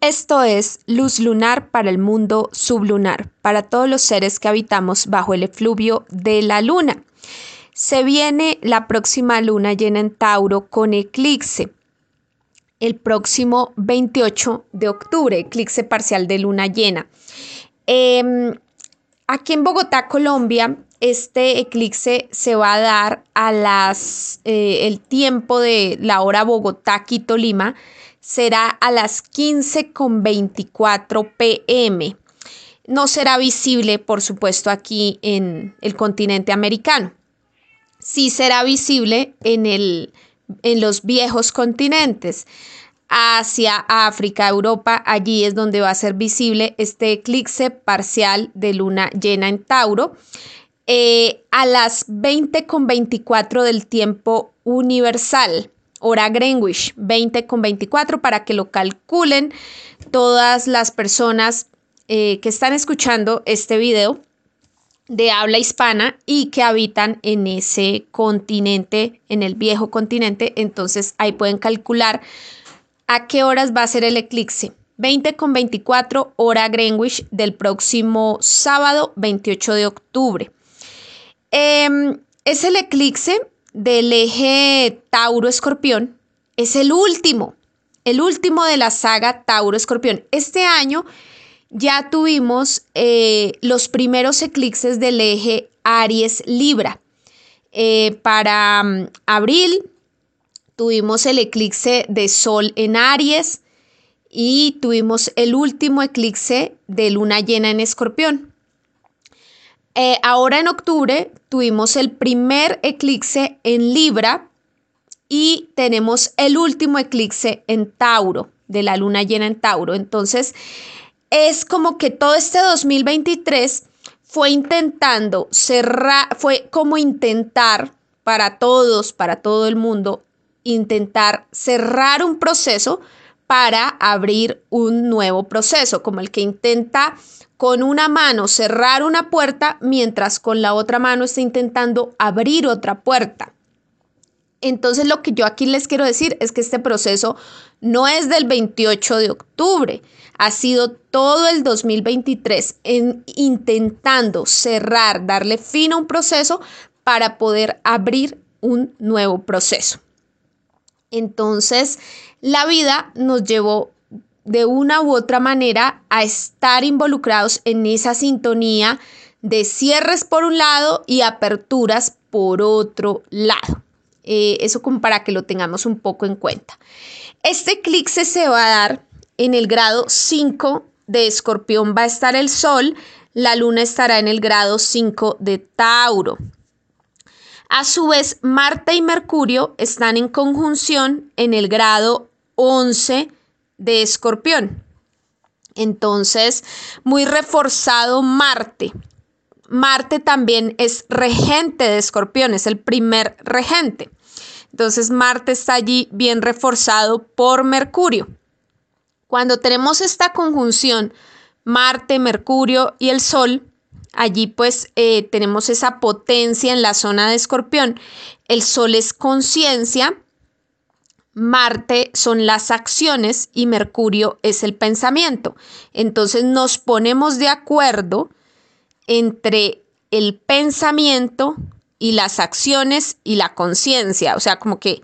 Esto es luz lunar para el mundo sublunar, para todos los seres que habitamos bajo el efluvio de la luna. Se viene la próxima luna llena en Tauro con eclipse. El próximo 28 de octubre, eclipse parcial de luna llena. Em, aquí en Bogotá, Colombia, este eclipse se va a dar a las eh, el tiempo de la hora Bogotá, Quito, Lima, será a las 15.24 pm. No será visible, por supuesto, aquí en el continente americano. Sí será visible en, el, en los viejos continentes. Asia, África, Europa, allí es donde va a ser visible este eclipse parcial de luna llena en Tauro. Eh, a las 20.24 del tiempo universal hora Greenwich 20 con 24 para que lo calculen todas las personas eh, que están escuchando este video de habla hispana y que habitan en ese continente, en el viejo continente. Entonces ahí pueden calcular a qué horas va a ser el eclipse. 20 con 24 hora Greenwich del próximo sábado 28 de octubre. Em, es el eclipse del eje Tauro-Escorpión es el último, el último de la saga Tauro-Escorpión. Este año ya tuvimos eh, los primeros eclipses del eje Aries-Libra. Eh, para mm, abril tuvimos el eclipse de Sol en Aries y tuvimos el último eclipse de luna llena en Escorpión. Eh, ahora en octubre tuvimos el primer eclipse en Libra y tenemos el último eclipse en Tauro, de la luna llena en Tauro. Entonces, es como que todo este 2023 fue intentando cerrar, fue como intentar para todos, para todo el mundo, intentar cerrar un proceso para abrir un nuevo proceso, como el que intenta con una mano cerrar una puerta mientras con la otra mano está intentando abrir otra puerta. Entonces lo que yo aquí les quiero decir es que este proceso no es del 28 de octubre, ha sido todo el 2023 en intentando cerrar, darle fin a un proceso para poder abrir un nuevo proceso. Entonces, la vida nos llevó de una u otra manera a estar involucrados en esa sintonía de cierres por un lado y aperturas por otro lado. Eh, eso para que lo tengamos un poco en cuenta. Este eclipse se va a dar en el grado 5 de escorpión, va a estar el sol, la luna estará en el grado 5 de Tauro. A su vez, Marte y Mercurio están en conjunción en el grado 11 de escorpión. Entonces, muy reforzado Marte. Marte también es regente de escorpión, es el primer regente. Entonces, Marte está allí bien reforzado por Mercurio. Cuando tenemos esta conjunción Marte, Mercurio y el Sol, allí pues eh, tenemos esa potencia en la zona de escorpión. El Sol es conciencia Marte son las acciones y Mercurio es el pensamiento. Entonces nos ponemos de acuerdo entre el pensamiento y las acciones y la conciencia. O sea, como que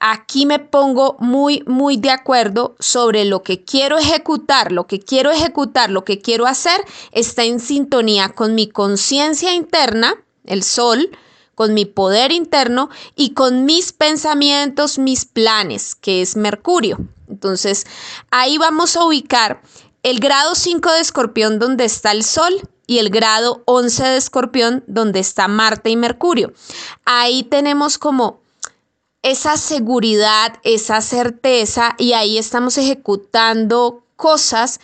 aquí me pongo muy, muy de acuerdo sobre lo que quiero ejecutar, lo que quiero ejecutar, lo que quiero hacer, está en sintonía con mi conciencia interna, el sol, con mi poder interno y con mis pensamientos, mis planes, que es Mercurio. Entonces, ahí vamos a ubicar el grado 5 de escorpión donde está el Sol y el grado 11 de escorpión donde está Marte y Mercurio. Ahí tenemos como esa seguridad, esa certeza y ahí estamos ejecutando cosas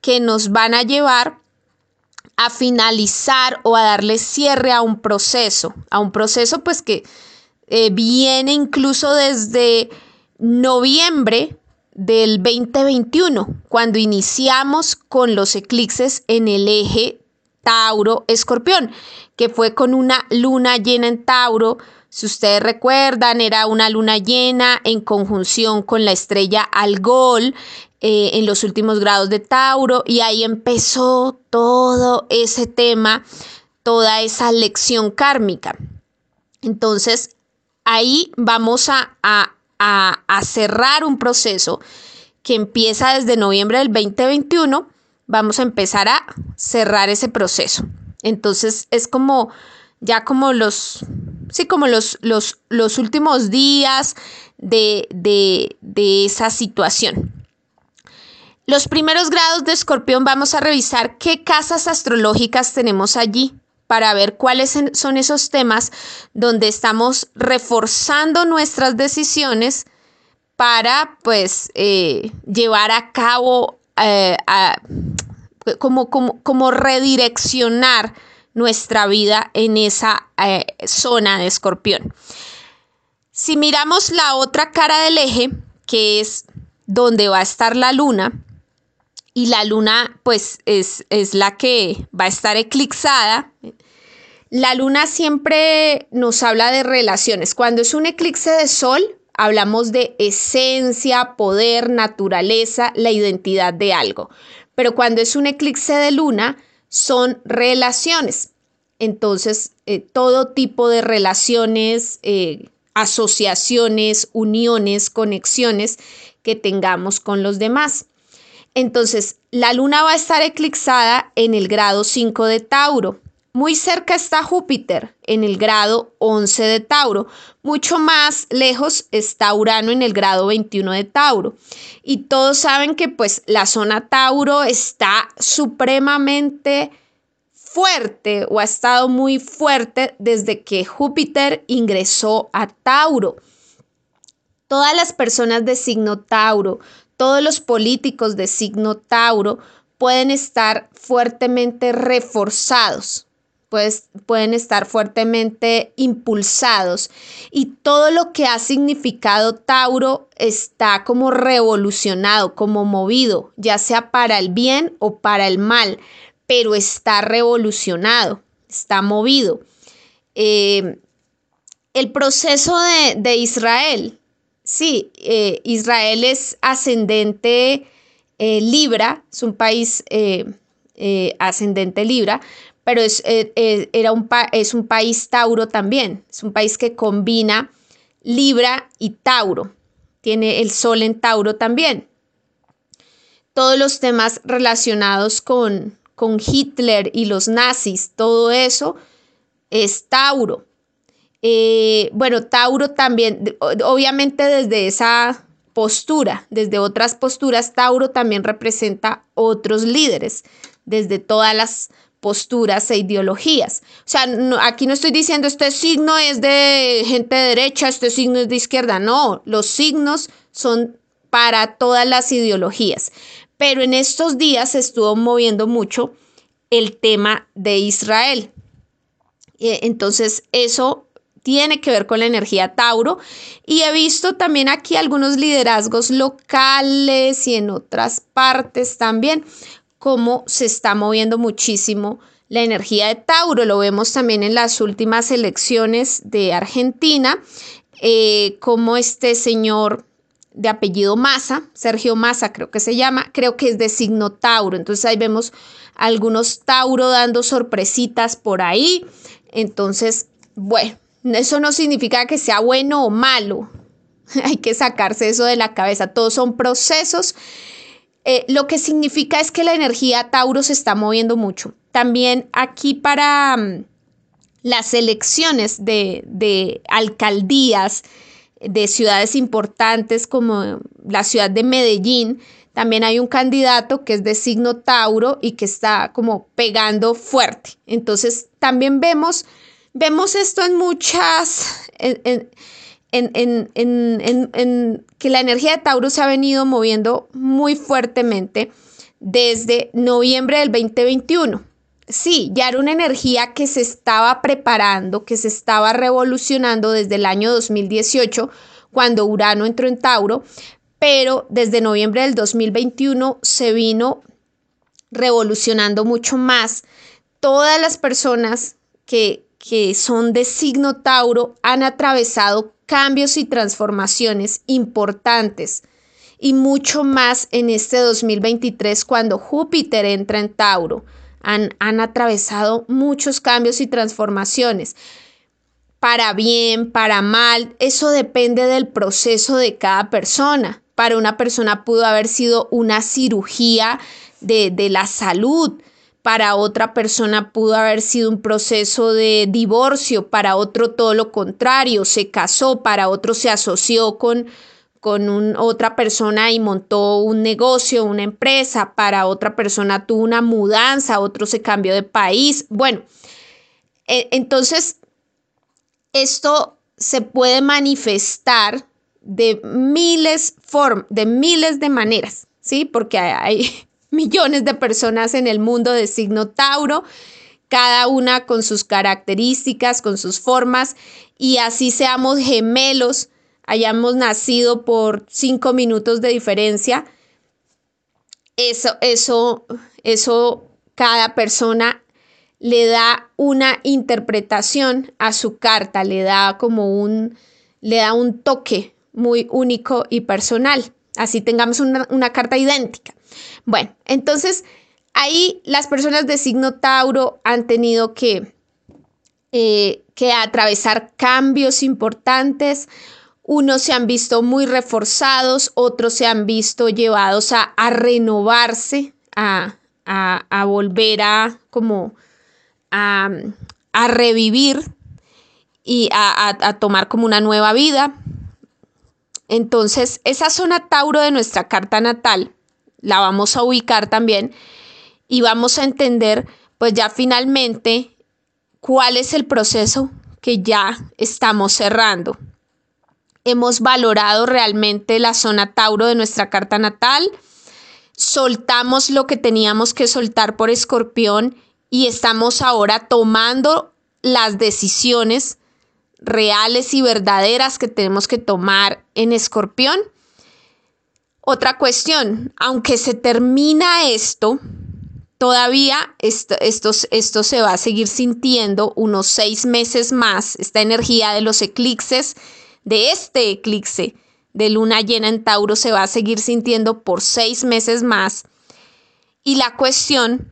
que nos van a llevar a finalizar o a darle cierre a un proceso, a un proceso pues que eh, viene incluso desde noviembre del 2021, cuando iniciamos con los eclipses en el eje Tauro-Escorpión, que fue con una luna llena en Tauro. Si ustedes recuerdan, era una luna llena en conjunción con la estrella Algol eh, en los últimos grados de Tauro y ahí empezó todo ese tema, toda esa lección kármica. Entonces, ahí vamos a, a cerrar un proceso que empieza desde noviembre del 2021. Vamos a empezar a cerrar ese proceso. Entonces, es como ya como los, sí, como los, los, los últimos días de, de, de esa situación. Los primeros grados de escorpión vamos a revisar qué casas astrológicas tenemos allí para ver cuáles son esos temas donde estamos reforzando nuestras decisiones para pues eh, llevar a cabo eh, como, como, como redireccionar nuestra vida en esa eh, zona de escorpión. Si miramos la otra cara del eje, que es donde va a estar la luna, y la luna pues es, es la que va a estar eclipsada, la luna siempre nos habla de relaciones. Cuando es un eclipse de sol, hablamos de esencia, poder, naturaleza, la identidad de algo. Pero cuando es un eclipse de luna, son relaciones. Entonces, eh, todo tipo de relaciones, eh, asociaciones, uniones, conexiones que tengamos con los demás. Entonces, la luna va a estar eclipsada en el grado 5 de Tauro. Muy cerca está Júpiter en el grado 11 de Tauro. Mucho más lejos está Urano en el grado 21 de Tauro. Y todos saben que pues la zona Tauro está supremamente fuerte o ha estado muy fuerte desde que Júpiter ingresó a Tauro. Todas las personas de signo Tauro, todos los políticos de signo Tauro pueden estar fuertemente reforzados pues, pueden estar fuertemente impulsados y todo lo que ha significado Tauro está como revolucionado, como movido, ya sea para el bien o para el mal, pero está revolucionado, está movido. Eh, el proceso de, Israel, sí, eh, Israel es ascendente eh, Libra, es un país ascendente Libra, pero es, eh, eh, era un es un país Tauro también, es un país que combina Libra y Tauro, tiene el Sol en Tauro también. Todos los temas relacionados con, con Hitler y los nazis, todo eso es Tauro. Eh, bueno, Tauro también, obviamente desde esa postura, desde otras posturas, Tauro también representa otros líderes, desde todas las posturas e ideologías. O sea, aquí no estoy diciendo este signo es de gente de derecha, este signo es de izquierda. No, los signos son para todas las ideologías. Pero en estos días se estuvo moviendo mucho el tema de Israel. Entonces, eso tiene que ver con la energía Tauro. Y he visto también aquí algunos liderazgos locales y en otras partes también cómo se está moviendo muchísimo la energía de Tauro. Lo vemos también en las últimas elecciones de Argentina, eh, como este señor de apellido Massa, Sergio Massa creo que se llama, creo que es de signo Tauro. Entonces ahí vemos algunos Tauro dando sorpresitas por ahí. Entonces, bueno, eso no significa que sea bueno o malo. Hay que sacarse eso de la cabeza. Todos son procesos eh, lo que significa es que la energía Tauro se está moviendo mucho. También aquí para mm, las elecciones de, alcaldías de ciudades importantes como la ciudad de Medellín, también hay un candidato que es de signo Tauro y que está como pegando fuerte. Entonces, también vemos, vemos esto en muchas, en, que la energía de Tauro se ha venido moviendo muy fuertemente desde noviembre del 2021. Sí, ya era una energía que se estaba preparando, que se estaba revolucionando desde el año 2018, cuando Urano entró en Tauro, pero desde noviembre del 2021 se vino revolucionando mucho más. Todas las personas que, que son de signo Tauro han atravesado cambios y transformaciones importantes y mucho más en este 2023 cuando Júpiter entra en Tauro. Han, han atravesado muchos cambios y transformaciones para bien, para mal, eso depende del proceso de cada persona. Para una persona pudo haber sido una cirugía de, de la salud, para otra persona pudo haber sido un proceso de divorcio, para otro todo lo contrario, se casó, para otro se asoció con, con otra persona y montó un negocio, una empresa, para otra persona tuvo una mudanza, otro se cambió de país. Bueno, e, entonces esto se puede manifestar de miles, de miles de maneras, ¿sí? Porque hay, millones de personas en el mundo de signo Tauro, cada una con sus características, con sus formas, y así seamos gemelos, hayamos nacido por cinco minutos de diferencia, eso, eso, eso, cada persona le da una interpretación a su carta, le da como un, le da un toque muy único y personal. Así tengamos una, carta idéntica. Bueno, entonces ahí las personas de signo Tauro han tenido que, eh, que atravesar cambios importantes. Unos se han visto muy reforzados, otros se han visto llevados a, renovarse, a, a volver a como a, revivir y a, tomar como una nueva vida. Entonces, esa zona Tauro de nuestra carta natal la vamos a ubicar también y vamos a entender, pues ya finalmente, cuál es el proceso que ya estamos cerrando. Hemos valorado realmente la zona Tauro de nuestra carta natal, soltamos lo que teníamos que soltar por escorpión y estamos ahora tomando las decisiones reales y verdaderas que tenemos que tomar en escorpión. Otra cuestión, aunque se termina esto, todavía esto, esto, se va a seguir sintiendo unos seis meses más, esta energía de los eclipses, de este eclipse de luna llena en Tauro se va a seguir sintiendo por seis meses más. Y la cuestión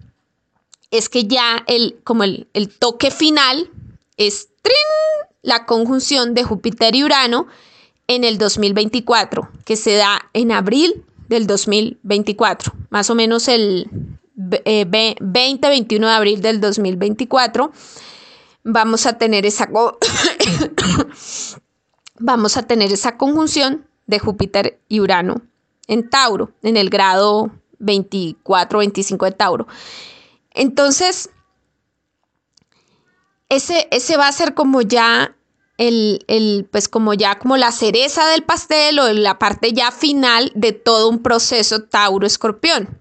es que ya el, como el, toque final es la conjunción de Júpiter y Urano en el 2024, que se da en abril del 2024, más o menos el 20-21 eh, de abril del 2024. Vamos a tener esa conjunción de Júpiter y Urano en Tauro, en el grado 24-25 de Tauro. Entonces, ese va a ser como ya el, el, pues como ya como la cereza del pastel o la parte ya final de todo un proceso Tauro-Escorpión.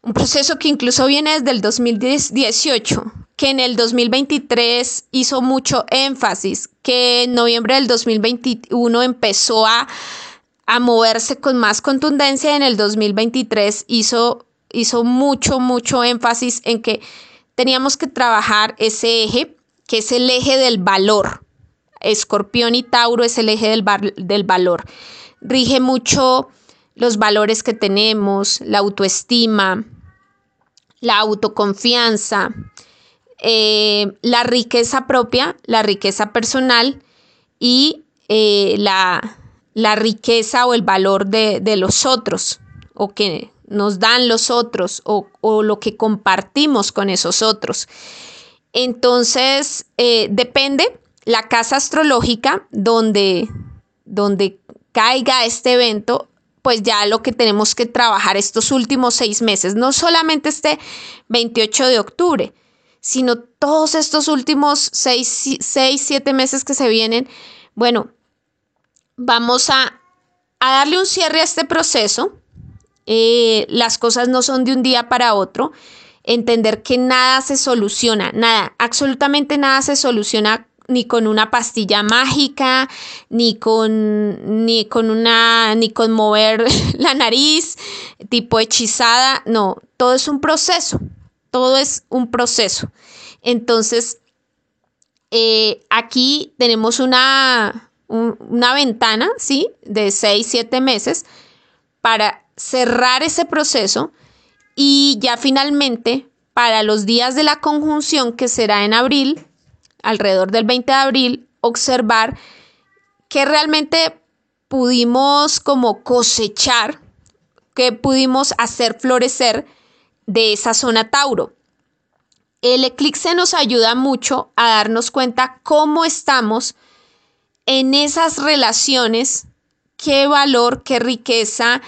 Un proceso que incluso viene desde el 2018, que en el 2023 hizo mucho énfasis, que en noviembre del 2021 empezó a, a moverse con más contundencia, en el 2023 hizo hizo mucho, mucho énfasis en que teníamos que trabajar ese eje, que es el eje del valor. Escorpión y Tauro es el eje del, del valor. Rige mucho los valores que tenemos, la autoestima, la autoconfianza, eh, la riqueza propia, la riqueza personal y eh, la, la, riqueza o el valor de, de los otros, o que nos dan los otros o, lo que compartimos con esos otros. Entonces, eh, depende la casa astrológica donde, donde caiga este evento, pues ya lo que tenemos que trabajar estos últimos seis meses, no solamente este 28 de octubre, sino todos estos últimos seis, seis siete meses que se vienen, bueno, vamos a, a darle un cierre a este proceso, eh, las cosas no son de un día para otro, entender que nada se soluciona, nada, absolutamente nada se soluciona ni con una pastilla mágica, ni con, ni con una, ni con mover la nariz, tipo hechizada, no, todo es un proceso, todo es un proceso. Entonces, eh, aquí tenemos una, una ventana, ¿sí? De 6, 7 meses para cerrar ese proceso y ya finalmente para los días de la conjunción que será en abril, alrededor del 20 de abril, observar que realmente pudimos como cosechar, que pudimos hacer florecer de esa zona Tauro. El eclipse nos ayuda mucho a darnos cuenta cómo estamos en esas relaciones, qué valor, qué riqueza,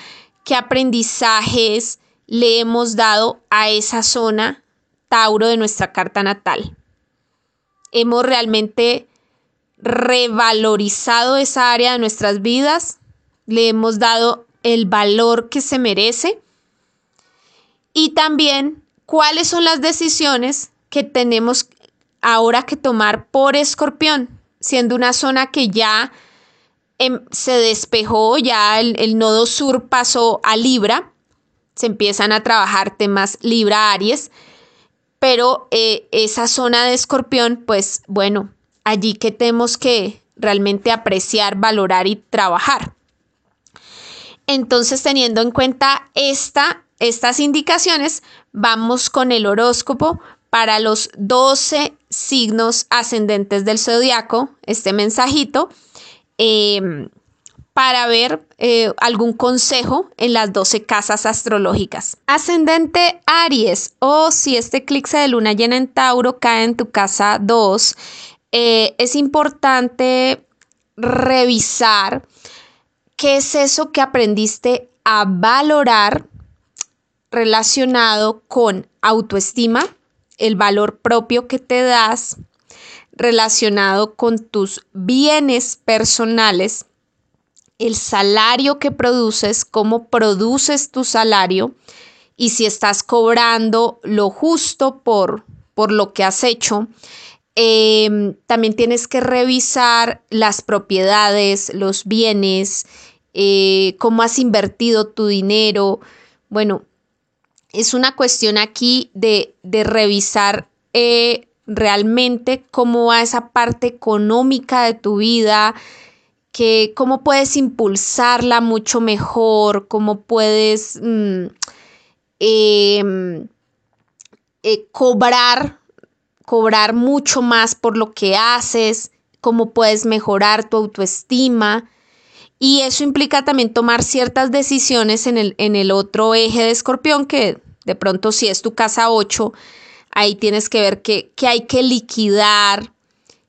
qué aprendizajes le hemos dado a esa zona Tauro de nuestra carta natal. Hemos realmente revalorizado esa área de nuestras vidas, le hemos dado el valor que se merece. Y también cuáles son las decisiones que tenemos ahora que tomar por escorpión, siendo una zona que ya em, se despejó, ya el, el nodo sur pasó a Libra, se empiezan a trabajar temas Libra-Aries, pero eh, esa zona de escorpión, pues bueno, allí que tenemos que realmente apreciar, valorar y trabajar. Entonces, teniendo en cuenta esta, estas indicaciones, vamos con el horóscopo para los 12 signos ascendentes del zodiaco, este mensajito. Em, para ver eh, algún consejo en las 12 casas astrológicas. Ascendente Aries o si este eclipse de luna llena en Tauro cae en tu casa 2, eh, es importante revisar qué es eso que aprendiste a valorar relacionado con autoestima, el valor propio que te das, relacionado con tus bienes personales, el salario que produces, cómo produces tu salario y si estás cobrando lo justo por, por lo que has hecho. Em, también tienes que revisar las propiedades, los bienes, eh, cómo has invertido tu dinero. Bueno, es una cuestión aquí de, revisar eh, realmente cómo va esa parte económica de tu vida, que cómo puedes impulsarla mucho mejor, cómo puedes mm, em, eh, cobrar, cobrar mucho más por lo que haces, cómo puedes mejorar tu autoestima. Y eso implica también tomar ciertas decisiones en el, en el otro eje de escorpión, que de pronto si es tu casa 8, ahí tienes que ver qué, qué hay que liquidar,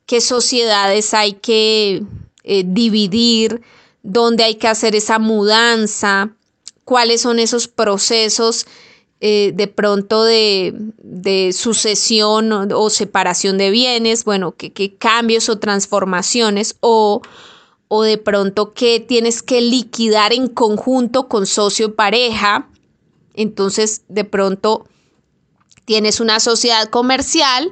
qué sociedades hay que eh, dividir, dónde hay que hacer esa mudanza, cuáles son esos procesos eh, de pronto de, sucesión o, separación de bienes, bueno, qué, cambios o transformaciones o, o de pronto qué tienes que liquidar en conjunto con socio pareja. Entonces, de pronto tienes una sociedad comercial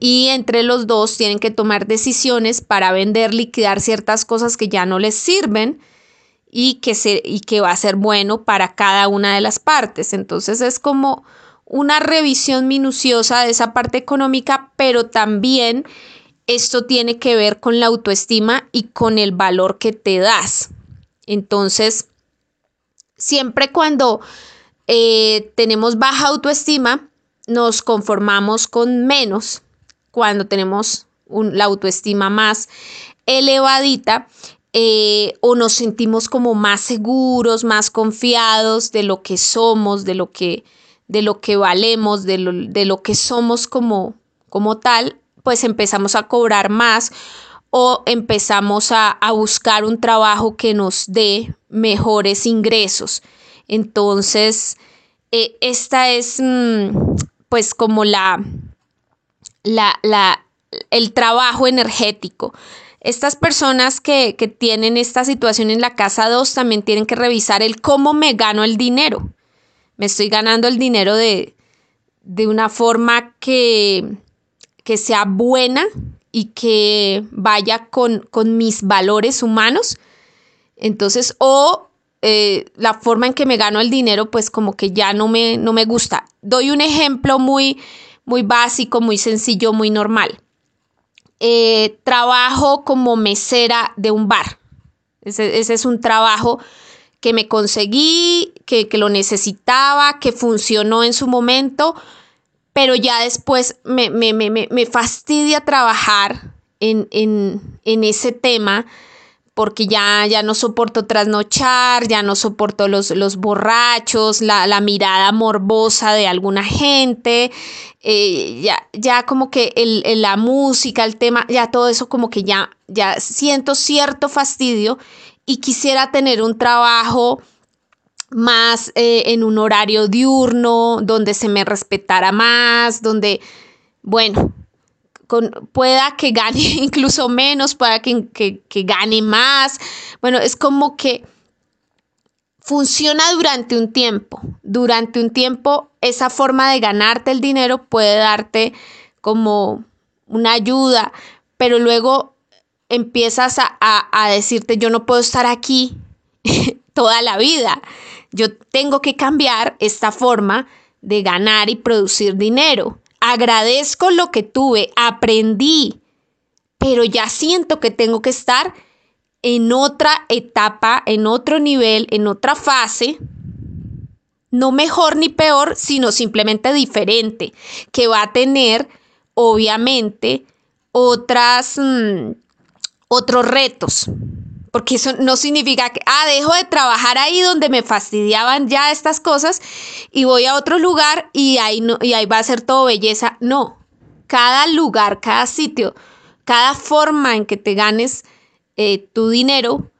y entre los dos tienen que tomar decisiones para vender, liquidar ciertas cosas que ya no les sirven y que, se, y que va a ser bueno para cada una de las partes. Entonces es como una revisión minuciosa de esa parte económica, pero también esto tiene que ver con la autoestima y con el valor que te das. Entonces, siempre cuando eh, tenemos baja autoestima, nos conformamos con menos cuando tenemos la autoestima más elevadita eh, o nos sentimos como más seguros, más confiados de lo que somos, de lo que, de lo que valemos, de lo, que somos como, como tal, pues empezamos a cobrar más o empezamos a, buscar un trabajo que nos dé mejores ingresos. Entonces, eh, esta es mm, pues como la, la, el trabajo energético. Estas personas que, tienen esta situación en la casa 2 también tienen que revisar el cómo me gano el dinero. Me estoy ganando el dinero de, de una forma que, que, sea buena y que vaya con, mis valores humanos. Entonces, o eh, la forma en que me gano el dinero, pues como que ya no me, no me gusta. Doy un ejemplo muy, muy básico, muy sencillo, muy normal. eh, trabajo como mesera de un bar. Ese, es un trabajo que me conseguí, que, lo necesitaba, que funcionó en su momento, pero ya después me, me, fastidia trabajar en, en ese tema porque ya, ya no soporto trasnochar, ya no soporto los, los borrachos, la, la, mirada morbosa de alguna gente, eh, ya, ya como que el, la música, el tema, ya todo eso como que ya, ya siento cierto fastidio y quisiera tener un trabajo más eh, en un horario diurno, donde se me respetara más, donde, bueno, pueda que gane incluso menos, pueda que, que gane más. Bueno, es como que funciona durante un tiempo. Durante un tiempo esa forma de ganarte el dinero puede darte como una ayuda, pero luego empiezas a, a, decirte yo no puedo estar aquí toda la vida. Yo tengo que cambiar esta forma de ganar y producir dinero agradezco lo que tuve, aprendí, pero ya siento que tengo que estar en otra etapa, en otro nivel, en otra fase, no mejor ni peor, sino simplemente diferente, que va a tener, obviamente, otras, mm, otros retos porque eso no significa que, ah, dejo de trabajar ahí donde me fastidiaban ya estas cosas y voy a otro lugar y ahí, no, y ahí va a ser todo belleza. No, cada lugar, cada sitio, cada forma en que te ganes eh, tu dinero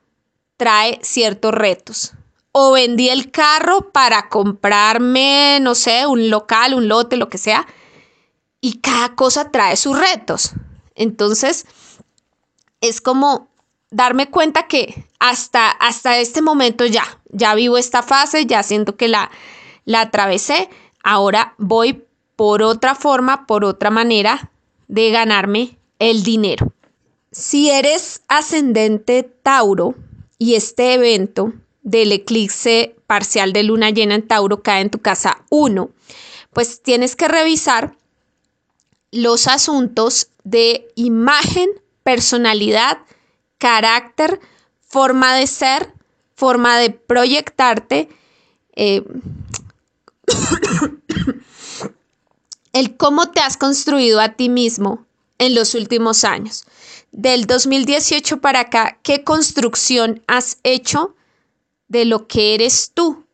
trae ciertos retos. O vendí el carro para comprarme, no sé, un local, un lote, lo que sea. Y cada cosa trae sus retos. Entonces, es como darme cuenta que hasta, hasta este momento ya, ya vivo esta fase, ya siento que la, la atravesé, ahora voy por otra forma, por otra manera de ganarme el dinero. Si eres ascendente Tauro y este evento del eclipse parcial de luna llena en Tauro cae en tu casa 1, pues tienes que revisar los asuntos de imagen, personalidad, carácter, forma de ser, forma de proyectarte, eh, el cómo te has construido a ti mismo en los últimos años. Del 2018 para acá, ¿qué construcción has hecho de lo que eres tú?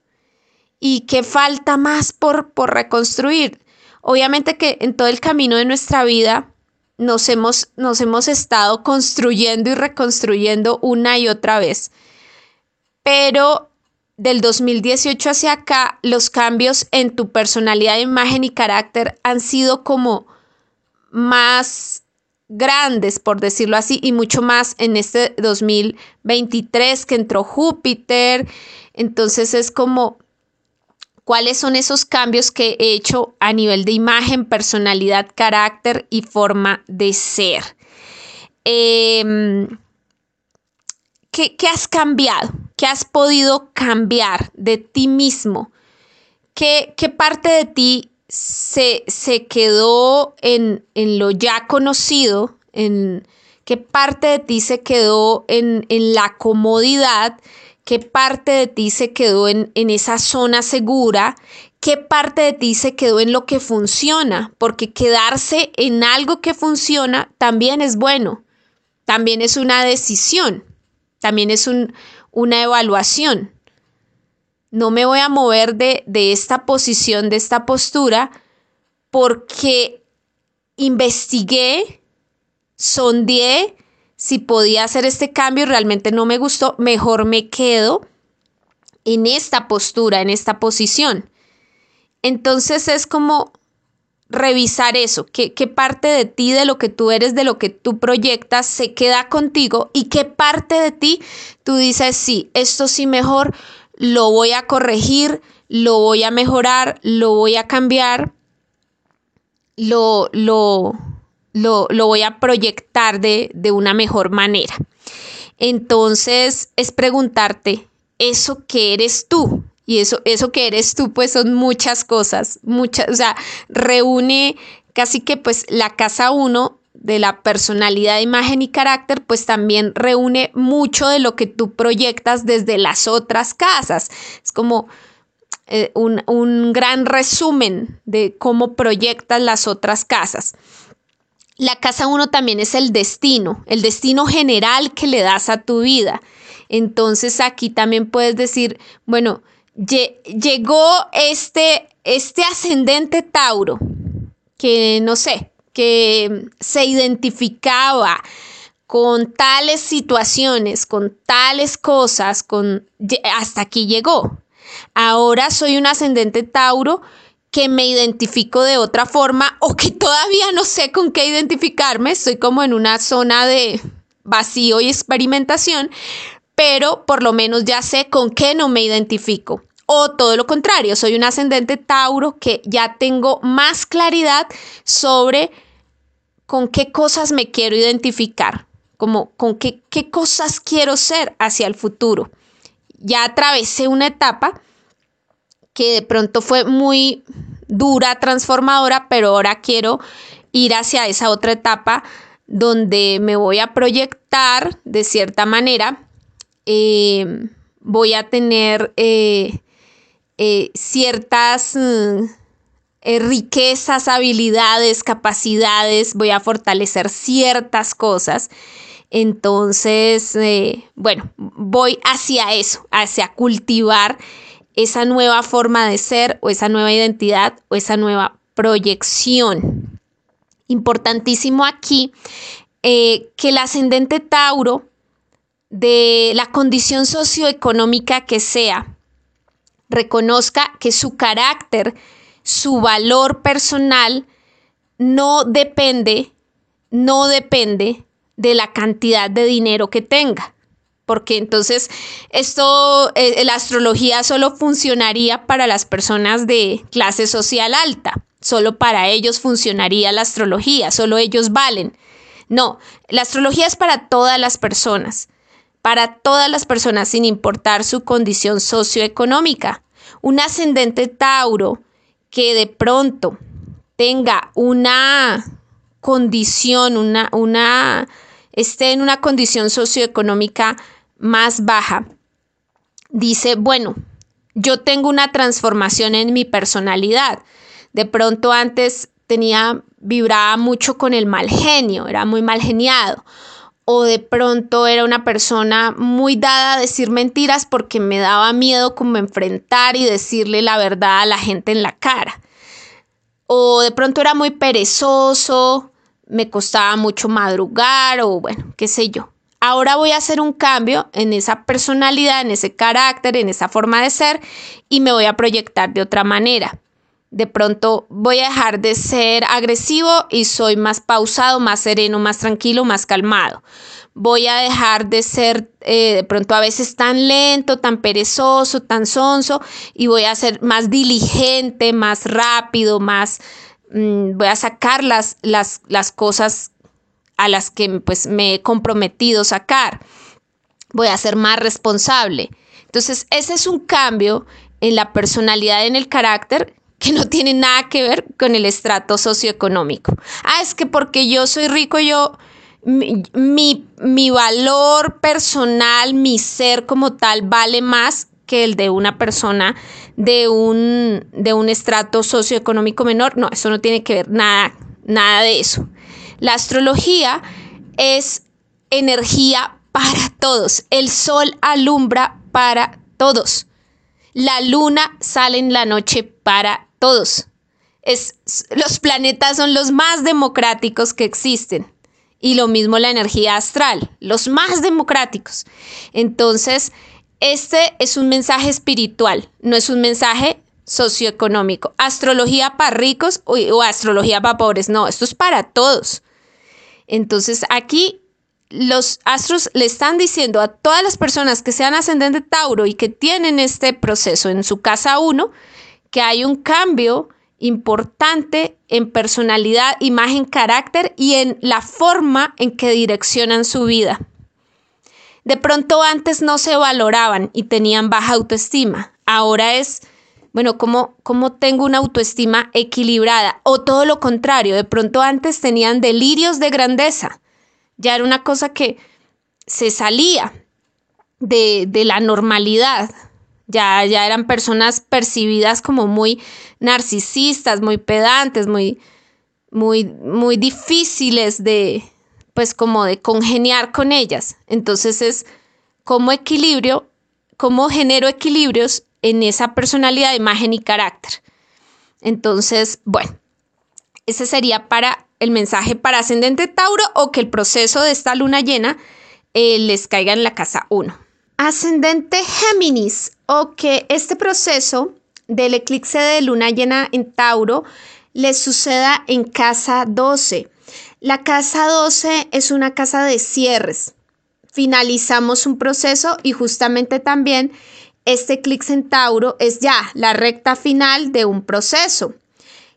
¿Y qué falta más por, por reconstruir? Obviamente que en todo el camino de nuestra vida nos hemos, nos hemos estado construyendo y reconstruyendo una y otra vez. Pero del 2018 hacia acá, los cambios en tu personalidad, imagen y carácter han sido como más grandes, por decirlo así, y mucho más en este 2023 que entró Júpiter. Entonces es como cuáles son esos cambios que he hecho a nivel de imagen, personalidad, carácter y forma de ser. Em, ¿qué, has cambiado? ¿Qué has podido cambiar de ti mismo? ¿Qué, parte de ti se, quedó en, lo ya conocido? En, ¿Qué parte de ti se quedó en, en la comodidad? Qué parte de ti se quedó en, esa zona segura, qué parte de ti se quedó en lo que funciona, porque quedarse en algo que funciona también es bueno, también es una decisión, también es una evaluación. No me voy a mover de, de esta posición, de esta postura, porque investigué, sondeé, si podía hacer este cambio y realmente no me gustó, mejor me quedo en esta postura, en esta posición. Entonces es como revisar eso, qué, qué parte de ti, de lo que tú eres, de lo que tú proyectas, se queda contigo y qué parte de ti tú dices, sí, esto sí mejor, lo voy a corregir, lo voy a mejorar, lo voy a cambiar, lo, lo, lo, voy a proyectar de, una mejor manera. Entonces es preguntarte, ¿eso que eres tú? Y eso, eso que eres tú, pues son muchas cosas, muchas, o sea, reúne casi que pues la casa uno de la personalidad, imagen y carácter, pues también reúne mucho de lo que tú proyectas desde las otras casas. Es como eh, un, un gran resumen de cómo proyectas las otras casas. La casa uno también es el destino, el destino general que le das a tu vida. Entonces aquí también puedes decir, bueno, llegó este, este ascendente Tauro, que no sé, que se identificaba con tales situaciones, con tales cosas, con hasta aquí llegó. Ahora soy un ascendente Tauro que me identifico de otra forma o que todavía no sé con qué identificarme, estoy como en una zona de vacío y experimentación, pero por lo menos ya sé con qué no me identifico. O todo lo contrario, soy un ascendente Tauro que ya tengo más claridad sobre con qué cosas me quiero identificar, como con qué, qué cosas quiero ser hacia el futuro. Ya atravesé una etapa que de pronto fue muy dura, transformadora, pero ahora quiero ir hacia esa otra etapa donde me voy a proyectar de cierta manera, eh, voy a tener eh, eh, ciertas riquezas, habilidades, capacidades, voy a fortalecer ciertas cosas. Entonces, bueno, voy hacia eso, hacia cultivar esa nueva forma de ser o esa nueva identidad o esa nueva proyección. Importantísimo aquí que el ascendente Tauro, de la condición socioeconómica que sea, reconozca que su carácter, su valor personal no depende, no depende de la cantidad de dinero que tenga. Porque entonces esto, eh, la astrología solo funcionaría para las personas de clase social alta. Solo para ellos funcionaría la astrología, solo ellos valen. No, la astrología es para todas las personas para todas las personas sin importar su condición socioeconómica. Un ascendente Tauro que de pronto tenga una condición, una, una, esté en una condición socioeconómica más baja, dice, bueno, yo tengo una transformación en mi personalidad. De pronto antes tenía, vibraba mucho con el mal genio, era muy mal geniado o de pronto era una persona muy dada a decir mentiras porque me daba miedo como enfrentar y decirle la verdad a la gente en la cara. O de pronto era muy perezoso, me costaba mucho madrugar o bueno, qué sé yo. Ahora voy a hacer un cambio en esa personalidad, en ese carácter, en esa forma de ser y me voy a proyectar de otra manera. De pronto voy a dejar de ser agresivo y soy más pausado, más sereno, más tranquilo, más calmado. Voy a dejar de ser eh, de pronto a veces tan lento, tan perezoso, tan sonso y voy a ser más diligente, más rápido, más... Mm, voy a sacar las, las, las cosas a las que pues, me he comprometido sacar. Voy a ser más responsable. Entonces, ese es un cambio en la personalidad, en el carácter que no tiene nada que ver con el estrato socioeconómico. Ah, es que porque yo soy rico, yo, mi, mi, valor personal, mi ser como tal, vale más que el de una persona de un, de un estrato socioeconómico menor. No, eso no tiene que ver nada, nada de eso. La astrología es energía para todos. El sol alumbra para todos. La luna sale en la noche para todos. Los planetas son los más democráticos que existen. Y lo mismo la energía astral, los más democráticos. Entonces, este es un mensaje espiritual, no es un mensaje socioeconómico. Astrología para ricos o, o astrología para pobres, no, esto es para todos. Entonces, aquí los astros le están diciendo a todas las personas que sean ascendente Tauro y que tienen este proceso en su casa 1, que hay un cambio importante en personalidad, imagen, carácter y en la forma en que direccionan su vida. De pronto antes no se valoraban y tenían baja autoestima. Ahora es Bueno, ¿cómo, ¿cómo tengo una autoestima equilibrada? O todo lo contrario, de pronto antes tenían delirios de grandeza. Ya era una cosa que se salía de, de la normalidad. Ya, ya eran personas percibidas como muy narcisistas, muy pedantes, muy, muy, muy difíciles de, pues como de congeniar con ellas. Entonces es como equilibrio, cómo genero equilibrios en esa personalidad, imagen y carácter. Entonces, bueno, ese sería para el mensaje para ascendente Tauro o que el proceso de esta luna llena eh, les caiga en la casa 1. Ascendente Géminis o que este proceso del eclipse de luna llena en Tauro les suceda en casa 12. La casa 12 es una casa de cierres. Finalizamos un proceso y justamente también este clic Tauro es ya la recta final de un proceso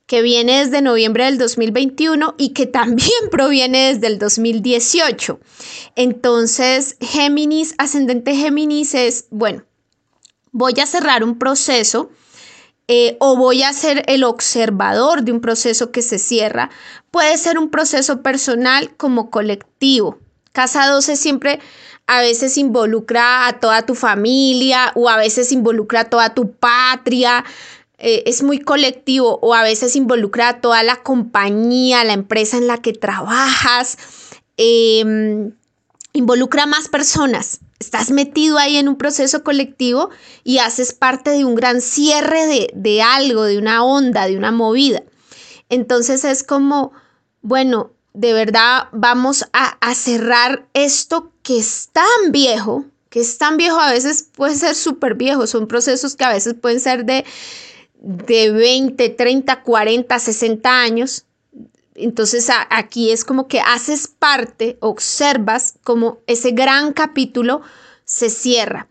que viene desde noviembre del 2021 y que también proviene desde el 2018. Entonces, Géminis, ascendente Géminis es, bueno, voy a cerrar un proceso eh, o voy a ser el observador de un proceso que se cierra. Puede ser un proceso personal como colectivo. Casa 12 siempre a veces involucra a toda tu familia o a veces involucra a toda tu patria. Eh, es muy colectivo o a veces involucra a toda la compañía, la empresa en la que trabajas. Em, involucra a más personas. Estás metido ahí en un proceso colectivo y haces parte de un gran cierre de, de algo, de una onda, de una movida. Entonces es como, bueno, de verdad vamos a, cerrar esto que es tan viejo, que es tan viejo, a veces puede ser súper viejo, son procesos que a veces pueden ser de, de 20, 30, 40, 60 años. Entonces aquí es como que haces parte, observas como ese gran capítulo se cierra.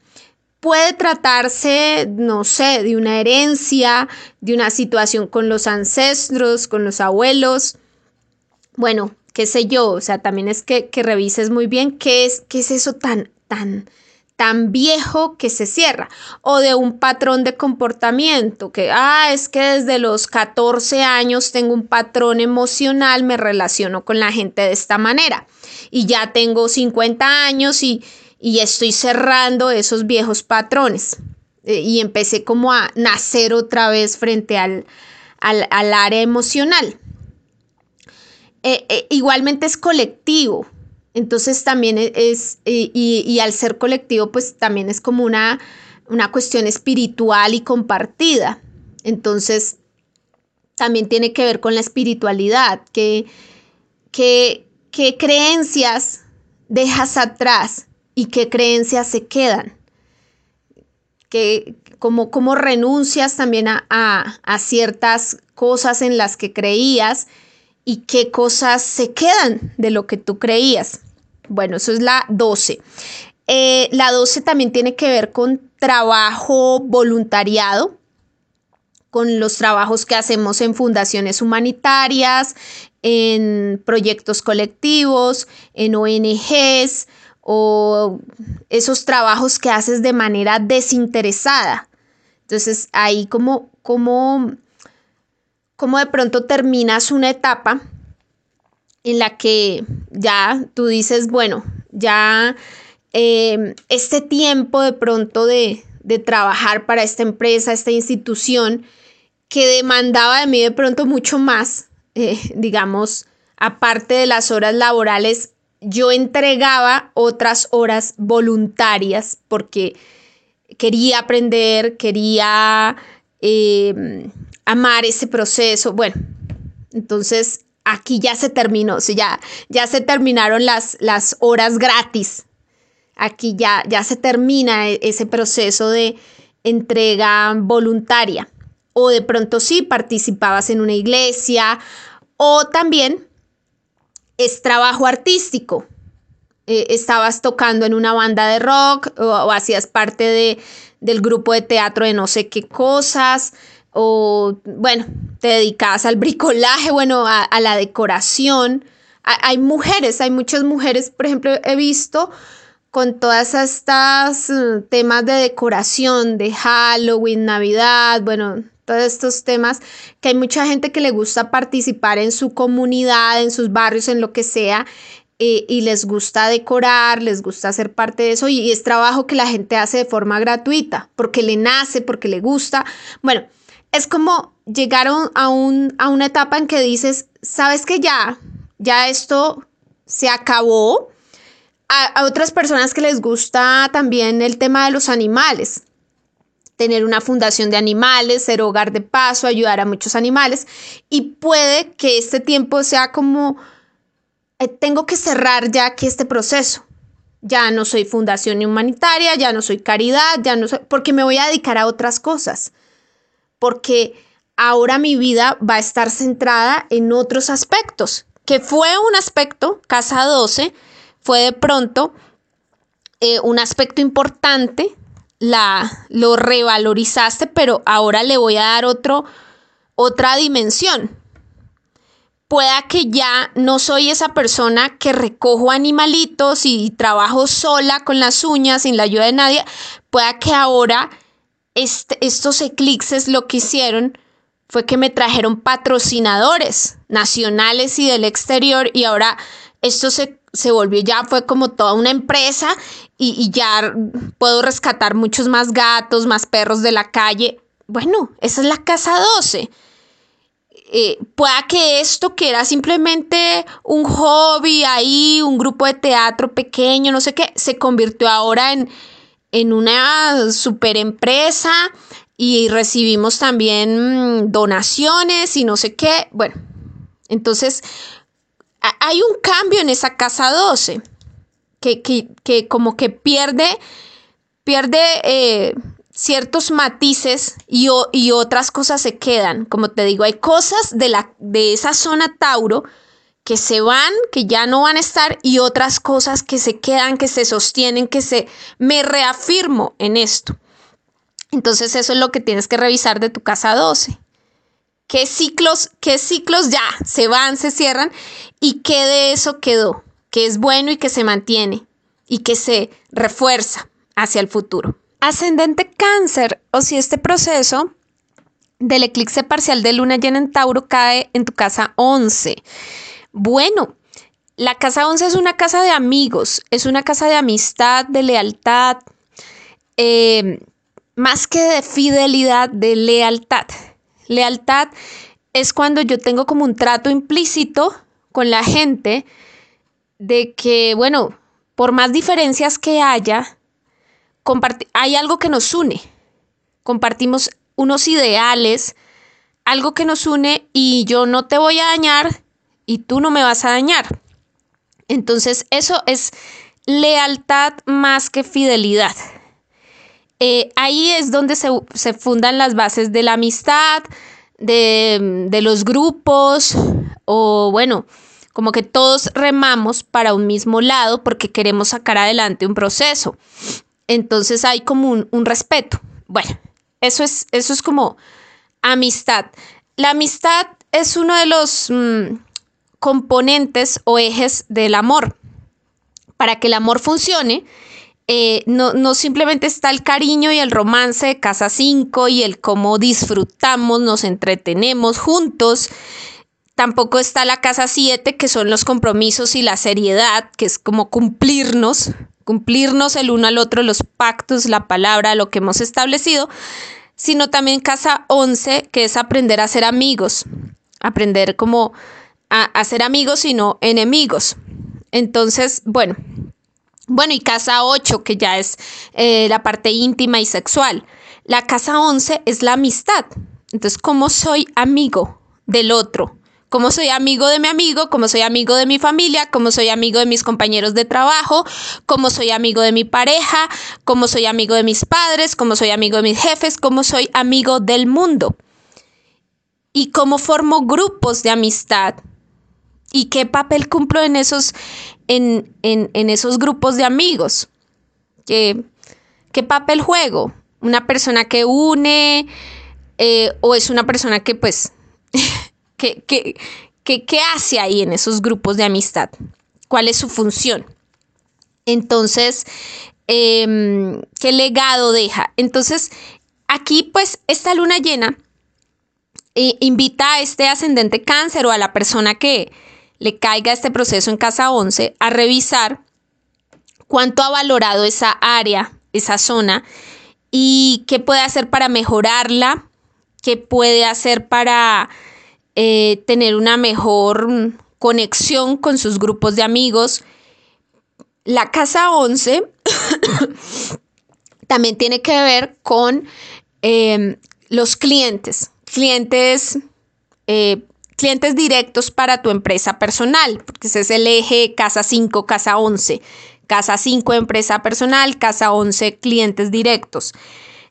Puede tratarse, no sé, de una herencia, de una situación con los ancestros, con los abuelos, bueno, qué sé yo, o sea, también es que, revises muy bien qué es, qué es eso tan, tan, tan viejo que se cierra, o de un patrón de comportamiento, que, ah, es que desde los 14 años tengo un patrón emocional, me relaciono con la gente de esta manera, y ya tengo 50 años y, y estoy cerrando esos viejos patrones. Eh, y empecé como a nacer otra vez frente al, al, al área emocional. Eh, eh, igualmente es colectivo. Entonces también e, es, y, al ser colectivo, pues también es como una, una cuestión espiritual y compartida. Entonces, también tiene que ver con la espiritualidad, que, que, creencias dejas atrás y qué creencias se quedan. Que, como, como renuncias también a, a ciertas cosas en las que creías y qué cosas se quedan de lo que tú creías. Bueno, eso es la 12. Eh, la 12 también tiene que ver con trabajo voluntariado, con los trabajos que hacemos en fundaciones humanitarias, en proyectos colectivos, en ONGs o esos trabajos que haces de manera desinteresada. Entonces ahí como, como cómo de pronto terminas una etapa en la que ya tú dices, bueno, ya eh, este tiempo de pronto de, trabajar para esta empresa, esta institución, que demandaba de mí de pronto mucho más, eh, digamos, aparte de las horas laborales, yo entregaba otras horas voluntarias porque quería aprender, quería eh, amar ese proceso. Bueno, entonces aquí ya se terminó, o ya, ya se terminaron las, las horas gratis. Aquí ya, ya se termina e, ese proceso de entrega voluntaria. O de pronto sí participabas en una iglesia o también es trabajo artístico. Eh, estabas tocando en una banda de rock o, hacías parte de, del grupo de teatro de no sé qué cosas o bueno, te dedicas al bricolaje, bueno, a, la decoración. hay mujeres, hay muchas mujeres, por ejemplo, he visto con todas estas uh, temas de decoración, de Halloween, Navidad, bueno, todos estos temas, que hay mucha gente que le gusta participar en su comunidad, en sus barrios, en lo que sea, eh, y les gusta decorar, les gusta ser parte de eso, y, y es trabajo que la gente hace de forma gratuita, porque le nace, porque le gusta. Bueno, es como llegar a, un, a una etapa en que dices, sabes que ya, ya esto se acabó, a, otras personas que les gusta también el tema de los animales tener una fundación de animales, ser hogar de paso, ayudar a muchos animales y puede que este tiempo sea como, eh, tengo que cerrar ya que este proceso. Ya no soy fundación humanitaria, ya no soy caridad, ya no soy, porque me voy a dedicar a otras cosas, porque ahora mi vida va a estar centrada en otros aspectos, que fue un aspecto, casa 12, fue de pronto eh, un aspecto importante, la, lo revalorizaste, pero ahora le voy a dar otro, otra dimensión. Pueda que ya no soy esa persona que recojo animalitos y trabajo sola con las uñas sin la ayuda de nadie. Pueda que ahora este, estos eclipses lo que hicieron fue que me trajeron patrocinadores nacionales y del exterior y ahora esto se se volvió ya, fue como toda una empresa y, ya puedo rescatar muchos más gatos, más perros de la calle. Bueno, esa es la casa 12. Eh, pueda que esto que era simplemente un hobby ahí, un grupo de teatro pequeño, no sé qué, se convirtió ahora en, en una super empresa y recibimos también mm, donaciones y no sé qué. Bueno, entonces hay un cambio en esa casa 12 que, como que pierde, pierde eh, ciertos matices y, y, otras cosas se quedan. Como te digo, hay cosas de, la, de esa zona Tauro que se van, que ya no van a estar y otras cosas que se quedan, que se sostienen, que se... Me reafirmo en esto. Entonces eso es lo que tienes que revisar de tu casa 12 qué ciclos, qué ciclos ya se van, se cierran y qué de eso quedó, que es bueno y que se mantiene y que se refuerza hacia el futuro. Ascendente cáncer, o si este proceso del eclipse parcial de luna llena en Tauro cae en tu casa 11. Bueno, la casa 11 es una casa de amigos, es una casa de amistad, de lealtad, eh, más que de fidelidad, de lealtad. Lealtad es cuando yo tengo como un trato implícito con la gente de que, bueno, por más diferencias que haya, hay algo que nos une. Compartimos unos ideales, algo que nos une y yo no te voy a dañar y tú no me vas a dañar. Entonces, eso es lealtad más que fidelidad. Eh, ahí es donde se, fundan las bases de la amistad, de, de los grupos, o bueno, como que todos remamos para un mismo lado porque queremos sacar adelante un proceso. Entonces hay como un, respeto. Bueno, eso es, eso es como amistad. La amistad es uno de los mm, componentes o ejes del amor. Para que el amor funcione, eh, no, simplemente está el cariño y el romance de Casa 5 y el cómo disfrutamos, nos entretenemos juntos. Tampoco está la Casa 7, que son los compromisos y la seriedad, que es como cumplirnos, cumplirnos el uno al otro, los pactos, la palabra, lo que hemos establecido, sino también Casa 11, que es aprender a ser amigos, aprender como a, ser amigos y no enemigos. Entonces, bueno, bueno, y casa 8, que ya es eh, la parte íntima y sexual. La casa 11 es la amistad. Entonces, ¿cómo soy amigo del otro? ¿Cómo soy amigo de mi amigo? ¿Cómo soy amigo de mi familia? ¿Cómo soy amigo de mis compañeros de trabajo? ¿Cómo soy amigo de mi pareja? ¿Cómo soy amigo de mis padres? ¿Cómo soy amigo de mis jefes? ¿Cómo soy amigo del mundo? ¿Y cómo formo grupos de amistad? ¿Y qué papel cumplo en esos, en, esos grupos de amigos? ¿Qué, ¿Qué, papel juego? ¿Una persona que une eh, o es una persona que pues, ¿qué que, que, que, en en en en hace ahí en esos grupos de amistad cuál es su función? Entonces, em, ¿qué legado deja? Entonces, aquí pues esta luna llena eh, invita a este ascendente cáncer o a la persona que le caiga este proceso en casa 11 a revisar cuánto ha valorado esa área, esa zona y qué puede hacer para mejorarla, qué puede hacer para eh, tener una mejor conexión con sus grupos de amigos. La casa 11 también tiene que ver con em, los clientes, clientes, eh, clientes directos para tu empresa personal, porque ese es el eje casa 5, casa 11. Casa 5, empresa personal, casa 11, clientes directos.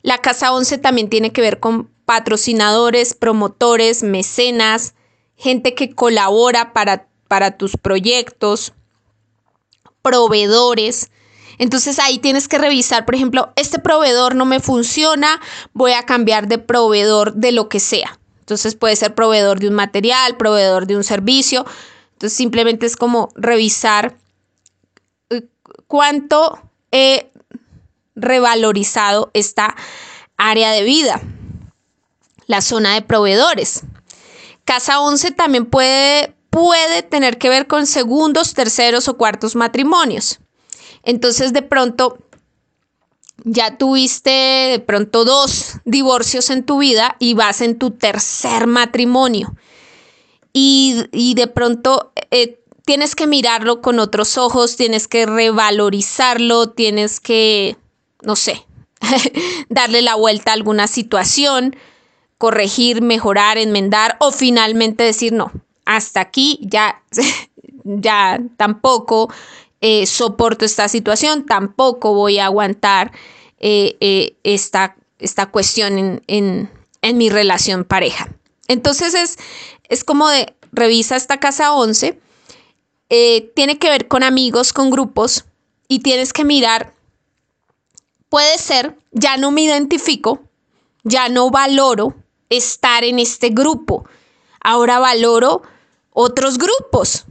La casa 11 también tiene que ver con patrocinadores, promotores, mecenas, gente que colabora para, para tus proyectos, proveedores. Entonces ahí tienes que revisar, por ejemplo, este proveedor no me funciona, voy a cambiar de proveedor de lo que sea. Entonces puede ser proveedor de un material, proveedor de un servicio. Entonces simplemente es como revisar eh, cuánto he revalorizado esta área de vida la zona de proveedores. Casa 11 también puede, puede tener que ver con segundos, terceros o cuartos matrimonios. Entonces de pronto ya tuviste de pronto dos divorcios en tu vida y vas en tu tercer matrimonio. Y, de pronto eh, tienes que mirarlo con otros ojos, tienes que revalorizarlo, tienes que, no sé, darle la vuelta a alguna situación corregir, mejorar, enmendar o finalmente decir no, hasta aquí ya, ya tampoco eh, soporto esta situación, tampoco voy a aguantar eh, eh, esta, esta, cuestión en, mi relación pareja. Entonces es, es como de, revisa esta casa 11, tiene que ver con amigos, con grupos y tienes que mirar, puede ser, ya no me identifico, ya no valoro, estar en este grupo. Ahora valoro otros grupos.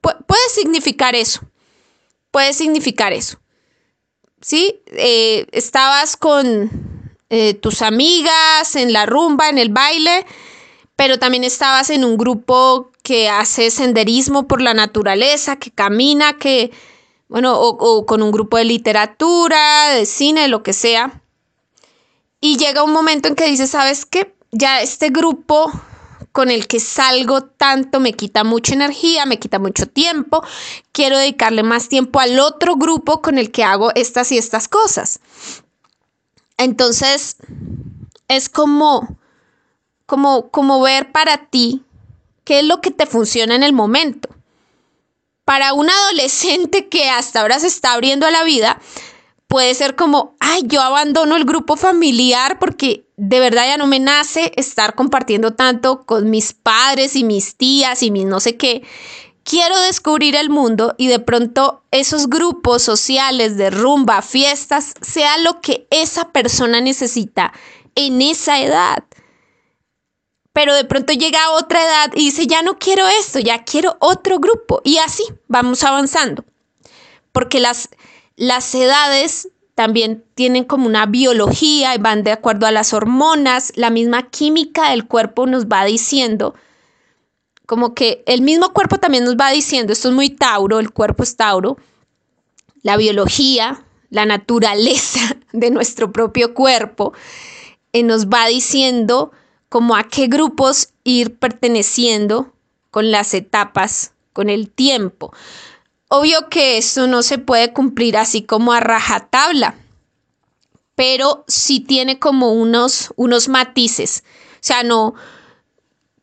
puede significar eso. Puede significar eso. ¿Sí? Eh, estabas con eh, tus amigas en la rumba, en el baile, pero también estabas en un grupo que hace senderismo por la naturaleza, que camina, que, bueno, o con un grupo de literatura, de cine, lo que sea. Y llega un momento en que dices, ¿sabes qué? Ya este grupo con el que salgo tanto me quita mucha energía, me quita mucho tiempo. Quiero dedicarle más tiempo al otro grupo con el que hago estas y estas cosas. Entonces, es como, como, como ver para ti qué es lo que te funciona en el momento. Para un adolescente que hasta ahora se está abriendo a la vida, puede ser como, ay, yo abandono el grupo familiar porque de verdad ya no me nace estar compartiendo tanto con mis padres y mis tías y mis no sé qué. Quiero descubrir el mundo y de pronto esos grupos sociales de rumba, fiestas, sea lo que esa persona necesita en esa edad. Pero de pronto llega a otra edad y dice, ya no quiero esto, ya quiero otro grupo. Y así vamos avanzando. Porque las, las edades también tienen como una biología y van de acuerdo a las hormonas, la misma química del cuerpo nos va diciendo, como que el mismo cuerpo también nos va diciendo, esto es muy Tauro, el cuerpo es Tauro, la biología, la naturaleza de nuestro propio cuerpo, eh, nos va diciendo como a qué grupos ir perteneciendo con las etapas, con el tiempo. Obvio que esto no se puede cumplir así como a rajatabla, pero sí tiene como unos, unos matices. O sea, no,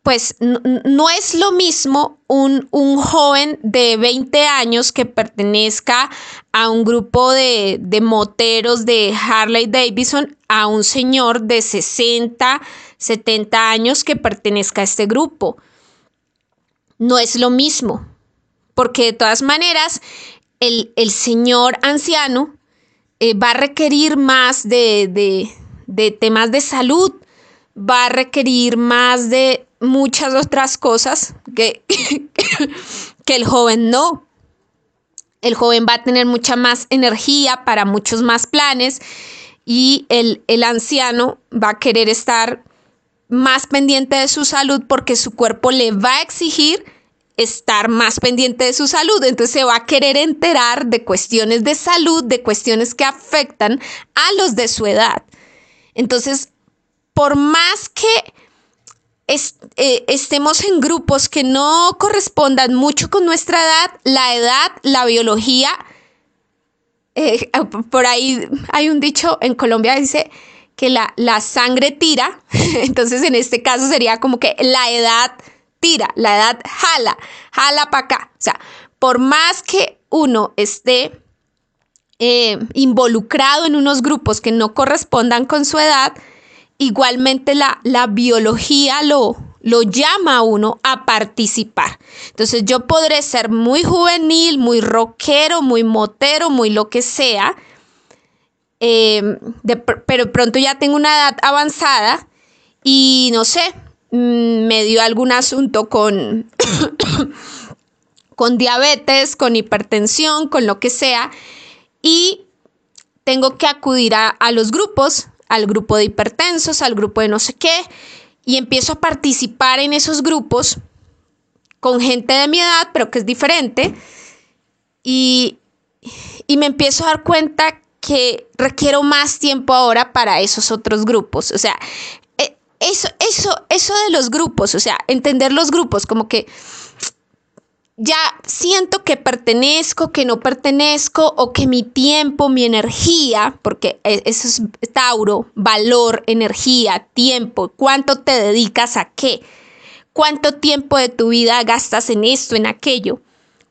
pues no, es lo mismo un, un, joven de 20 años que pertenezca a un grupo de, de moteros de Harley Davidson a un señor de 60, 70 años que pertenezca a este grupo. No es lo mismo porque de todas maneras el, señor anciano eh, va a requerir más de, temas de salud, va a requerir más de muchas otras cosas que, que el joven no. el joven va a tener mucha más energía para muchos más planes y el, el anciano va a querer estar más pendiente de su salud porque su cuerpo le va a exigir estar más pendiente de su salud. Entonces se va a querer enterar de cuestiones de salud, de cuestiones que afectan a los de su edad. Entonces, por más que eh, estemos en grupos que no correspondan mucho con nuestra edad, la edad, la biología, eh, por ahí hay un dicho en Colombia dice que la, la sangre tira, entonces en este caso sería como que la edad tira, la edad jala, jala para acá. O sea, por más que uno esté eh, involucrado en unos grupos que no correspondan con su edad, igualmente la, la biología lo, lo llama a uno a participar. Entonces yo podré ser muy juvenil, muy rockero, muy motero, muy lo que sea, eh, pero pronto ya tengo una edad avanzada y no sé, me dio algún asunto con, con diabetes, con hipertensión, con lo que sea, y tengo que acudir a, a los grupos, al grupo de hipertensos, al grupo de no sé qué, y empiezo a participar en esos grupos con gente de mi edad, pero que es diferente, y, y me empiezo a dar cuenta que requiero más tiempo ahora para esos otros grupos. O sea, eso, eso, eso de los grupos, o sea, entender los grupos, como que ya siento que pertenezco, que no pertenezco, o que mi tiempo, mi energía, porque e, eso es Tauro, valor, energía, tiempo, cuánto te dedicas a qué, cuánto tiempo de tu vida gastas en esto, en aquello,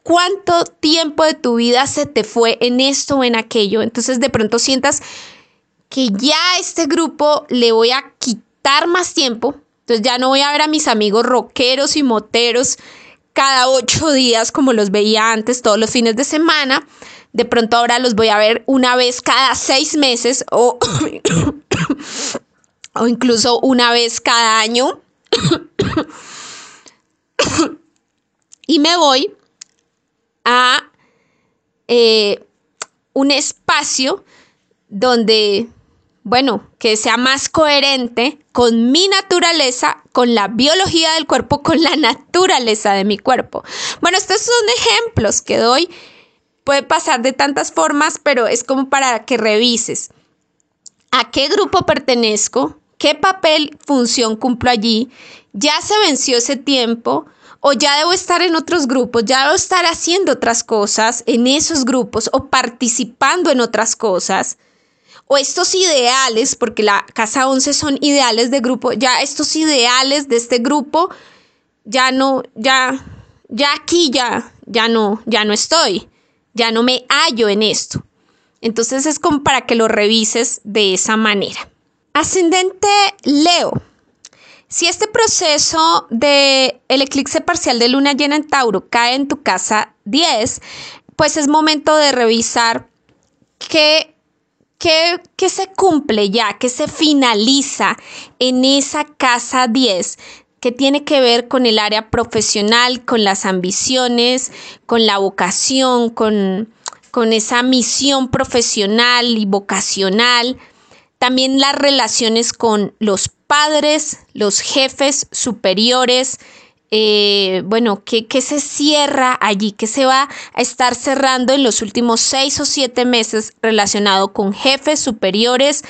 cuánto tiempo de tu vida se te fue en esto o en aquello. Entonces de pronto sientas que ya este grupo le voy a quitar más tiempo. Entonces ya no voy a ver a mis amigos rockeros y moteros cada ocho días como los veía antes, todos los fines de semana. De pronto ahora los voy a ver una vez cada seis meses o, o incluso una vez cada año. y me voy a eh, un espacio donde bueno, que sea más coherente con mi naturaleza, con la biología del cuerpo, con la naturaleza de mi cuerpo. Bueno, estos son ejemplos que doy. Puede pasar de tantas formas, pero es como para que revises. A qué grupo pertenezco, qué papel, función cumplo allí, ya se venció ese tiempo o ya debo estar en otros grupos, ya debo estar haciendo otras cosas en esos grupos o participando en otras cosas o estos ideales, porque la casa 11 son ideales de grupo, ya estos ideales de este grupo, ya no, ya, ya aquí ya, ya no, ya no estoy, ya no me hallo en esto. Entonces es como para que lo revises de esa manera. Ascendente Leo. Si este proceso de el eclipse parcial de luna llena en Tauro cae en tu casa 10, pues es momento de revisar qué ¿Qué, se cumple ya? ¿Qué se finaliza en esa casa 10? que tiene que ver con el área profesional, con las ambiciones, con la vocación, con, con esa misión profesional y vocacional. También las relaciones con los padres, los jefes superiores, eh, bueno, ¿qué, se cierra allí? ¿Qué se va a estar cerrando en los últimos seis o siete meses relacionado con jefes superiores,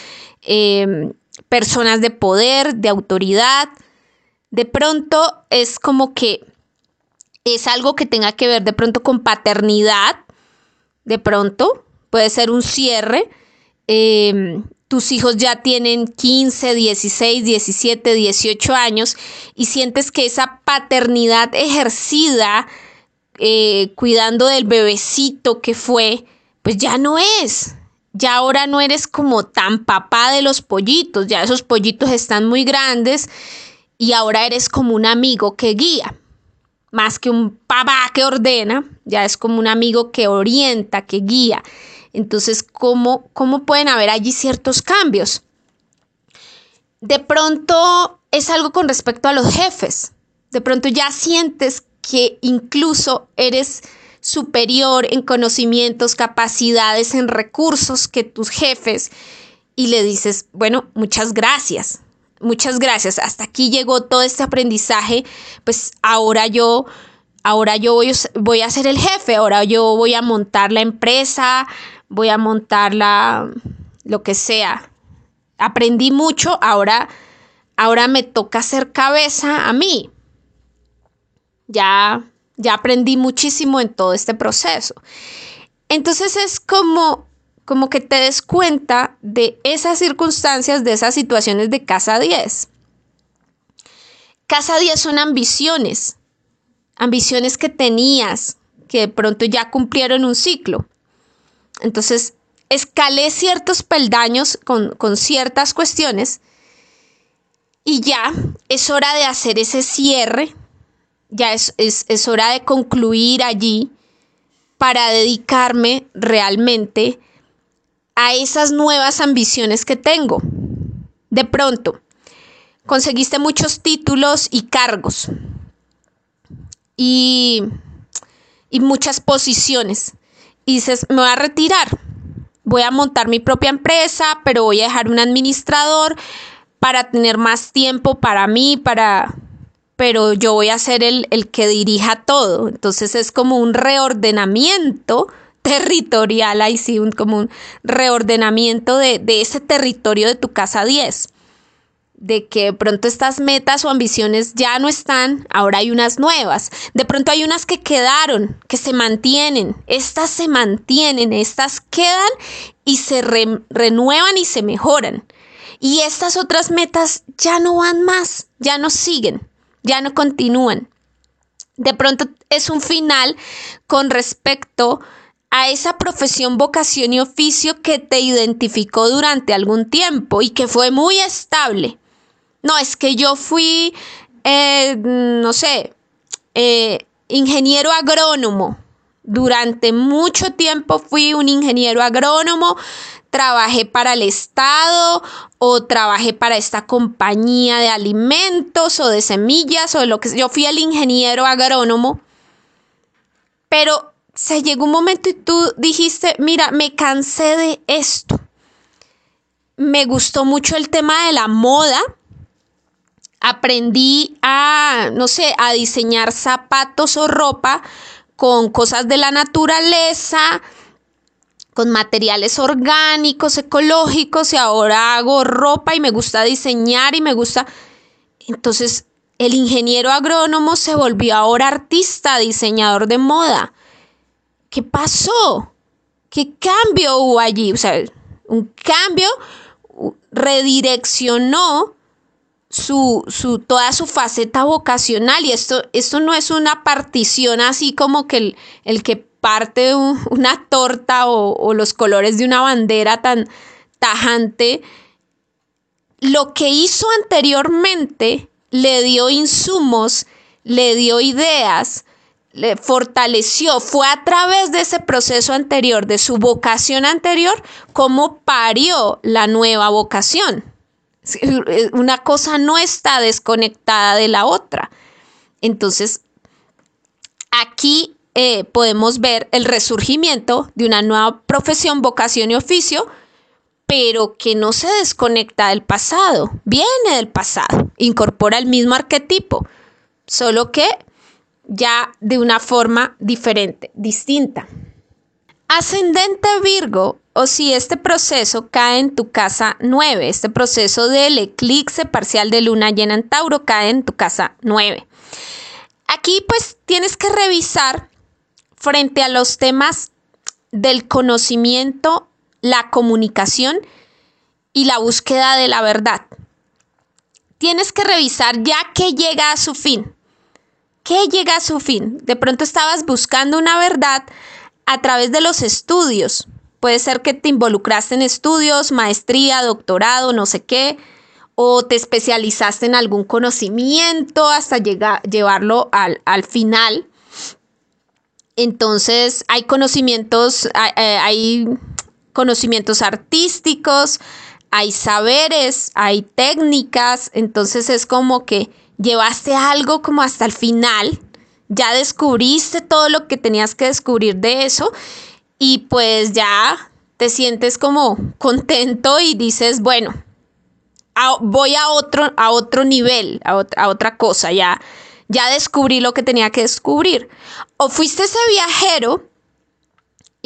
em, personas de poder, de autoridad? De pronto es como que es algo que tenga que ver de pronto con paternidad, de pronto puede ser un cierre. Em, tus hijos ya tienen 15, 16, 17, 18 años y sientes que esa paternidad ejercida eh, cuidando del bebecito que fue, pues ya no es. Ya ahora no eres como tan papá de los pollitos, ya esos pollitos están muy grandes y ahora eres como un amigo que guía, más que un papá que ordena, ya es como un amigo que orienta, que guía. Entonces, ¿cómo, ¿cómo pueden haber allí ciertos cambios? De pronto es algo con respecto a los jefes. De pronto ya sientes que incluso eres superior en conocimientos, capacidades, en recursos que tus jefes y le dices, bueno, muchas gracias, muchas gracias, hasta aquí llegó todo este aprendizaje, pues ahora yo, ahora yo voy, a ser el jefe, ahora yo voy a montar la empresa, voy a montar la, lo que sea. Aprendí mucho, ahora, ahora me toca hacer cabeza a mí. Ya, ya aprendí muchísimo en todo este proceso. Entonces es como, como que te des cuenta de esas circunstancias, de esas situaciones de casa 10. Casa 10 son ambiciones, ambiciones que tenías, que de pronto ya cumplieron un ciclo. Entonces, escalé ciertos peldaños con, ciertas cuestiones y ya es hora de hacer ese cierre, ya es, es hora de concluir allí para dedicarme realmente a esas nuevas ambiciones que tengo. De pronto, conseguiste muchos títulos y cargos y, y muchas posiciones. Y dices, me voy a retirar, voy a montar mi propia empresa, pero voy a dejar un administrador para tener más tiempo para mí, para, pero yo voy a ser el, el que dirija todo. Entonces es como un reordenamiento territorial, ahí sí, un, como un reordenamiento de, de ese territorio de tu casa 10 de que de pronto estas metas o ambiciones ya no están, ahora hay unas nuevas. De pronto hay unas que quedaron, que se mantienen. Estas se mantienen, estas quedan y se renuevan y se mejoran. Y estas otras metas ya no van más, ya no siguen, ya no continúan. De pronto es un final con respecto a esa profesión, vocación y oficio que te identificó durante algún tiempo y que fue muy estable. No, es que yo fui, eh, no sé, eh, ingeniero agrónomo. Durante mucho tiempo fui un ingeniero agrónomo, trabajé para el Estado o trabajé para esta compañía de alimentos o de semillas o de lo que yo fui el ingeniero agrónomo. Pero se llegó un momento y tú dijiste, mira, me cansé de esto. Me gustó mucho el tema de la moda. Aprendí a, no sé, a diseñar zapatos o ropa con cosas de la naturaleza, con materiales orgánicos, ecológicos, y ahora hago ropa y me gusta diseñar y me gusta... Entonces, el ingeniero agrónomo se volvió ahora artista, diseñador de moda. ¿Qué pasó? ¿Qué cambio hubo allí? O sea, un cambio redireccionó su, su, toda su faceta vocacional y esto, esto no es una partición así como que el, el que parte una torta o, o los colores de una bandera tan tajante. Lo que hizo anteriormente le dio insumos, le dio ideas, le fortaleció, fue a través de ese proceso anterior, de su vocación anterior, como parió la nueva vocación. Una cosa no está desconectada de la otra. Entonces, aquí eh, podemos ver el resurgimiento de una nueva profesión, vocación y oficio, pero que no se desconecta del pasado, viene del pasado, incorpora el mismo arquetipo, solo que ya de una forma diferente, distinta. Ascendente Virgo, o si este proceso cae en tu casa 9, este proceso del eclipse parcial de luna llena en Tauro cae en tu casa 9. Aquí pues tienes que revisar frente a los temas del conocimiento, la comunicación y la búsqueda de la verdad. Tienes que revisar ya que llega a su fin. ¿Qué llega a su fin? De pronto estabas buscando una verdad a través de los estudios. Puede ser que te involucraste en estudios, maestría, doctorado, no sé qué, o te especializaste en algún conocimiento hasta llegar, llevarlo al, al final. Entonces hay conocimientos, hay conocimientos artísticos, hay saberes, hay técnicas, entonces es como que llevaste algo como hasta el final ya descubriste todo lo que tenías que descubrir de eso y pues ya te sientes como contento y dices, bueno, voy a otro, a otro nivel, a, a otra cosa, ya, ya descubrí lo que tenía que descubrir. O fuiste ese viajero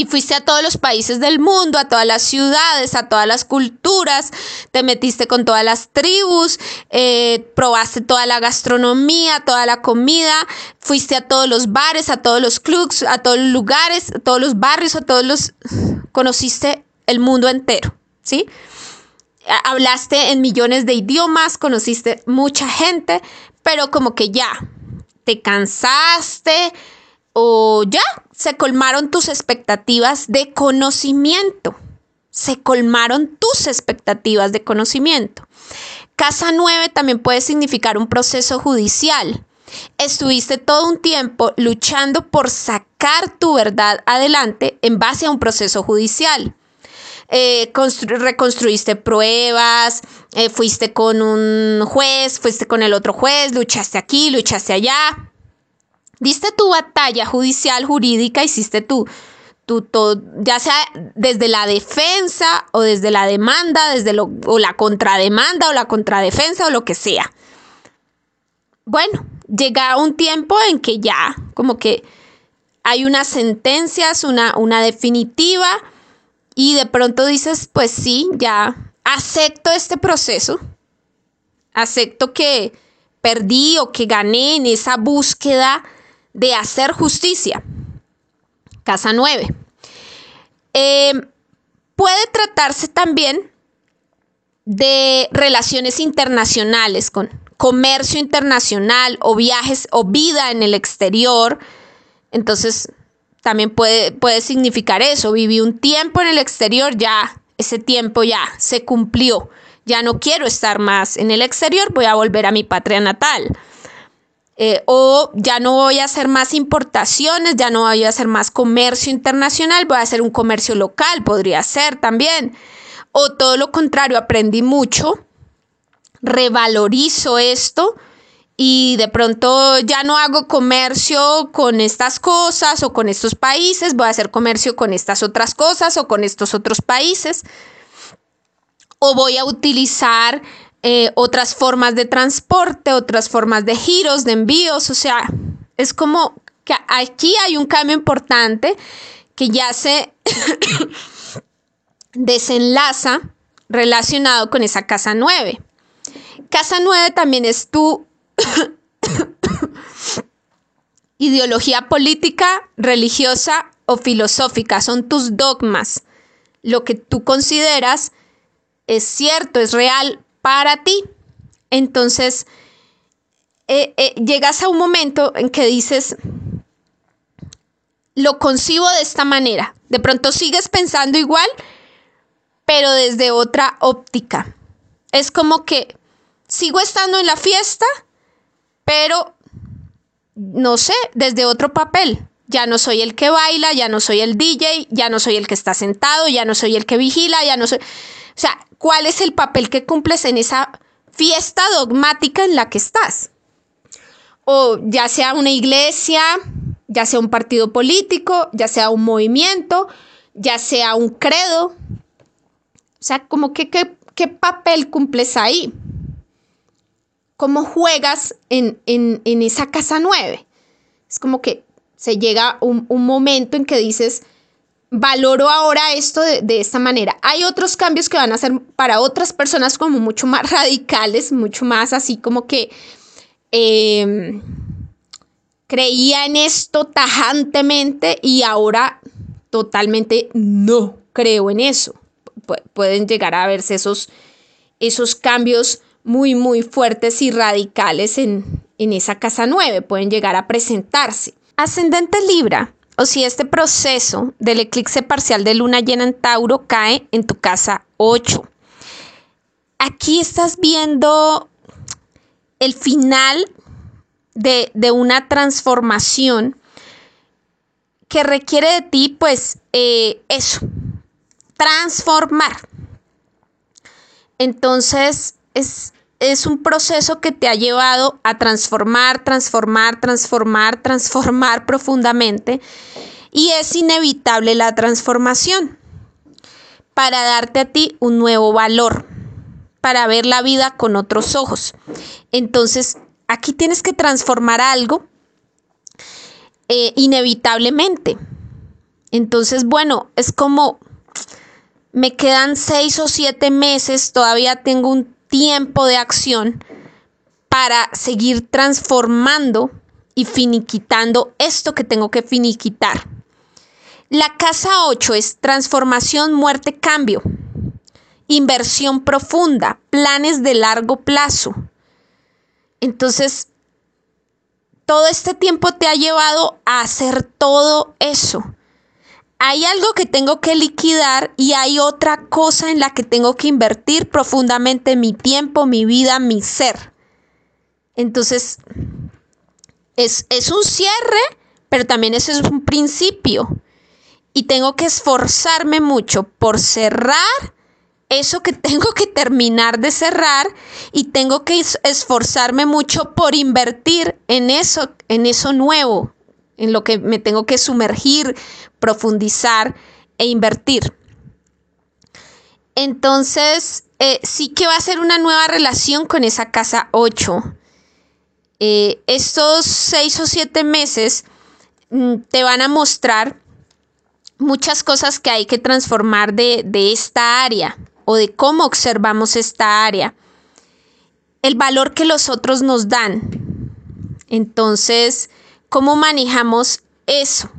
y fuiste a todos los países del mundo, a todas las ciudades, a todas las culturas, te metiste con todas las tribus, eh, probaste toda la gastronomía, toda la comida, fuiste a todos los bares, a todos los clubs, a todos los lugares, a todos los barrios, a todos los... conociste el mundo entero, ¿sí? Hablaste en millones de idiomas, conociste mucha gente, pero como que ya, te cansaste, o ya se colmaron tus expectativas de conocimiento. Se colmaron tus expectativas de conocimiento. Casa 9 también puede significar un proceso judicial. Estuviste todo un tiempo luchando por sacar tu verdad adelante en base a un proceso judicial. Eh, reconstruiste pruebas, eh, fuiste con un juez, fuiste con el otro juez, luchaste aquí, luchaste allá, diste tu batalla judicial, jurídica, hiciste tu, tu, ya sea desde la defensa o desde la demanda, desde lo, o la contrademanda o la contradefensa o lo que sea. Bueno, llega un tiempo en que ya como que hay unas sentencias, una, una definitiva, y de pronto dices, pues sí, ya acepto este proceso, acepto que perdí o que gané en esa búsqueda de hacer justicia. Casa 9. Em, puede tratarse también de relaciones internacionales con comercio internacional o viajes o vida en el exterior. Entonces, también puede, puede significar eso. Viví un tiempo en el exterior, ya ese tiempo ya se cumplió. Ya no quiero estar más en el exterior, voy a volver a mi patria natal. Eh, o ya no voy a hacer más importaciones, ya no voy a hacer más comercio internacional, voy a hacer un comercio local, podría ser también. O todo lo contrario, aprendí mucho, revalorizo esto y de pronto ya no hago comercio con estas cosas o con estos países, voy a hacer comercio con estas otras cosas o con estos otros países. O voy a utilizar eh, otras formas de transporte, otras formas de giros, de envíos, o sea, es como que aquí hay un cambio importante que ya se desenlaza relacionado con esa casa 9. Casa 9 también es tu ideología política, religiosa o filosófica, son tus dogmas, lo que tú consideras es cierto, es real para ti. Entonces, eh, eh, llegas a un momento en que dices, lo concibo de esta manera. De pronto sigues pensando igual, pero desde otra óptica. Es como que sigo estando en la fiesta, pero no sé, desde otro papel. Ya no soy el que baila, ya no soy el DJ, ya no soy el que está sentado, ya no soy el que vigila, ya no soy... O sea, ¿cuál es el papel que cumples en esa fiesta dogmática en la que estás? O ya sea una iglesia, ya sea un partido político, ya sea un movimiento, ya sea un credo. O sea, como que qué, papel cumples ahí. ¿Cómo juegas en, esa casa nueve? Es como que se llega un, un momento en que dices, valoro ahora esto de, esta manera. Hay otros cambios que van a ser para otras personas como mucho más radicales, mucho más así como que em, creía en esto tajantemente y ahora totalmente no creo en eso. pueden llegar a verse esos, esos cambios muy, muy fuertes y radicales en, en esa casa 9, pueden llegar a presentarse. Ascendente Libra o si este proceso del eclipse parcial de luna llena en Tauro cae en tu casa 8. Aquí estás viendo el final de, una transformación que requiere de ti, pues, eh, eso, transformar. Entonces, es, es un proceso que te ha llevado a transformar, transformar, transformar, transformar profundamente y es inevitable la transformación para darte a ti un nuevo valor, para ver la vida con otros ojos. Entonces, aquí tienes que transformar algo eh, inevitablemente. Entonces, bueno, es como me quedan seis o siete meses, todavía tengo un tiempo de acción para seguir transformando y finiquitando esto que tengo que finiquitar. La casa 8 es transformación, muerte, cambio, inversión profunda, planes de largo plazo. Entonces, todo este tiempo te ha llevado a hacer todo eso. Hay algo que tengo que liquidar y hay otra cosa en la que tengo que invertir profundamente mi tiempo, mi vida, mi ser. Entonces, es, es un cierre, pero también eso es un principio y tengo que esforzarme mucho por cerrar eso que tengo que terminar de cerrar y tengo que esforzarme mucho por invertir en eso, en eso nuevo, en lo que me tengo que sumergir, profundizar e invertir. Entonces, eh, sí que va a ser una nueva relación con esa casa 8. Eh, estos seis o siete meses mm, te van a mostrar muchas cosas que hay que transformar de, esta área o de cómo observamos esta área. El valor que los otros nos dan. Entonces, ¿cómo manejamos eso?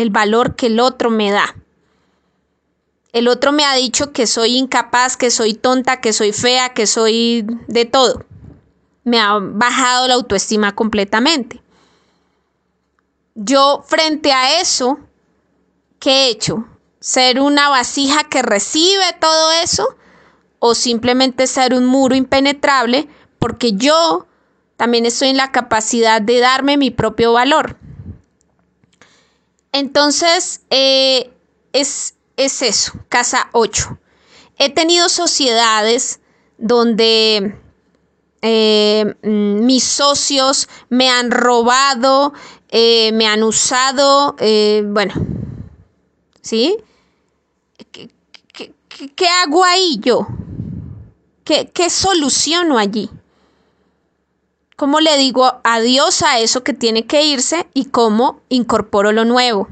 El valor que el otro me da. El otro me ha dicho que soy incapaz, que soy tonta, que soy fea, que soy de todo. Me ha bajado la autoestima completamente. Yo frente a eso ¿qué he hecho? ¿Ser una vasija que recibe todo eso? ¿O simplemente ser un muro impenetrable? Porque yo también estoy en la capacidad de darme mi propio valor. Entonces, eh, es, es eso, casa 8. He tenido sociedades donde eh, mm, mis socios me han robado, eh, me han usado, bueno, ¿sí? ¿Qué, hago ahí yo? ¿Qué, ¿Qué soluciono allí? ¿Cómo le digo adiós a eso que tiene que irse y cómo incorporo lo nuevo?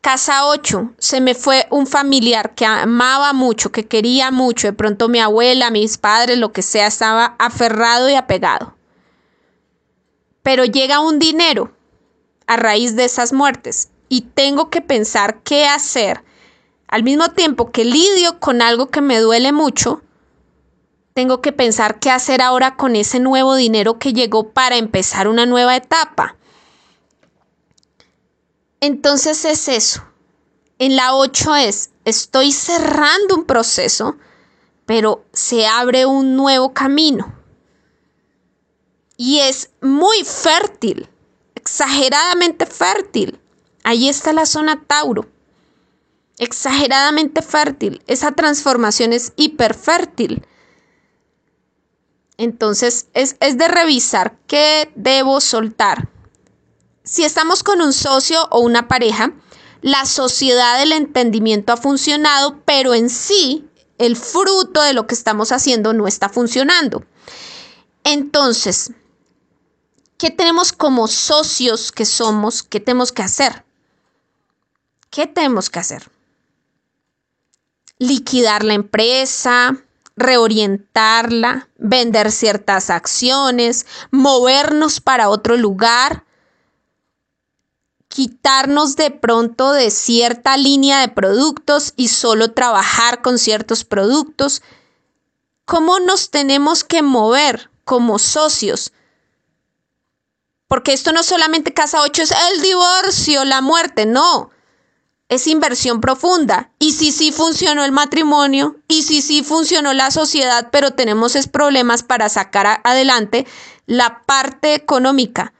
Casa 8, se me fue un familiar que amaba mucho, que quería mucho. De pronto mi abuela, mis padres, lo que sea, estaba aferrado y apegado. Pero llega un dinero a raíz de esas muertes y tengo que pensar qué hacer, al mismo tiempo que lidio con algo que me duele mucho, tengo que pensar qué hacer ahora con ese nuevo dinero que llegó para empezar una nueva etapa. Entonces es eso. En la 8 es, estoy cerrando un proceso, pero se abre un nuevo camino. Y es muy fértil, exageradamente fértil. Ahí está la zona Tauro. Exageradamente fértil. Esa transformación es hiperfértil. Entonces es, es de revisar qué debo soltar. Si estamos con un socio o una pareja, la sociedad del entendimiento ha funcionado, pero en sí el fruto de lo que estamos haciendo no está funcionando. Entonces, ¿qué tenemos como socios que somos? ¿Qué tenemos que hacer? ¿Qué tenemos que hacer? Liquidar la empresa, reorientarla, vender ciertas acciones, movernos para otro lugar, quitarnos de pronto de cierta línea de productos y solo trabajar con ciertos productos. ¿Cómo nos tenemos que mover como socios? Porque esto no solamente casa 8 es el divorcio, la muerte, no es inversión profunda. Y si sí funcionó el matrimonio, y si sí funcionó la sociedad, pero tenemos es problemas para sacar adelante la parte económica,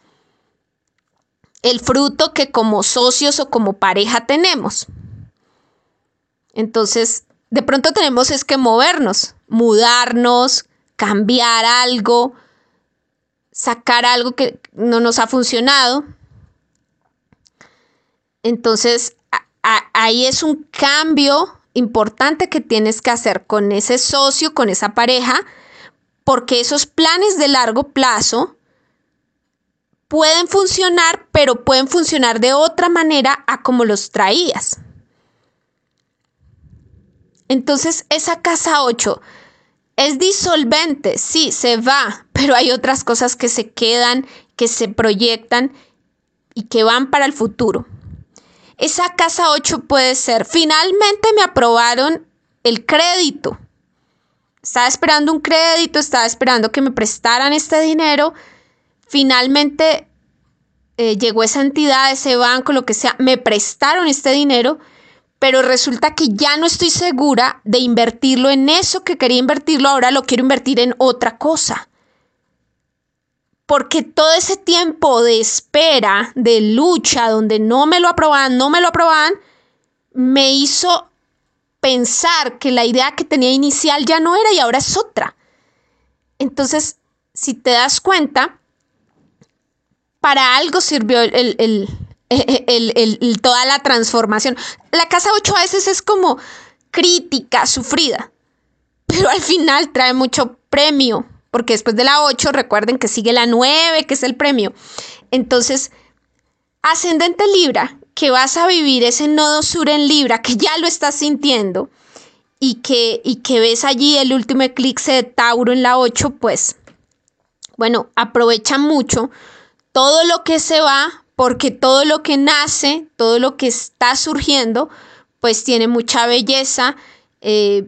el fruto que como socios o como pareja tenemos. Entonces, de pronto tenemos es que movernos, mudarnos, cambiar algo, sacar algo que no nos ha funcionado. Entonces, ahí es un cambio importante que tienes que hacer con ese socio, con esa pareja, porque esos planes de largo plazo pueden funcionar, pero pueden funcionar de otra manera a como los traías. Entonces, esa casa 8 es disolvente, sí, se va, pero hay otras cosas que se quedan, que se proyectan y que van para el futuro. Esa casa 8 puede ser, finalmente me aprobaron el crédito. Estaba esperando un crédito, estaba esperando que me prestaran este dinero. Finalmente eh, llegó esa entidad, ese banco, lo que sea, me prestaron este dinero, pero resulta que ya no estoy segura de invertirlo en eso que quería invertirlo, ahora lo quiero invertir en otra cosa porque todo ese tiempo de espera, de lucha, donde no me lo aprobaban, no me lo aprobaban, me hizo pensar que la idea que tenía inicial ya no era y ahora es otra. Entonces, si te das cuenta, para algo sirvió el, toda la transformación. La casa 8 a veces es como crítica, sufrida, pero al final trae mucho premio, porque después de la 8 recuerden que sigue la 9, que es el premio. Entonces, ascendente Libra, que vas a vivir ese nodo sur en Libra, que ya lo estás sintiendo, y que, y que ves allí el último eclipse de Tauro en la 8, pues, bueno, aprovecha mucho todo lo que se va, porque todo lo que nace, todo lo que está surgiendo, pues tiene mucha belleza, eh,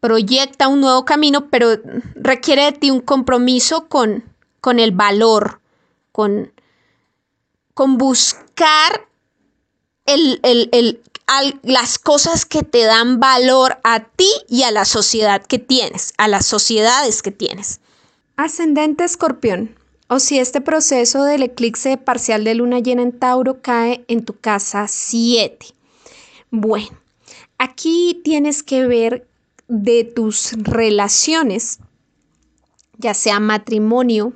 proyecta un nuevo camino, pero requiere de ti un compromiso con, con el valor, con, con buscar las cosas que te dan valor a ti y a la sociedad que tienes, a las sociedades que tienes. Ascendente escorpión. O si este proceso del eclipse parcial de luna llena en Tauro cae en tu casa 7. Bueno, aquí tienes que ver de tus relaciones, ya sea matrimonio,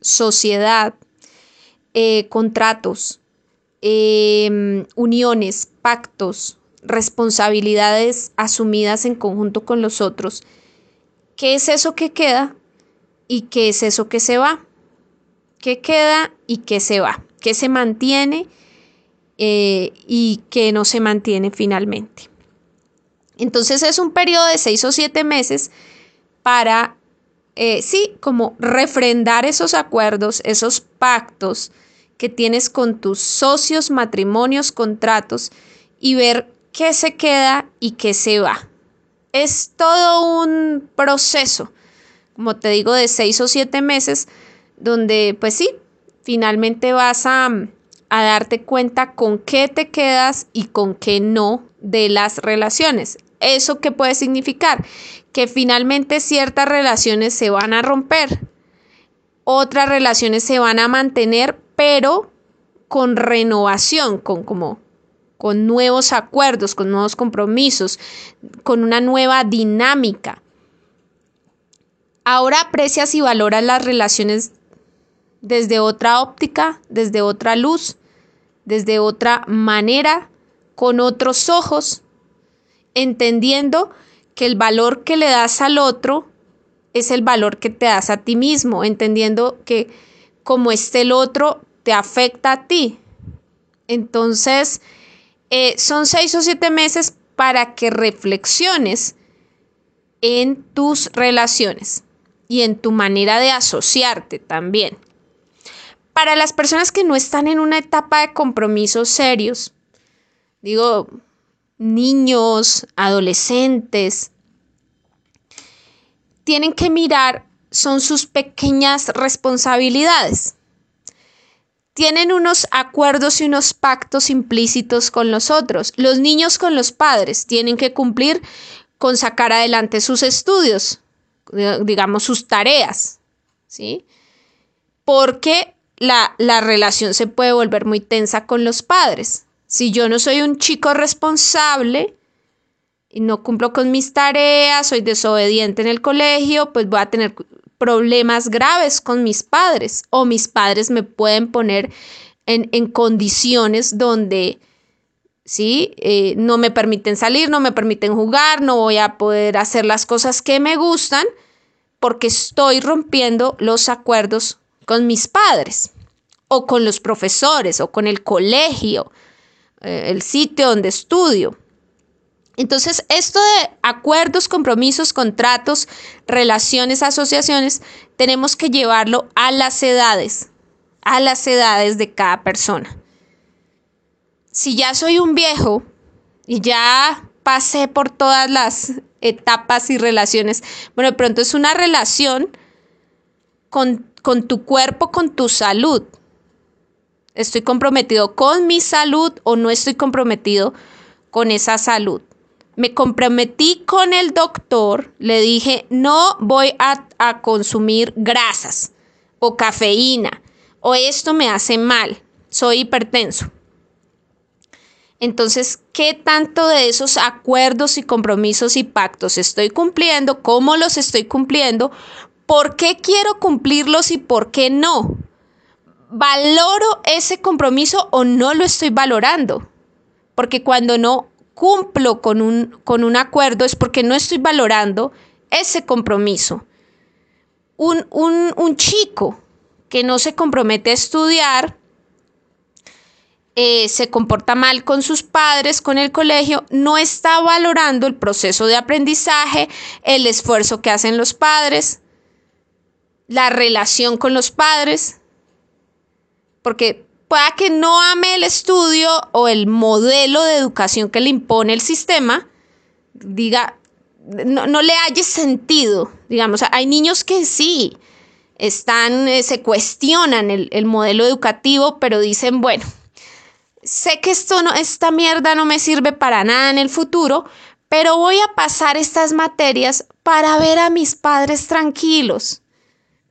sociedad, eh, contratos, em, uniones, pactos, responsabilidades asumidas en conjunto con los otros. ¿Qué es eso que queda y qué es eso que se va? ¿Qué queda y qué se va? ¿Qué se mantiene eh, y qué no se mantiene finalmente? Entonces es un periodo de seis o siete meses para, eh, sí, como refrendar esos acuerdos, esos pactos que tienes con tus socios, matrimonios, contratos y ver qué se queda y qué se va. Es todo un proceso, como te digo, de seis o siete meses, donde pues sí, finalmente vas a, a darte cuenta con qué te quedas y con qué no de las relaciones. ¿Eso qué puede significar? Que finalmente ciertas relaciones se van a romper, otras relaciones se van a mantener, pero con renovación, con como con nuevos acuerdos, con nuevos compromisos, con una nueva dinámica. Ahora aprecias y valoras las relaciones desde otra óptica, desde otra luz, desde otra manera, con otros ojos, entendiendo que el valor que le das al otro es el valor que te das a ti mismo, entendiendo que como esté el otro, te afecta a ti. Entonces, eh, son seis o siete meses para que reflexiones en tus relaciones y en tu manera de asociarte también. Para las personas que no están en una etapa de compromisos serios, digo, niños, adolescentes, tienen que mirar son sus pequeñas responsabilidades. Tienen unos acuerdos y unos pactos implícitos con los otros. Los niños con los padres tienen que cumplir con sacar adelante sus estudios, digamos sus tareas, ¿sí? Porque la, la relación se puede volver muy tensa con los padres. Si yo no soy un chico responsable, y no cumplo con mis tareas, soy desobediente en el colegio, pues voy a tener problemas graves con mis padres o mis padres me pueden poner en, en condiciones donde ¿sí? Eh, no me permiten salir, no me permiten jugar, no voy a poder hacer las cosas que me gustan porque estoy rompiendo los acuerdos con mis padres o con los profesores o con el colegio, eh, el sitio donde estudio. Entonces, esto de acuerdos, compromisos, contratos, relaciones, asociaciones, tenemos que llevarlo a las edades, a las edades de cada persona. Si ya soy un viejo y ya pasé por todas las etapas y relaciones, bueno, de pronto es una relación con, con tu cuerpo, con tu salud. Estoy comprometido con mi salud o no estoy comprometido con esa salud me comprometí con el doctor, le dije, no voy a, consumir grasas o cafeína o esto me hace mal, soy hipertenso. Entonces, ¿qué tanto de esos acuerdos y compromisos y pactos estoy cumpliendo? ¿Cómo los estoy cumpliendo? ¿Por qué quiero cumplirlos y por qué no? ¿Valoro ese compromiso o no lo estoy valorando? Porque cuando no cumplo con un, con un acuerdo es porque no estoy valorando ese compromiso. Un, un, chico que no se compromete a estudiar, eh, se comporta mal con sus padres, con el colegio, no está valorando el proceso de aprendizaje, el esfuerzo que hacen los padres, la relación con los padres, porque pueda que no ame el estudio o el modelo de educación que le impone el sistema, diga, no, le haya sentido, digamos, hay niños que sí, están, eh, se cuestionan el, el, modelo educativo, pero dicen, bueno, sé que esto no, esta mierda no me sirve para nada en el futuro, pero voy a pasar estas materias para ver a mis padres tranquilos,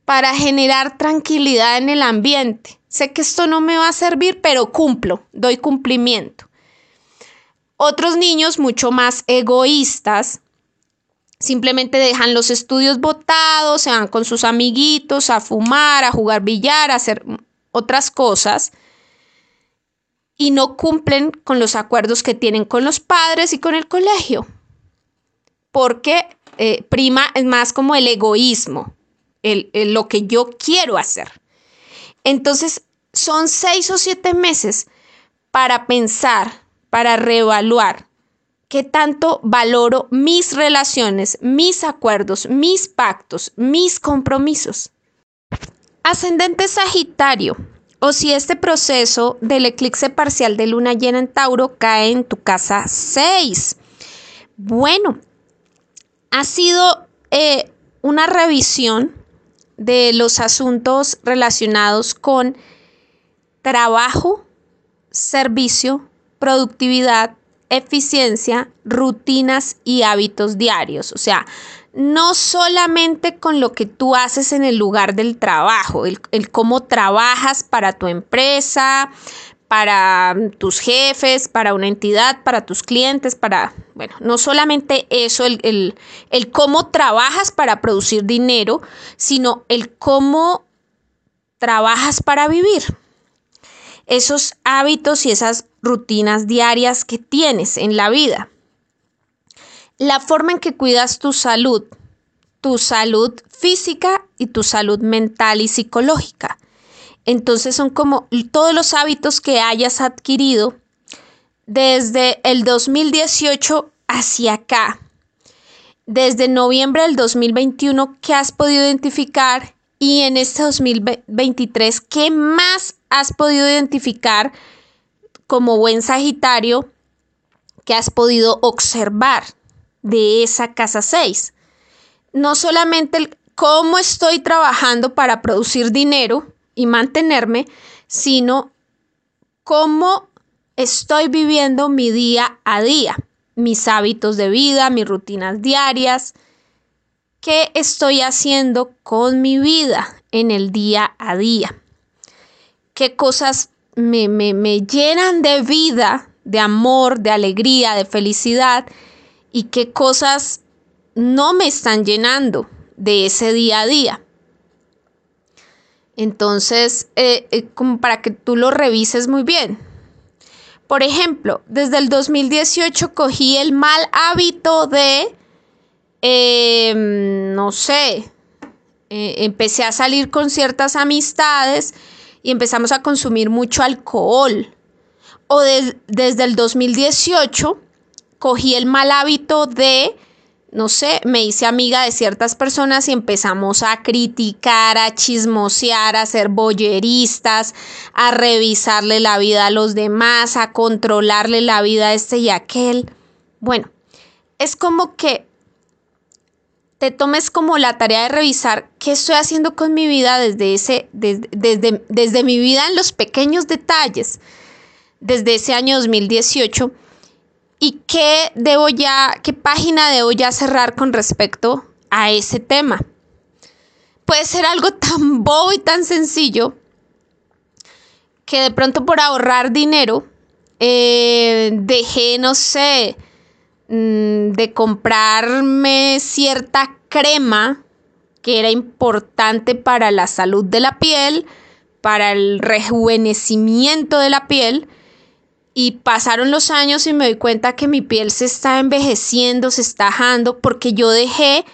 para generar tranquilidad en el ambiente sé que esto no me va a servir, pero cumplo, doy cumplimiento. Otros niños mucho más egoístas simplemente dejan los estudios botados, se van con sus amiguitos a fumar, a jugar billar, a hacer otras cosas y no cumplen con los acuerdos que tienen con los padres y con el colegio. Porque eh, prima es más como el egoísmo, lo que yo quiero hacer. Entonces, son seis o siete meses para pensar, para reevaluar qué tanto valoro mis relaciones, mis acuerdos, mis pactos, mis compromisos. Ascendente Sagitario, o si este proceso del eclipse parcial de luna llena en Tauro cae en tu casa 6. Bueno, ha sido eh, una revisión de los asuntos relacionados con trabajo, servicio, productividad, eficiencia, rutinas y hábitos diarios. O sea, no solamente con lo que tú haces en el lugar del trabajo, el, cómo trabajas para tu empresa, para tus jefes, para una entidad, para tus clientes, para, bueno, no solamente eso, el, el cómo trabajas para producir dinero, sino el cómo trabajas para vivir esos hábitos y esas rutinas diarias que tienes en la vida. La forma en que cuidas tu salud, tu salud física y tu salud mental y psicológica. Entonces son como todos los hábitos que hayas adquirido desde el 2018 hacia acá. Desde noviembre del 2021 que has podido identificar y en este 2023, ¿qué más has podido identificar como buen Sagitario que has podido observar de esa casa 6? No solamente el cómo estoy trabajando para producir dinero y mantenerme, sino cómo estoy viviendo mi día a día, mis hábitos de vida, mis rutinas diarias, ¿Qué estoy haciendo con mi vida en el día a día? ¿Qué cosas me, me, me llenan de vida, de amor, de alegría, de felicidad? y qué cosas no me están llenando de ese día a día. Entonces, eh, eh, como para que tú lo revises muy bien. Por ejemplo, desde el 2018 cogí el mal hábito de, em, no sé, eh, empecé a salir con ciertas amistades y empezamos a consumir mucho alcohol. O desde el 2018 cogí el mal hábito de no sé, me hice amiga de ciertas personas y empezamos a criticar, a chismosear, a ser boyeristas, a revisarle la vida a los demás, a controlarle la vida a este y aquel. Bueno, es como que te tomes como la tarea de revisar qué estoy haciendo con mi vida desde ese, desde, desde, desde mi vida en los pequeños detalles, desde ese año 2018 ¿Y qué debo ya, qué página debo ya cerrar con respecto a ese tema? Puede ser algo tan bobo y tan sencillo que de pronto por ahorrar dinero eh, dejé, no sé, mm, de comprarme cierta crema que era importante para la salud de la piel, para el rejuvenecimiento de la piel, y pasaron los años y me doy cuenta que mi piel se está envejeciendo, se está ajando, porque yo dejé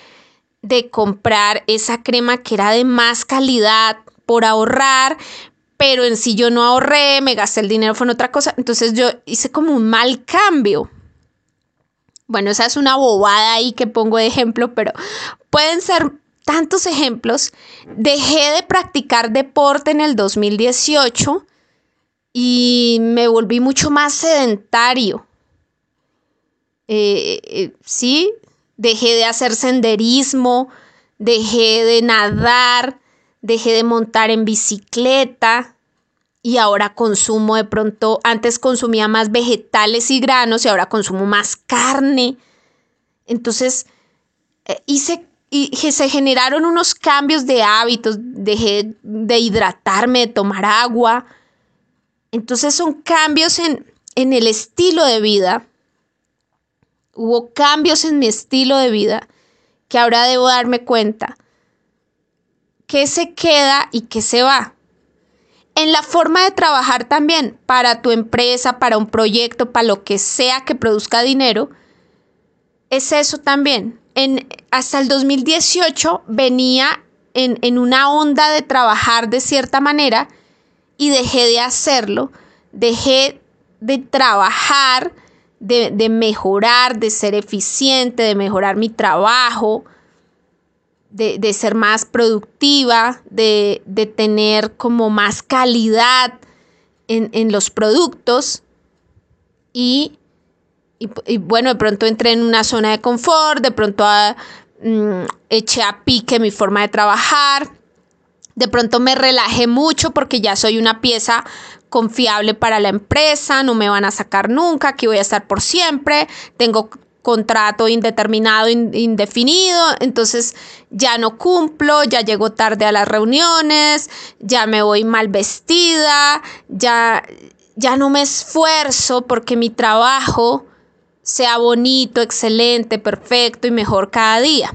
de comprar esa crema que era de más calidad por ahorrar, pero en sí yo no ahorré, me gasté el dinero, fue en otra cosa. Entonces yo hice como un mal cambio. Bueno, esa es una bobada ahí que pongo de ejemplo, pero pueden ser tantos ejemplos. Dejé de practicar deporte en el 2018 y me volví mucho más sedentario. Eh, eh, sí, dejé de hacer senderismo, dejé de nadar, dejé de montar en bicicleta y ahora consumo de pronto, antes consumía más vegetales y granos y ahora consumo más carne. Entonces, eh, hice y se generaron unos cambios de hábitos, dejé de hidratarme, de tomar agua, entonces son cambios en, el estilo de vida. Hubo cambios en mi estilo de vida que ahora debo darme cuenta qué se queda y qué se va. En la forma de trabajar también, para tu empresa, para un proyecto, para lo que sea que produzca dinero, es eso también. En, hasta el 2018 venía en, en una onda de trabajar de cierta manera y dejé de hacerlo, dejé de trabajar, de, mejorar, de ser eficiente, de mejorar mi trabajo, de, ser más productiva, de, tener como más calidad en, los productos. Y, bueno, de pronto entré en una zona de confort, de pronto ah, mm, eché a pique mi forma de trabajar. De pronto me relajé mucho porque ya soy una pieza confiable para la empresa, no me van a sacar nunca, aquí voy a estar por siempre, tengo contrato indeterminado, indefinido, entonces ya no cumplo, ya llego tarde a las reuniones, ya me voy mal vestida, ya, ya no me esfuerzo porque mi trabajo sea bonito, excelente, perfecto y mejor cada día.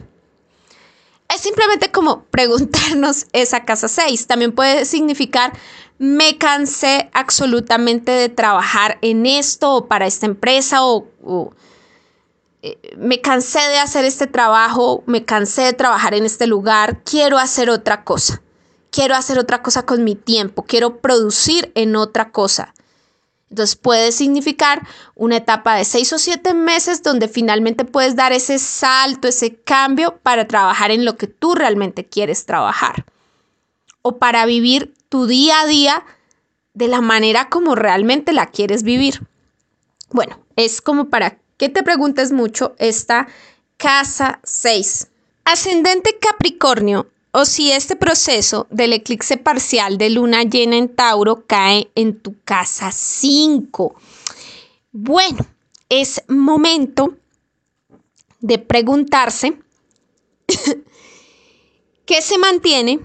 Es simplemente como preguntarnos esa casa 6. También puede significar me cansé absolutamente de trabajar en esto o para esta empresa o, me cansé de hacer este trabajo, me cansé de trabajar en este lugar, quiero hacer otra cosa. Quiero hacer otra cosa con mi tiempo, quiero producir en otra cosa. Entonces puede significar una etapa de seis o siete meses donde finalmente puedes dar ese salto, ese cambio para trabajar en lo que tú realmente quieres trabajar. O para vivir tu día a día de la manera como realmente la quieres vivir. Bueno, es como para que te preguntes mucho esta casa 6. Ascendente Capricornio o si este proceso del eclipse parcial de luna llena en Tauro cae en tu casa 5. Bueno, es momento de preguntarse qué se mantiene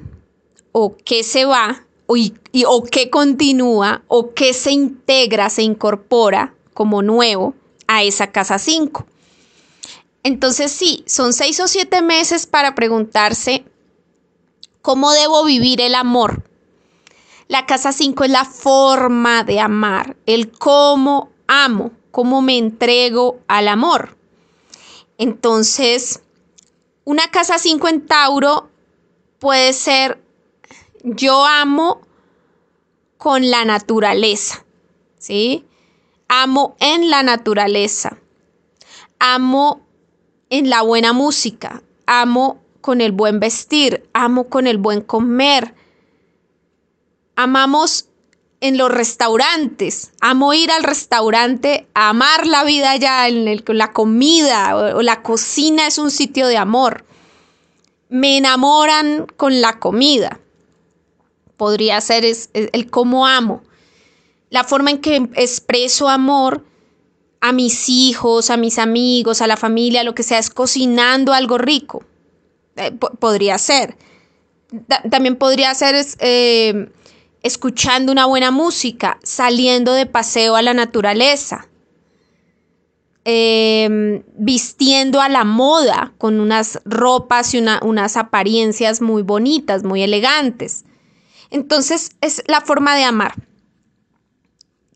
o qué se va o, o qué continúa o qué se integra, se incorpora como nuevo a esa casa 5. Entonces sí, son seis o siete meses para preguntarse cómo debo vivir el amor. La casa 5 es la forma de amar, el cómo amo, cómo me entrego al amor. Entonces, una casa 5 en Tauro puede ser yo amo con la naturaleza, ¿sí? Amo en la naturaleza. Amo en la buena música. Amo con el buen vestir. Amo con el buen comer. Amamos en los restaurantes. Amo ir al restaurante, amar la vida ya en el, la comida o, la cocina es un sitio de amor. Me enamoran con la comida. Podría ser el cómo amo. La forma en que expreso amor a mis hijos, a mis amigos, a la familia, lo que sea, es cocinando algo rico. Eh, podría ser. también podría ser eh, escuchando una buena música, saliendo de paseo a la naturaleza, em, vistiendo a la moda con unas ropas y unas apariencias muy bonitas, muy elegantes. Entonces es la forma de amar.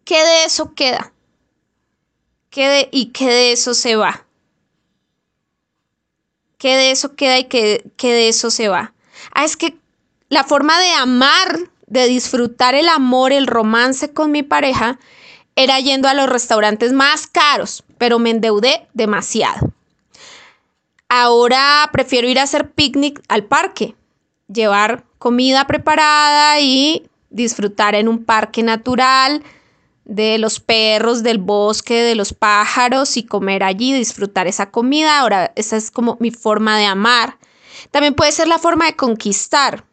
¿Qué de eso queda? ¿Qué ¿Y qué de eso se va? ¿Qué de eso queda y qué, qué de eso se va? Ah, es que la forma de amar de disfrutar el amor, el romance con mi pareja, era yendo a los restaurantes más caros, pero me endeudé demasiado. Ahora prefiero ir a hacer picnic al parque, llevar comida preparada y disfrutar en un parque natural de los perros, del bosque, de los pájaros y comer allí, disfrutar esa comida. Ahora, esa es como mi forma de amar. También puede ser la forma de conquistar.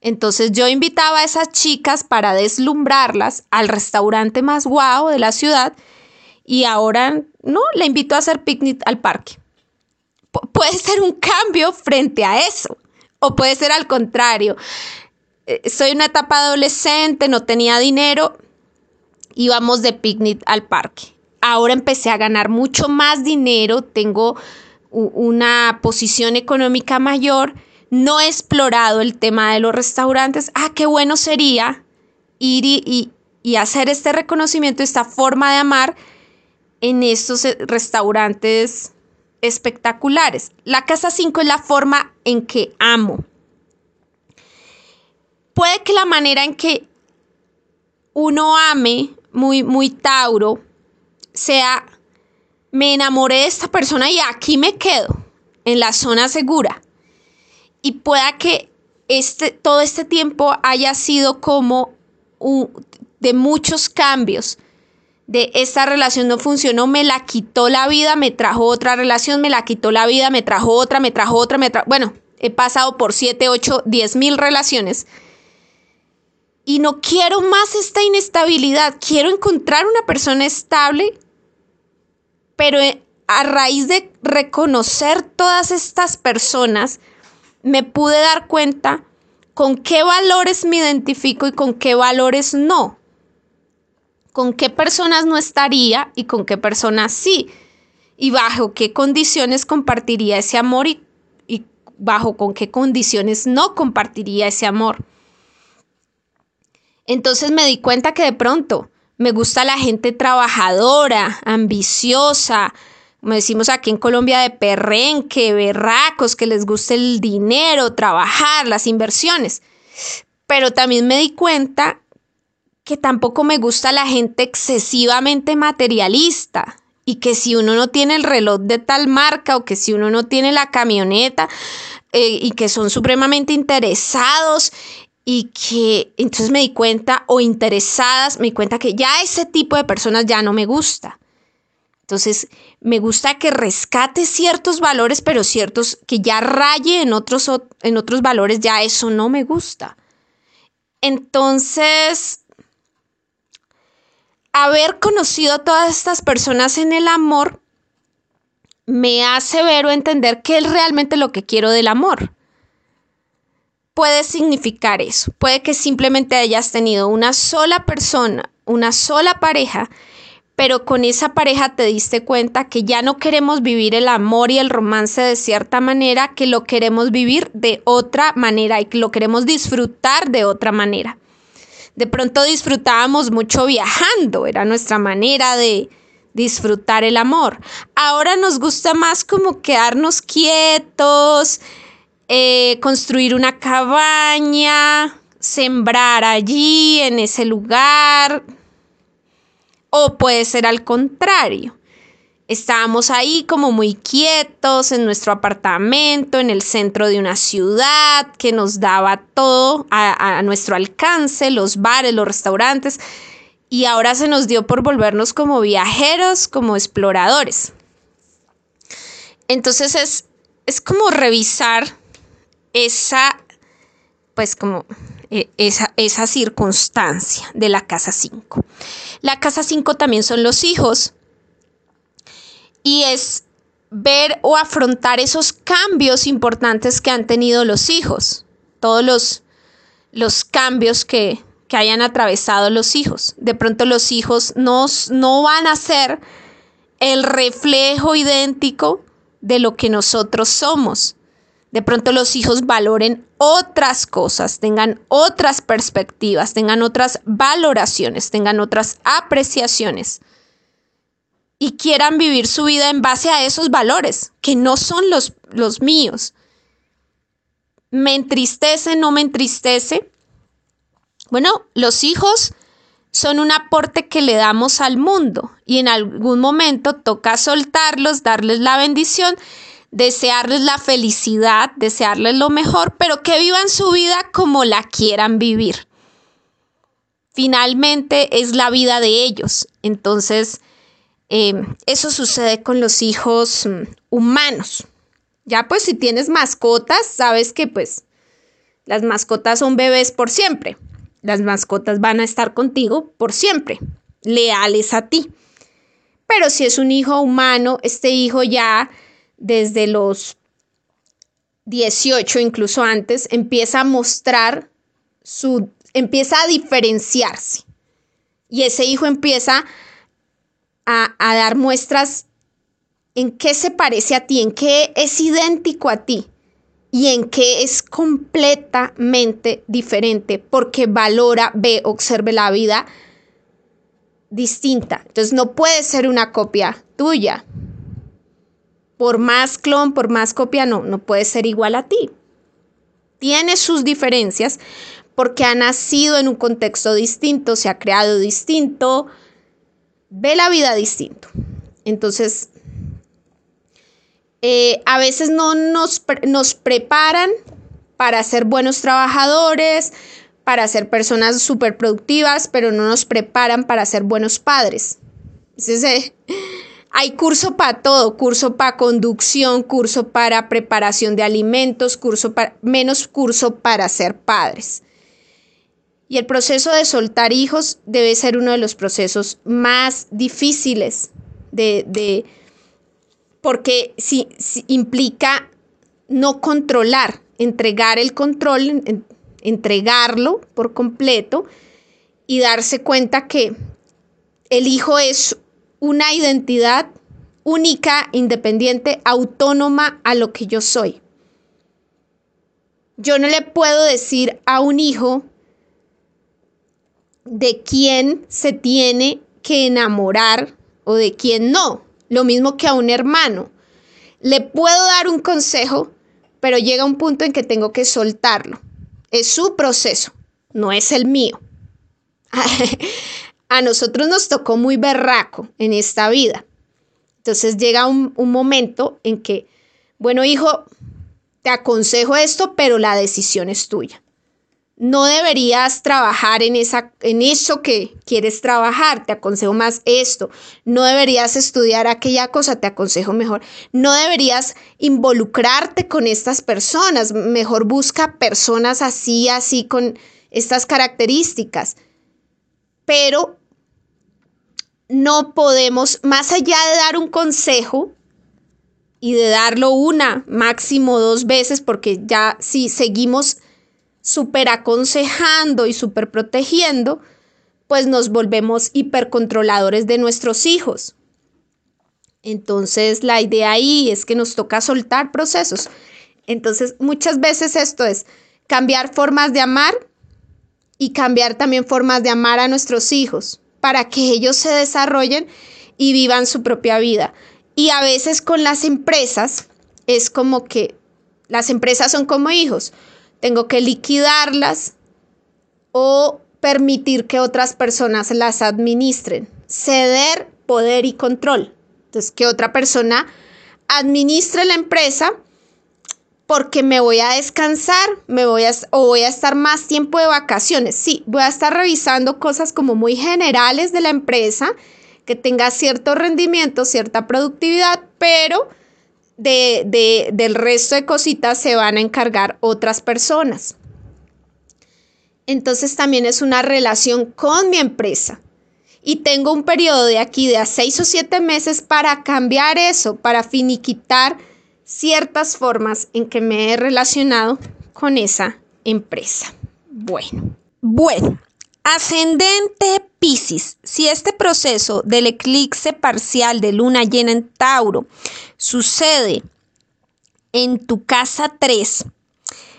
Entonces yo invitaba a esas chicas para deslumbrarlas al restaurante más guau de la ciudad y ahora no, la invito a hacer picnic al parque. puede ser un cambio frente a eso o puede ser al contrario. Eh, soy una etapa adolescente, no tenía dinero, íbamos de picnic al parque. Ahora empecé a ganar mucho más dinero, tengo una posición económica mayor no he explorado el tema de los restaurantes, ah, qué bueno sería ir y, hacer este reconocimiento, esta forma de amar en estos eh, restaurantes espectaculares. La casa 5 es la forma en que amo. Puede que la manera en que uno ame muy, muy Tauro sea, me enamoré de esta persona y aquí me quedo, en la zona segura y pueda que este, todo este tiempo haya sido como de muchos cambios. De esta relación no funcionó, me la quitó la vida, me trajo otra relación, me la quitó la vida, me trajo otra, me trajo otra, me trajo... Bueno, he pasado por 7, 8, 10 mil relaciones. Y no quiero más esta inestabilidad. Quiero encontrar una persona estable, pero eh, a raíz de reconocer todas estas personas, me pude dar cuenta con qué valores me identifico y con qué valores no. Con qué personas no estaría y con qué personas sí. Y bajo qué condiciones compartiría ese amor y, y bajo con qué condiciones no compartiría ese amor. Entonces me di cuenta que de pronto me gusta la gente trabajadora, ambiciosa, como decimos aquí en Colombia, de perrenque, berracos, que les guste el dinero, trabajar, las inversiones. Pero también me di cuenta que tampoco me gusta la gente excesivamente materialista y que si uno no tiene el reloj de tal marca o que si uno no tiene la camioneta eh, y que son supremamente interesados y que entonces me di cuenta o interesadas, me di cuenta que ya ese tipo de personas ya no me gusta. Entonces, me gusta que rescate ciertos valores, pero ciertos que ya raye en otros, en otros valores, ya eso no me gusta. Entonces, haber conocido a todas estas personas en el amor me hace ver o entender qué es realmente lo que quiero del amor. Puede significar eso. Puede que simplemente hayas tenido una sola persona, una sola pareja pero con esa pareja te diste cuenta que ya no queremos vivir el amor y el romance de cierta manera, que lo queremos vivir de otra manera y que lo queremos disfrutar de otra manera. De pronto disfrutábamos mucho viajando, era nuestra manera de disfrutar el amor. Ahora nos gusta más como quedarnos quietos, eh, construir una cabaña, sembrar allí, en ese lugar, o puede ser al contrario. Estábamos ahí como muy quietos en nuestro apartamento, en el centro de una ciudad que nos daba todo a, nuestro alcance, los bares, los restaurantes, y ahora se nos dio por volvernos como viajeros, como exploradores. Entonces es, es como revisar esa, pues como eh, esa, esa circunstancia de la casa 5. La casa 5 también son los hijos y es ver o afrontar esos cambios importantes que han tenido los hijos, todos los, los cambios que, que hayan atravesado los hijos. De pronto los hijos no, no van a ser el reflejo idéntico de lo que nosotros somos de pronto los hijos valoren otras cosas, tengan otras perspectivas, tengan otras valoraciones, tengan otras apreciaciones y quieran vivir su vida en base a esos valores, que no son los, los míos. ¿Me entristece, no me entristece? Bueno, los hijos son un aporte que le damos al mundo y en algún momento toca soltarlos, darles la bendición desearles la felicidad, desearles lo mejor, pero que vivan su vida como la quieran vivir. Finalmente es la vida de ellos. Entonces, em, eso sucede con los hijos mm, humanos. Ya pues si tienes mascotas, sabes que pues las mascotas son bebés por siempre. Las mascotas van a estar contigo por siempre, leales a ti. Pero si es un hijo humano, este hijo ya desde los 18, incluso antes, empieza a mostrar su, empieza a diferenciarse. Y ese hijo empieza a, a dar muestras en qué se parece a ti, en qué es idéntico a ti y en qué es completamente diferente porque valora, ve, observe la vida distinta. Entonces no puede ser una copia tuya por más clon, por más copia, no, no puede ser igual a ti. Tiene sus diferencias porque ha nacido en un contexto distinto, se ha creado distinto, ve la vida distinto. Entonces, eh, a veces no nos, nos preparan para ser buenos trabajadores, para ser personas súper productivas, pero no nos preparan para ser buenos padres. Hay curso para todo, curso para conducción, curso para preparación de alimentos, curso para, menos curso para ser padres. Y el proceso de soltar hijos debe ser uno de los procesos más difíciles de, porque si, implica no controlar, entregar el control, entregarlo por completo y darse cuenta que el hijo es una identidad única, independiente, autónoma a lo que yo soy. Yo no le puedo decir a un hijo de quién se tiene que enamorar o de quién no. Lo mismo que a un hermano. Le puedo dar un consejo, pero llega un punto en que tengo que soltarlo. Es su proceso, no es el mío. a nosotros nos tocó muy berraco en esta vida. Entonces llega un, momento en que, bueno, hijo, te aconsejo esto, pero la decisión es tuya. No deberías trabajar en, esa, en eso que quieres trabajar, te aconsejo más esto. No deberías estudiar aquella cosa, te aconsejo mejor. No deberías involucrarte con estas personas, mejor busca personas así, así, con estas características pero no podemos, más allá de dar un consejo y de darlo una, máximo dos veces, porque ya si seguimos súper aconsejando y súper protegiendo, pues nos volvemos hipercontroladores de nuestros hijos. Entonces, la idea ahí es que nos toca soltar procesos. Entonces, muchas veces esto es cambiar formas de amar y cambiar también formas de amar a nuestros hijos para que ellos se desarrollen y vivan su propia vida. Y a veces con las empresas es como que las empresas son como hijos. Tengo que liquidarlas o permitir que otras personas las administren. Ceder poder y control. Entonces, que otra persona administre la empresa porque me voy a descansar, me voy a, o voy a estar más tiempo de vacaciones. Sí, voy a estar revisando cosas como muy generales de la empresa, que tenga cierto rendimiento, cierta productividad, pero de, del resto de cositas se van a encargar otras personas. Entonces también es una relación con mi empresa. Y tengo un periodo de aquí de a seis o siete meses para cambiar eso, para finiquitar ciertas formas en que me he relacionado con esa empresa. Bueno, bueno, ascendente Pisces. Si este proceso del eclipse parcial de luna llena en Tauro sucede en tu casa 3,